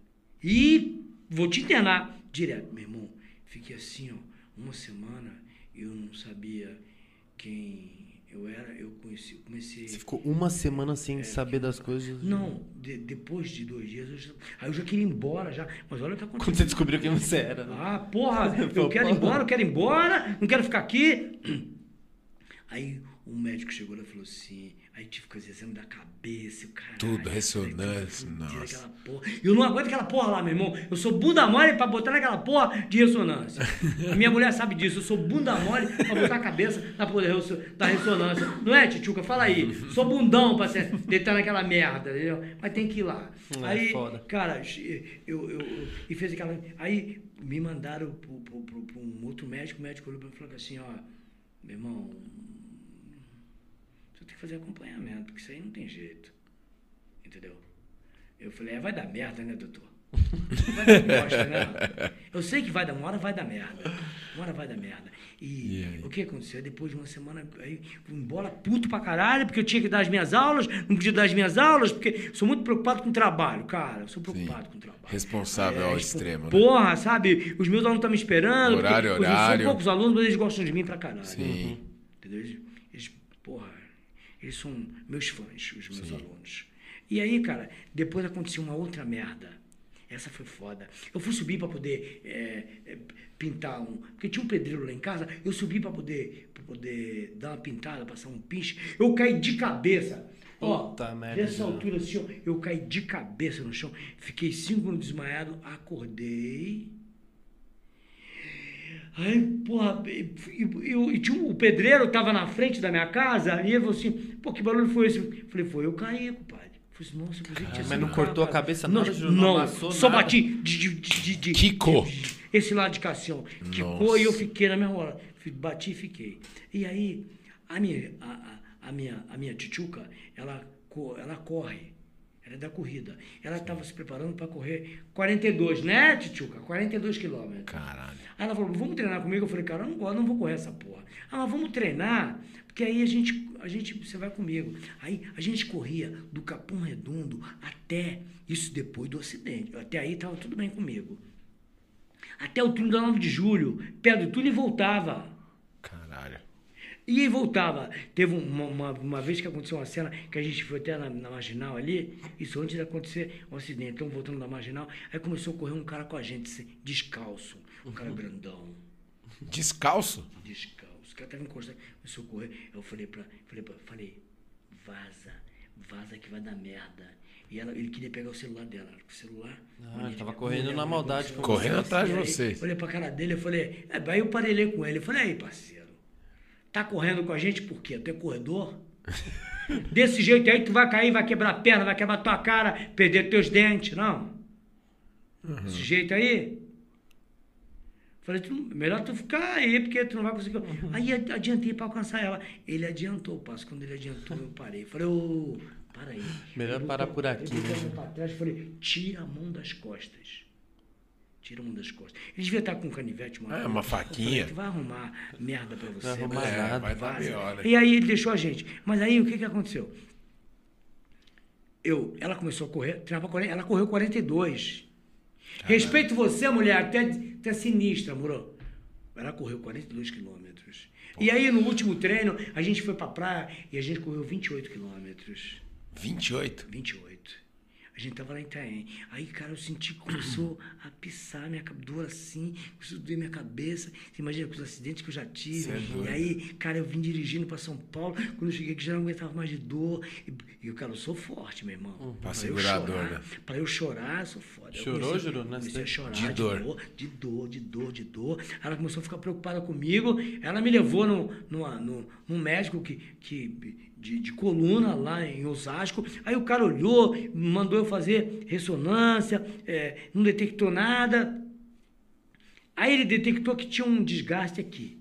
E vou te internar direto, meu irmão. Fiquei assim, ó, uma semana, eu não sabia quem eu era, eu conheci, comecei... Você ficou uma semana sem saber das coisas. Não, de- depois de dois dias, eu já, aí eu já queria ir embora já. Mas olha o que aconteceu. Quando você descobriu quem você era. né? Ah, porra, eu quero ir embora, eu quero ir embora, não quero ficar aqui. Aí o médico chegou e falou assim, aí tive que fazer exame da cabeça, o caralho. Tudo, ressonância, nossa. Eu não aguento aquela porra lá, meu irmão. Eu sou bunda mole pra botar naquela porra de ressonância. A minha mulher sabe disso, eu sou bunda mole pra botar a cabeça na porra da resso- da ressonância. Não é, Tchutchuca? Fala aí. Sou bundão pra ser, deitar naquela merda, entendeu? Mas tem que ir lá. É, aí, foda. cara, eu, eu, eu- e fez aquela. Aí me mandaram pro um outro médico, o médico olhou pra mim e falou assim, ó, meu irmão, tem que fazer acompanhamento, porque isso aí não tem jeito. Entendeu? Eu falei, é, vai dar merda, né, doutor? Vai dar bosta, né? Eu sei que vai dar, uma hora vai dar merda. Uma hora vai dar merda. E aí? o que aconteceu? Depois de uma semana, aí fui embora puto pra caralho, porque eu tinha que dar as minhas aulas, não podia dar as minhas aulas, porque sou muito preocupado com o trabalho, cara. Eu sou preocupado com o trabalho. Responsável ao tipo, extremo, né? Porra, sabe? Os meus alunos estão me esperando. Horário, horário. São poucos alunos, mas eles gostam de mim pra caralho. Sim. Entendeu? Eles, eles, porra, eles são meus fãs, os meus alunos. E aí, cara, depois aconteceu uma outra merda. Essa foi foda. Eu fui subir pra poder é, é, pintar um. Porque tinha um pedreiro lá em casa, eu subi pra poder, pra poder dar uma pintada, passar um pinche. Eu caí de cabeça. Ó, Puta merda, Jean. altura assim, ó, eu caí de cabeça no chão. Fiquei cinco minutos desmaiado, acordei. Aí, porra, eu- e tinha um- o pedreiro tava na frente da minha casa, e ele falou assim, pô, que barulho foi esse? Eu falei, foi eu caí, compadre. Eu Falei assim, nossa, eu pensei que tinha mas não cortou a cara. cabeça não, nada, Júlio? Não Não, amassou só nada? bati de, de, de, de- esse lado de cá, assim. Quicou e eu fiquei na mesma hora. Bati e fiquei. E aí, a minha, a, a, a minha, a minha tchutchuca, ela, ela corre. É da corrida. Ela estava se preparando para correr 42, né, tchutchuca? 42 quilômetros. Caralho. Aí ela falou, vamos treinar comigo? Eu falei, cara, eu não gosto, não vou correr essa porra. Ah, mas vamos treinar, porque aí a gente, a gente, você vai comigo. Aí a gente corria do Capão Redondo até, isso depois do acidente. Até aí estava tudo bem comigo. Até o túnel da 9 de julho, pé do túnel e voltava. Caralho. E aí voltava. Teve uma, uma, uma vez que aconteceu uma cena que a gente foi até na, na marginal ali, isso antes de acontecer um acidente. Então, voltando da marginal, aí começou a correr um cara com a gente, assim, descalço. Um cara grandão, Descalço? descalço. O cara tava encostado, começou a correr. Eu falei pra. Falei, pra, falei, vaza, vaza que vai dar merda. E ela, ele queria pegar o celular dela. O celular. Ah, ele tava mulher- correndo na maldade Correndo você. atrás de aí, vocês. Olhei pra cara dele, eu falei, é, aí eu parelei com ele. Eu falei, aí, parceiro, tá correndo com a gente por quê? Tu é corredor? Desse jeito aí tu vai cair, vai quebrar a perna, vai quebrar tua cara, perder teus dentes, não? Desse jeito aí? Falei, tu, melhor tu ficar aí, porque tu não vai conseguir. Aí adi- adiantei pra alcançar ela. Ele adiantou o passo. Quando ele adiantou, eu parei. Falei, ô, para aí. Melhor Eu parar por aqui, Eu botei a né? pra trás falei, tira a mão das costas. Tira mão das costas. Ele devia estar com um canivete, mano. É, uma faquinha. Tu vai arrumar merda pra você. Vai arrumar nada. vai dar pior, né? E aí ele deixou a gente. Mas aí o que, que aconteceu? Eu, ela começou a correr, treinava 40, ela correu 42. Respeito você, mulher, até, até sinistra, moro. Ela correu 42 quilômetros. E aí, no último treino, a gente foi pra praia e a gente correu 28 quilômetros. 28? 28. A gente tava lá em Itaém. Aí, cara, eu senti que começou a pisar minha dor assim, começou a doer minha cabeça. Você imagina com os acidentes que eu já tive. É e aí, cara, eu vim dirigindo pra São Paulo. Quando eu cheguei aqui, já não aguentava mais de dor. E, e cara, eu sou forte, meu irmão. Uhum. Pra eu segurar a dor, chorar, né? Pra eu chorar, eu sou foda. Eu Chorou, nessa Comecei a chorar De de, dor. dor. de dor, de dor, de dor. Ela começou a ficar preocupada comigo. Ela me levou no, numa- no, num médico que, que, de, de coluna lá em Osasco. Aí o cara olhou, mandou eu fazer ressonância, é, não detectou nada. Aí ele detectou que tinha um desgaste aqui.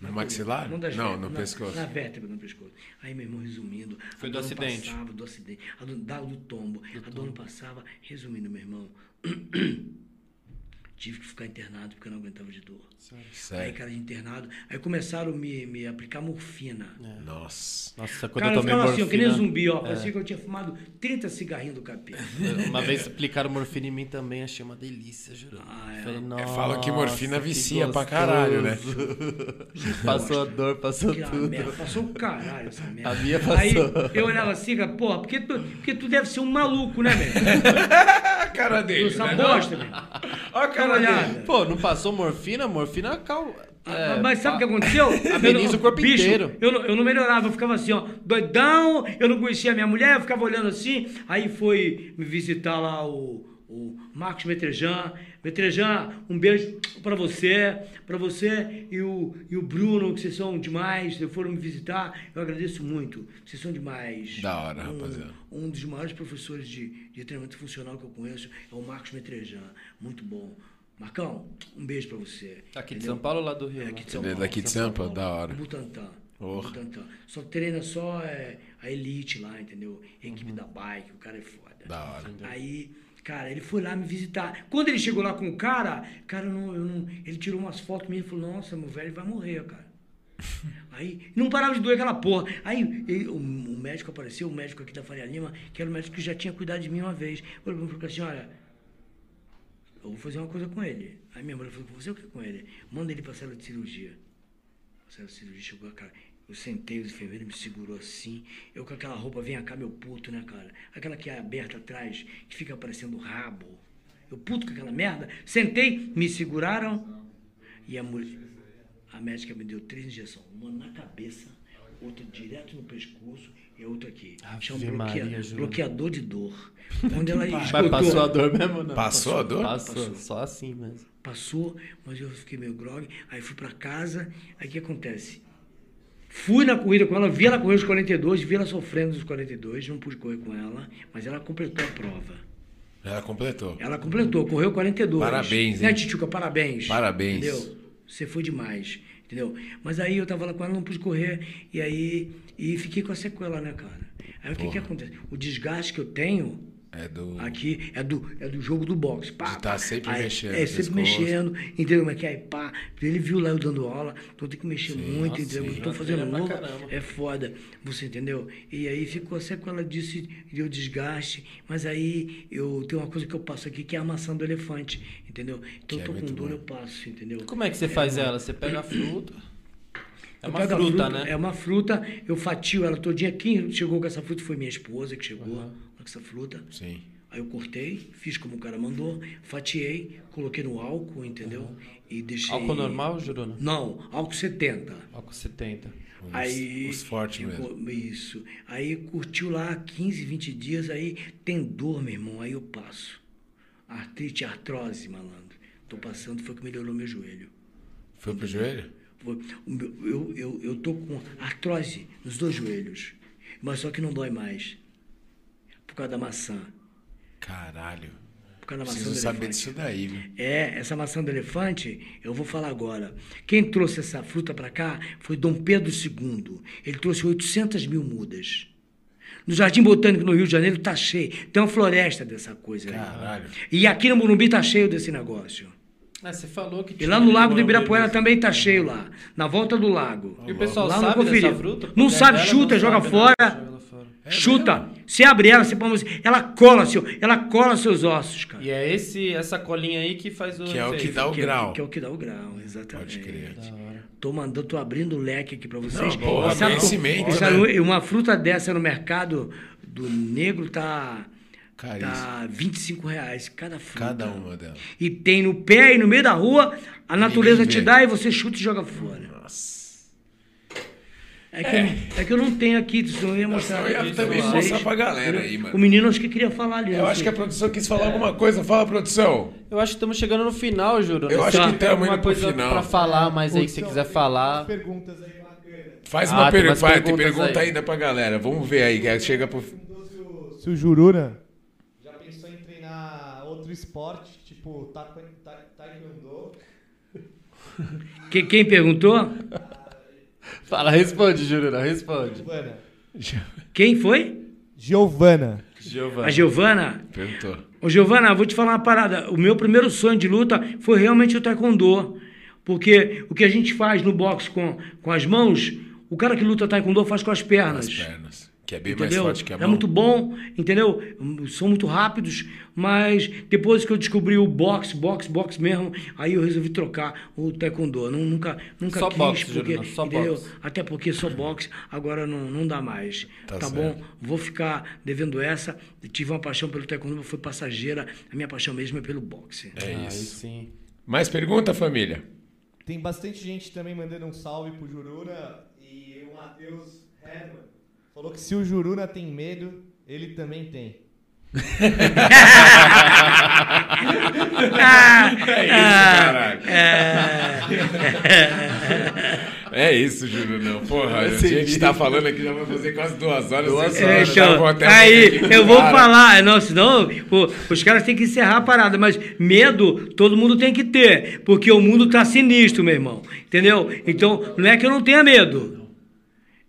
No maxilar? Uma das Não, vértebras, no na- pescoço. Na vértebra, no pescoço. Aí, meu irmão, resumindo. Foi a do dor não acidente. Passava, do acidente. A do, da, do tombo. a dor não passava. Resumindo, meu irmão. Tive que ficar internado porque eu não aguentava de dor. Aí, Sério. cara, de internado. Aí começaram a me, me aplicar morfina. Nossa. Nossa, quando Cara, eu eu tomei ficava assim, ó, que nem morfina... zumbi, ó. Parecia que eu tinha fumado 30 cigarrinhos do capeta. Uma vez aplicaram morfina em mim também, achei uma delícia, juro. Ah, é. Falei, É, falam que morfina que vicia pra gostoso." caralho, né? passou a dor, passou Que tudo. merda, passou o caralho essa merda. A minha Aí passou. eu olhava assim, cara, porra, porque tu, porque tu deve ser um maluco, né, velho? A cara dele. Essa né? bosta, velho. Olha a cara dele. Pô, não passou morfina? Morfina cal... Ah, é, Mas sabe o que aconteceu? Ameniza Eu não- o corpo bicho, inteiro. Eu não, eu não melhorava, eu ficava assim, ó, doidão, eu não conhecia a minha mulher, eu ficava olhando assim. Aí foi me visitar lá o, o Marcos Metrejan. Metrejan, um beijo pra você, pra você e o, e o Bruno, que vocês são demais, vocês foram me visitar. Eu agradeço muito, vocês são demais. Da hora, Um- rapaziada. Um dos maiores professores de, de treinamento funcional que eu conheço é o Marcos Metrejan. Muito bom. Marcão, um beijo pra você. Aqui de entendeu? São Paulo ou lá do Rio? É, aqui de São é Paulo. daqui de Sampa, da hora. No Butantã. Porra. Butantã. Só treina só é, a elite lá, entendeu? A equipe da bike, o cara é foda. Da hora. Aí, cara, ele foi lá me visitar. Quando ele chegou lá com o cara, cara, eu não, eu não, ele tirou umas fotos minhas e falou, nossa, meu velho vai morrer, cara. Aí, não parava de doer aquela porra. Aí, ele- o, o médico apareceu, o médico aqui da Faria Lima, que era o médico que já tinha cuidado de mim uma vez. Ele falou assim, olha, eu vou fazer uma coisa com ele. Aí minha mulher falou, fazer o que com ele? Manda ele pra sala de cirurgia. A sala de cirurgia chegou, cara. Eu sentei, os enfermeiros me segurou assim. Eu com aquela roupa, vem cá, meu puto, né, cara? Aquela que é aberta atrás, que fica parecendo rabo. Eu puto com aquela merda. Sentei, me seguraram. E a mulher, a médica me deu três injeções. Uma na cabeça, outra direto no pescoço a outra aqui. Ave Chama Maria, bloquea- Júlio. bloqueador de dor. Quando ela Mas esgotou- passou a dor mesmo, não? Passou a dor? Passou, Passou. só assim mesmo. Passou, mas eu fiquei meio grog. Aí fui pra casa. Aí o que acontece? Fui na corrida com ela, vi ela correr os 42, vi ela sofrendo os 42, não pude correr com ela, mas ela completou a prova. Ela completou. Ela completou, correu 42. Parabéns, Né, hein? Tchutchuca? Parabéns. Parabéns. Entendeu? Você foi demais, entendeu? Mas aí eu tava lá com ela, não pude correr, e aí e fiquei com a sequela, né, cara? Aí o que que acontece? O desgaste que eu tenho É do. Aqui é do, é do jogo do boxe. Pá, De tá sempre Aí, mexendo É, sempre mexendo, entendeu como é que é? Aí, pá. Ele viu lá eu dando aula, então tem que mexer muito, nossa, entendeu? sim, Eu tô já fazendo novo, é foda, você entendeu? E aí ficou a sequela disso, deu desgaste, mas aí eu tenho uma coisa que eu passo aqui, que é a maçã do elefante, entendeu? Então Que é eu tô com muito dor, bom. eu passo, entendeu? Como é que você faz ela? Você pega a fruta. É uma pego a fruta, né? É uma fruta, eu fatio ela todinha. Quem chegou com essa fruta foi minha esposa que chegou com essa fruta. Sim. Aí eu cortei, fiz como o cara mandou, fatiei, coloquei no álcool, entendeu? E deixei. Álcool normal, Juruna? Não, álcool 70. Álcool 70. Os, Aí. os fortes mesmo. Isso. Aí curtiu lá 15, 20 dias, aí tem dor, meu irmão, aí eu passo. Artrite, artrose, malandro. Tô passando, foi que melhorou meu joelho. Foi pro joelho? Eu, eu, eu tô com artrose nos dois joelhos, mas só que não dói mais. Por causa da maçã. Caralho. Por causa da maçã Preciso do saber elefante. disso daí, viu? É, essa maçã do elefante, eu vou falar agora. Quem trouxe essa fruta para cá foi Dom Pedro II. Ele trouxe 800 mil mudas. No Jardim Botânico, no Rio de Janeiro, tá cheio. Tem uma floresta dessa coisa aí. Caralho. E aqui no Morumbi tá cheio desse negócio. Ah, você falou que E lá no Lago do Ibirapuera também tá cheio lá. Na volta do lago. E o pessoal Lá sabe dessa fruta? Não sabe, chuta, não joga sabe, fora. né? Joga fora. Chuta. Você abre ela, você põe, ela cola, seu, ela cola seus ossos, cara. E é esse, essa colinha aí que faz o Que é o que dá o que, grau. que é o que dá o grau, exatamente. Pode crer. Tô mandando, tô abrindo o leque aqui pra vocês. Não, E sabe, conhecimento, sabe, né? uma fruta dessa no mercado do negro tá Caríssimo. tá 25 reais cada fruta. Cada uma delas. E tem no pé e no meio da rua, a natureza te dá e você chuta e joga fora. Nossa. É que, Eu, é que eu não tenho aqui, senão eu ia mostrar. eu ia também pra mostrar pra galera aí, mano. O menino acho que queria falar ali. Eu acho sei. que a produção quis falar alguma coisa. Fala, produção. Eu acho que estamos chegando no final, Juro. Eu acho sei que se alguma indo pro coisa final. pra falar mais aí que você quiser tem falar. perguntas aí. Faz Ah, uma tem pergunta. tem pergunta aí. ainda pra galera. Vamos ver aí. Chega pro. Perguntou se o- Se Juruna esporte, tipo taekw- ta- taekwondo. Que- quem perguntou? Fala, responde, Juro, responde. Giovana. Quem foi? Giovana. Giovana. A Giovana? Perguntou. Ô, Giovana, vou te falar uma parada. O meu primeiro sonho de luta foi realmente o taekwondo. Porque o que a gente faz no boxe com, com as mãos, o cara que luta taekwondo faz com as pernas. As pernas. Que é bem Entendeu? mais forte que a é mão. muito bom, entendeu? São muito rápidos, mas depois que eu descobri o boxe, boxe, boxe mesmo, aí eu resolvi trocar o taekwondo. Não, nunca, nunca Só quis, boxe, porque, só entendeu? boxe. Até porque só boxe, agora não, não dá mais. Tá Tá, certo. bom? Vou ficar devendo essa. Tive uma paixão pelo taekwondo, mas foi passageira. A minha paixão mesmo é pelo boxe. É Aí isso. sim. Mais pergunta, família? Tem bastante gente também mandando um salve pro Juruna e o Matheus Herman falou que se o Juruna tem medo, ele também tem. É isso, caralho. É isso, Júlio, não. Porra, a gente tá falando aqui, já vai fazer quase duas horas. Duas vocês É, já então, até aí, eu vou falar, não, senão pô, os caras têm que encerrar a parada, mas medo todo mundo tem que ter, porque o mundo tá sinistro, meu irmão, entendeu? Então, não é que eu não tenha medo,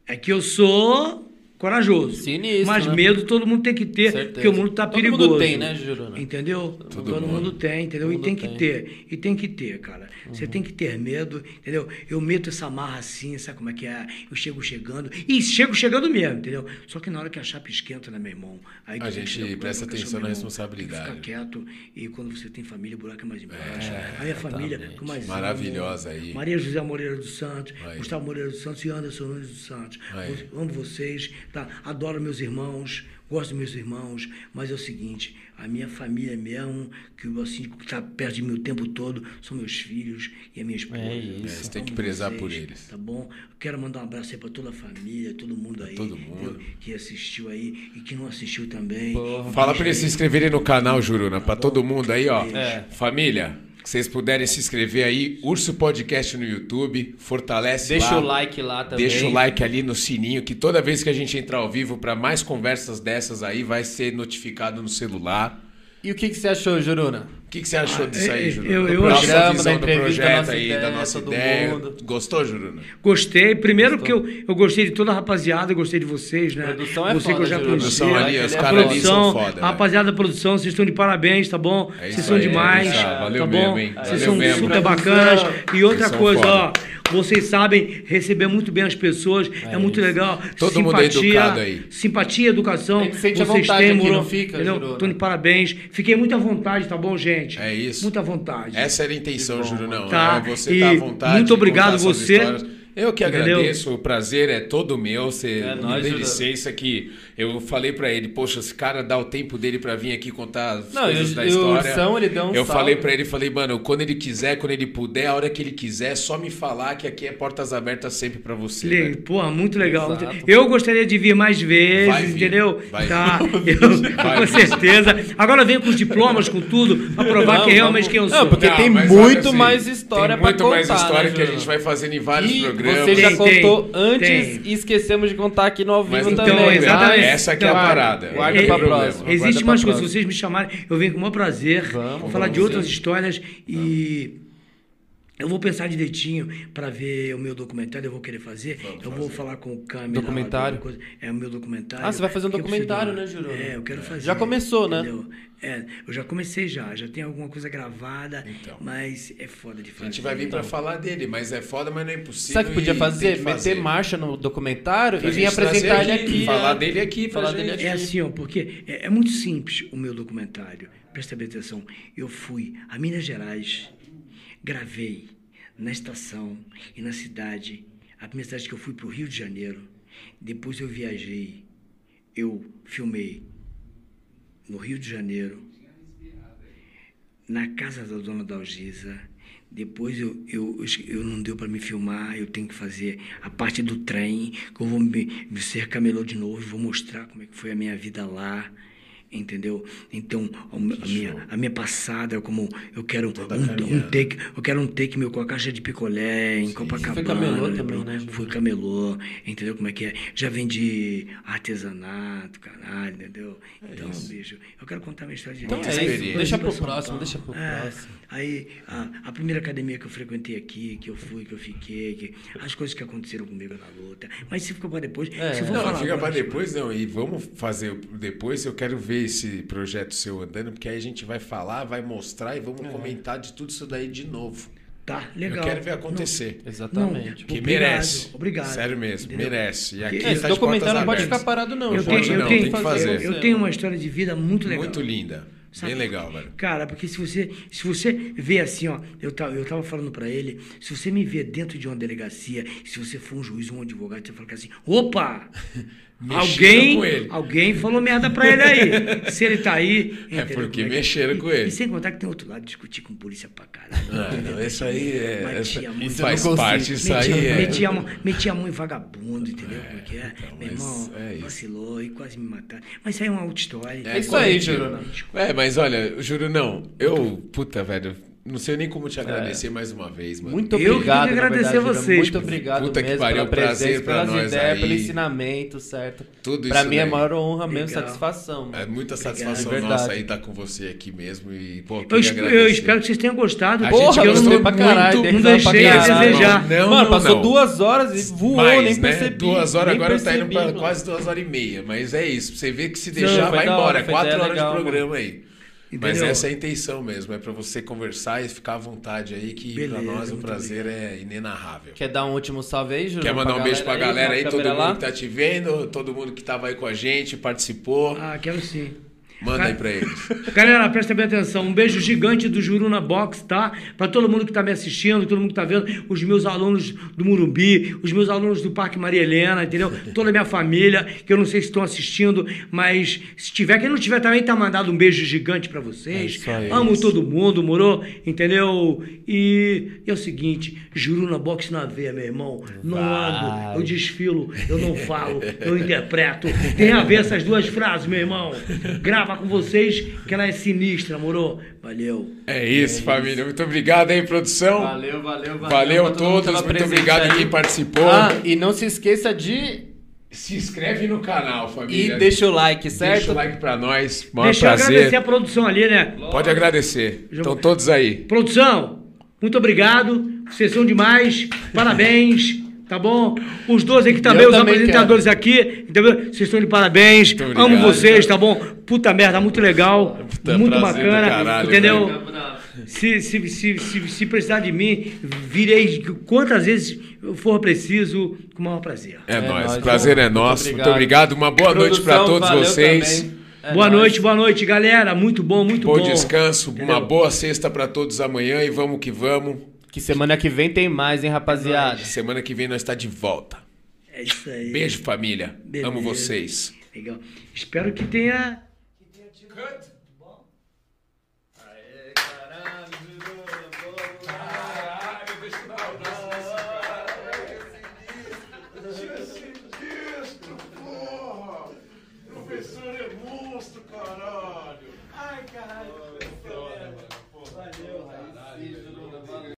é que eu sou corajoso. Sinistro, Mas né? medo todo mundo tem que ter, Certeza. porque o mundo tá Todo mundo perigoso. tem, né, Juruna? Entendeu? Todo, mundo. mundo. tem, entendeu? Todo E tem mundo que tem. ter. E tem que ter, cara. Você tem que ter medo, entendeu? Eu meto essa marra assim, sabe como é que é? Eu chego chegando. E chego chegando mesmo, entendeu? Só que na hora que a chapa esquenta, né, meu irmão? Aí A tem gente o presta atenção na responsabilidade. Tem ficar quieto. E quando você tem família, o buraco é mais embaixo. a minha família, eu mais amo, Maravilhosa aí. Maria José Moreira dos Santos, Aí. Gustavo Moreira dos Santos e Anderson Nunes dos Santos. Aí. Amo vocês, tá? Adoro meus irmãos, gosto dos meus irmãos, mas é o seguinte, a minha família mesmo, que eu, assim, que tá perto de mim o tempo todo, são meus filhos e a minha esposa. É isso. É, você tem que prezar vocês, por eles. Tá bom? Eu quero mandar um abraço aí pra toda a família, todo mundo aí. todo mundo. entendeu? Que assistiu aí e que não assistiu também. Fala pra eles se inscreverem no canal, Juruna, pra todo mundo aí, ó. É. Família, vocês puderem se inscrever aí, Urso Podcast no YouTube, fortalece Deixa lá. o like lá também. Deixa o like ali no sininho, que toda vez que a gente entrar ao vivo para mais conversas dessas aí, vai ser notificado no celular. E o que, que você achou, Juruna? O que, que você achou disso aí, eu- Juruna? eu- Do eu nossa Programa, visão da do entrevista, da projeto nossa aí, da ideia, nossa todo ideia. mundo. Gostou, Juruna? Gostei. Primeiro que eu, eu gostei de toda a rapaziada, eu gostei de vocês, né? Produção é Você que eu foda, já Júlio. conhecia. Produção ali, os é a caras ali produção, são foda. a rapaziada da produção, vocês estão de parabéns, tá bom? É vocês são aí, demais, Gustavo. Valeu tá mesmo, bom? hein? Vocês são mesmo. super bacanas. E outra coisa, foda. ó, vocês sabem receber muito bem as pessoas, é, muito legal. Todo mundo é educado aí. Simpatia, educação. A sente a vocês vontade têm, aqui, não fica, entendeu? Tô de parabéns. Fiquei muito à vontade, tá bom, gente? É isso. Muita vontade. Essa era a intenção, Juro, não. Tá. É você tá à vontade. muito de obrigado você. histórias. Eu que Entendeu? agradeço, o prazer é todo meu. Você É me nóis, dê licença que eu falei pra ele, poxa, esse cara dá o tempo dele pra vir aqui contar as Não, coisas e o- da o história. Ursão, ele deu um eu salve. falei pra ele, falei, mano, quando ele quiser, quando ele puder, a hora que ele quiser, é só me falar que aqui é portas abertas sempre pra você. Le- velho. Porra, muito legal. Exato. Eu gostaria de vir mais vezes, Vai vir, entendeu? vai tá, vir. eu- Vai com vir. certeza. Agora eu venho com os diplomas, com tudo, pra provar Não, que realmente quem eu Não, sou. porque tem mas muito olha assim, mais história tem pra muito mais contar, história né, que a gente vai fazendo em vários E programas. você já Tem, tem, contou antes tem. e esquecemos de contar aqui no ao Mas vivo então, também. exatamente. tá? Essa que é a parada. guarda tem pra próxima. Existe Aguarda mais pra coisas. Se vocês me chamarem, eu venho com o maior prazer Vamos, falar de vamos outras sim. histórias e Eu vou pensar direitinho para ver o meu documentário, eu vou querer fazer. eu vou falar com o câmera. Documentário? Coisa. É o meu documentário. Ah, você vai fazer um preciso documentário, né, Juruna? É, eu quero fazer. Já começou, né? entendeu? É, eu já comecei já, já tem alguma coisa gravada, Então. mas é foda de fazer. A gente vai vir pra falar dele, mas é foda, mas não é impossível. Sabe o que podia fazer? que fazer. Meter marcha no documentário Pra e vir apresentar ele aqui. Falar é. dele aqui Falar gente. dele É assim, ó, porque é, é muito simples o meu documentário. Presta bem atenção. Eu fui a Minas Gerais, gravei na estação e na cidade. A primeira cidade que eu fui para o Rio de Janeiro. Depois eu viajei. Eu filmei no Rio de Janeiro, na casa da dona Dalgisa. Depois eu, eu, eu não deu para me filmar, eu tenho que fazer a parte do trem, que eu vou me, me ser camelô de novo, vou mostrar como é que foi a minha vida lá, entendeu? Então, a, a minha, a minha passada, como eu quero um, um take, eu quero um take meu com a caixa de picolé em Copacabana. foi camelô né, também, né? Fui camelô, entendeu como é que é? Já vendi artesanato, caralho, entendeu? Então, bicho, eu quero contar minha história de Então é isso. Deixa pro próximo, deixa pro É, próximo. Aí, a, a primeira academia que eu frequentei aqui, que eu fui, que eu fiquei, que, as coisas que aconteceram comigo na luta. Mas se ficou para depois, É. se for Não, falar fica pra depois, não. E vamos fazer depois. Eu quero ver esse projeto seu andando, porque aí a gente vai falar, vai mostrar e vamos comentar de tudo isso daí de novo. Tá, legal. Eu quero ver acontecer. Exatamente. Que Obrigado, merece. Obrigado. Sério mesmo, Entendeu? merece. E aqui É, esse tá documentário não pode ficar parado, não. Eu tenho, eu não, tenho, tem que fazer. eu tenho uma história de vida muito legal. Muito linda. Bem legal, velho. Cara, porque se você, se você vê assim, ó, eu tava, eu tava falando pra ele, se você me vê dentro de uma delegacia, se você for um juiz ou um advogado, você fala assim, opa! Mexeram alguém, alguém falou merda pra ele aí. Se ele tá aí. É porque como que mexeram E- com ele. E sem contar que tem outro lado, discutir com polícia pra caralho. Ah, não, isso aí é. Essa- muito. isso faz parte, isso metia, aí é. metia, a mão, metia a mão em vagabundo, entendeu? é que é? Meu mas irmão é vacilou e quase me mataram. Mas isso aí é uma outra história. É isso aí. Juruna. É, mas olha, juro não. Eu, puta, velho, não sei nem como te É. agradecer mais uma vez, mano. Muito Eu que obrigado, agradecer verdade, Júnior. vocês, Muito pô. obrigado Puta que mesmo pariu, pela presença, prazer pra pelas nós ideias, aí. pelo ensinamento, certo? Tudo pra isso mim é a maior honra mesmo, Legal. satisfação. É Mano. muita satisfação De nossa aí estar com você aqui mesmo e, pô, Eu, eu espero que vocês tenham gostado. A porque gente eu gostou não, pra caralho, muito, não pra deixei a desejar. Não, Mano, não, passou não. duas horas e voou, Mais, nem né? percebi. Duas horas, agora tá indo pra quase duas horas e meia. Mas é isso. Você vê que se deixar, vai embora. É quatro horas de programa aí. Mas Entendeu? essa é a intenção mesmo. É pra você conversar e ficar à vontade aí, que pra Beleza, nós o prazer é inenarrável. Quer dar um último salve aí, Júnior? Quer mandar um beijo pra galera aí, na todo mundo lá? que tá te vendo, todo mundo que tava aí com a gente, participou. Ah, quero sim. Manda aí pra eles. Galera, presta bem atenção. Um beijo gigante do Juruna Box, tá? Pra todo mundo que tá me assistindo, todo mundo que tá vendo, os meus alunos do Murumbi, os meus alunos do Parque Maria Helena, entendeu? Toda a minha família, que eu não sei se estão assistindo, mas se tiver, quem não tiver também tá mandado um beijo gigante pra vocês. aí. Amo todo mundo, morou? Entendeu? E, e é o seguinte, Juruna Box na veia, meu irmão. Não ando, eu desfilo, eu não falo, eu interpreto. Tem a ver essas duas frases, meu irmão. Grava com vocês, que ela é sinistra, morou? Valeu. É isso, família. Muito obrigado aí, produção. Valeu, valeu, valeu. Valeu a todos. Muito obrigado a quem participou. Ah, e não se esqueça de... Se inscreve no canal, E família. deixa o like, certo? Deixa o like pra nós. Maior Deixa eu prazer. agradecer a produção ali, né? Pode agradecer. Estão todos aí. Produção, muito obrigado. Vocês são demais. Parabéns. Tá bom? Os dois aqui também, Eu os também apresentadores aqui, entendeu? Vocês estão de parabéns. Muito obrigado. Amo vocês, tá bom? Puta merda, muito legal. Puta, muito prazer do bacana. caralho, entendeu? velho. Se, se, se, se, se precisar de mim, virei quantas vezes for preciso, com o maior prazer. É, nóis. nóis. Prazer é Muito nosso. Muito obrigado. obrigado. Uma boa noite pra Produção, todos vocês. também. É boa nóis. noite, boa noite, galera. Muito bom, muito Bom bom. descanso. Uma Entendeu? boa sexta pra todos amanhã e vamos que vamos. Que semana que vem tem mais, hein, rapaziada? Semana que vem nós está de volta. É isso aí. Beijo, família. Beleza. Amo vocês. Legal. Espero que tenha. Professor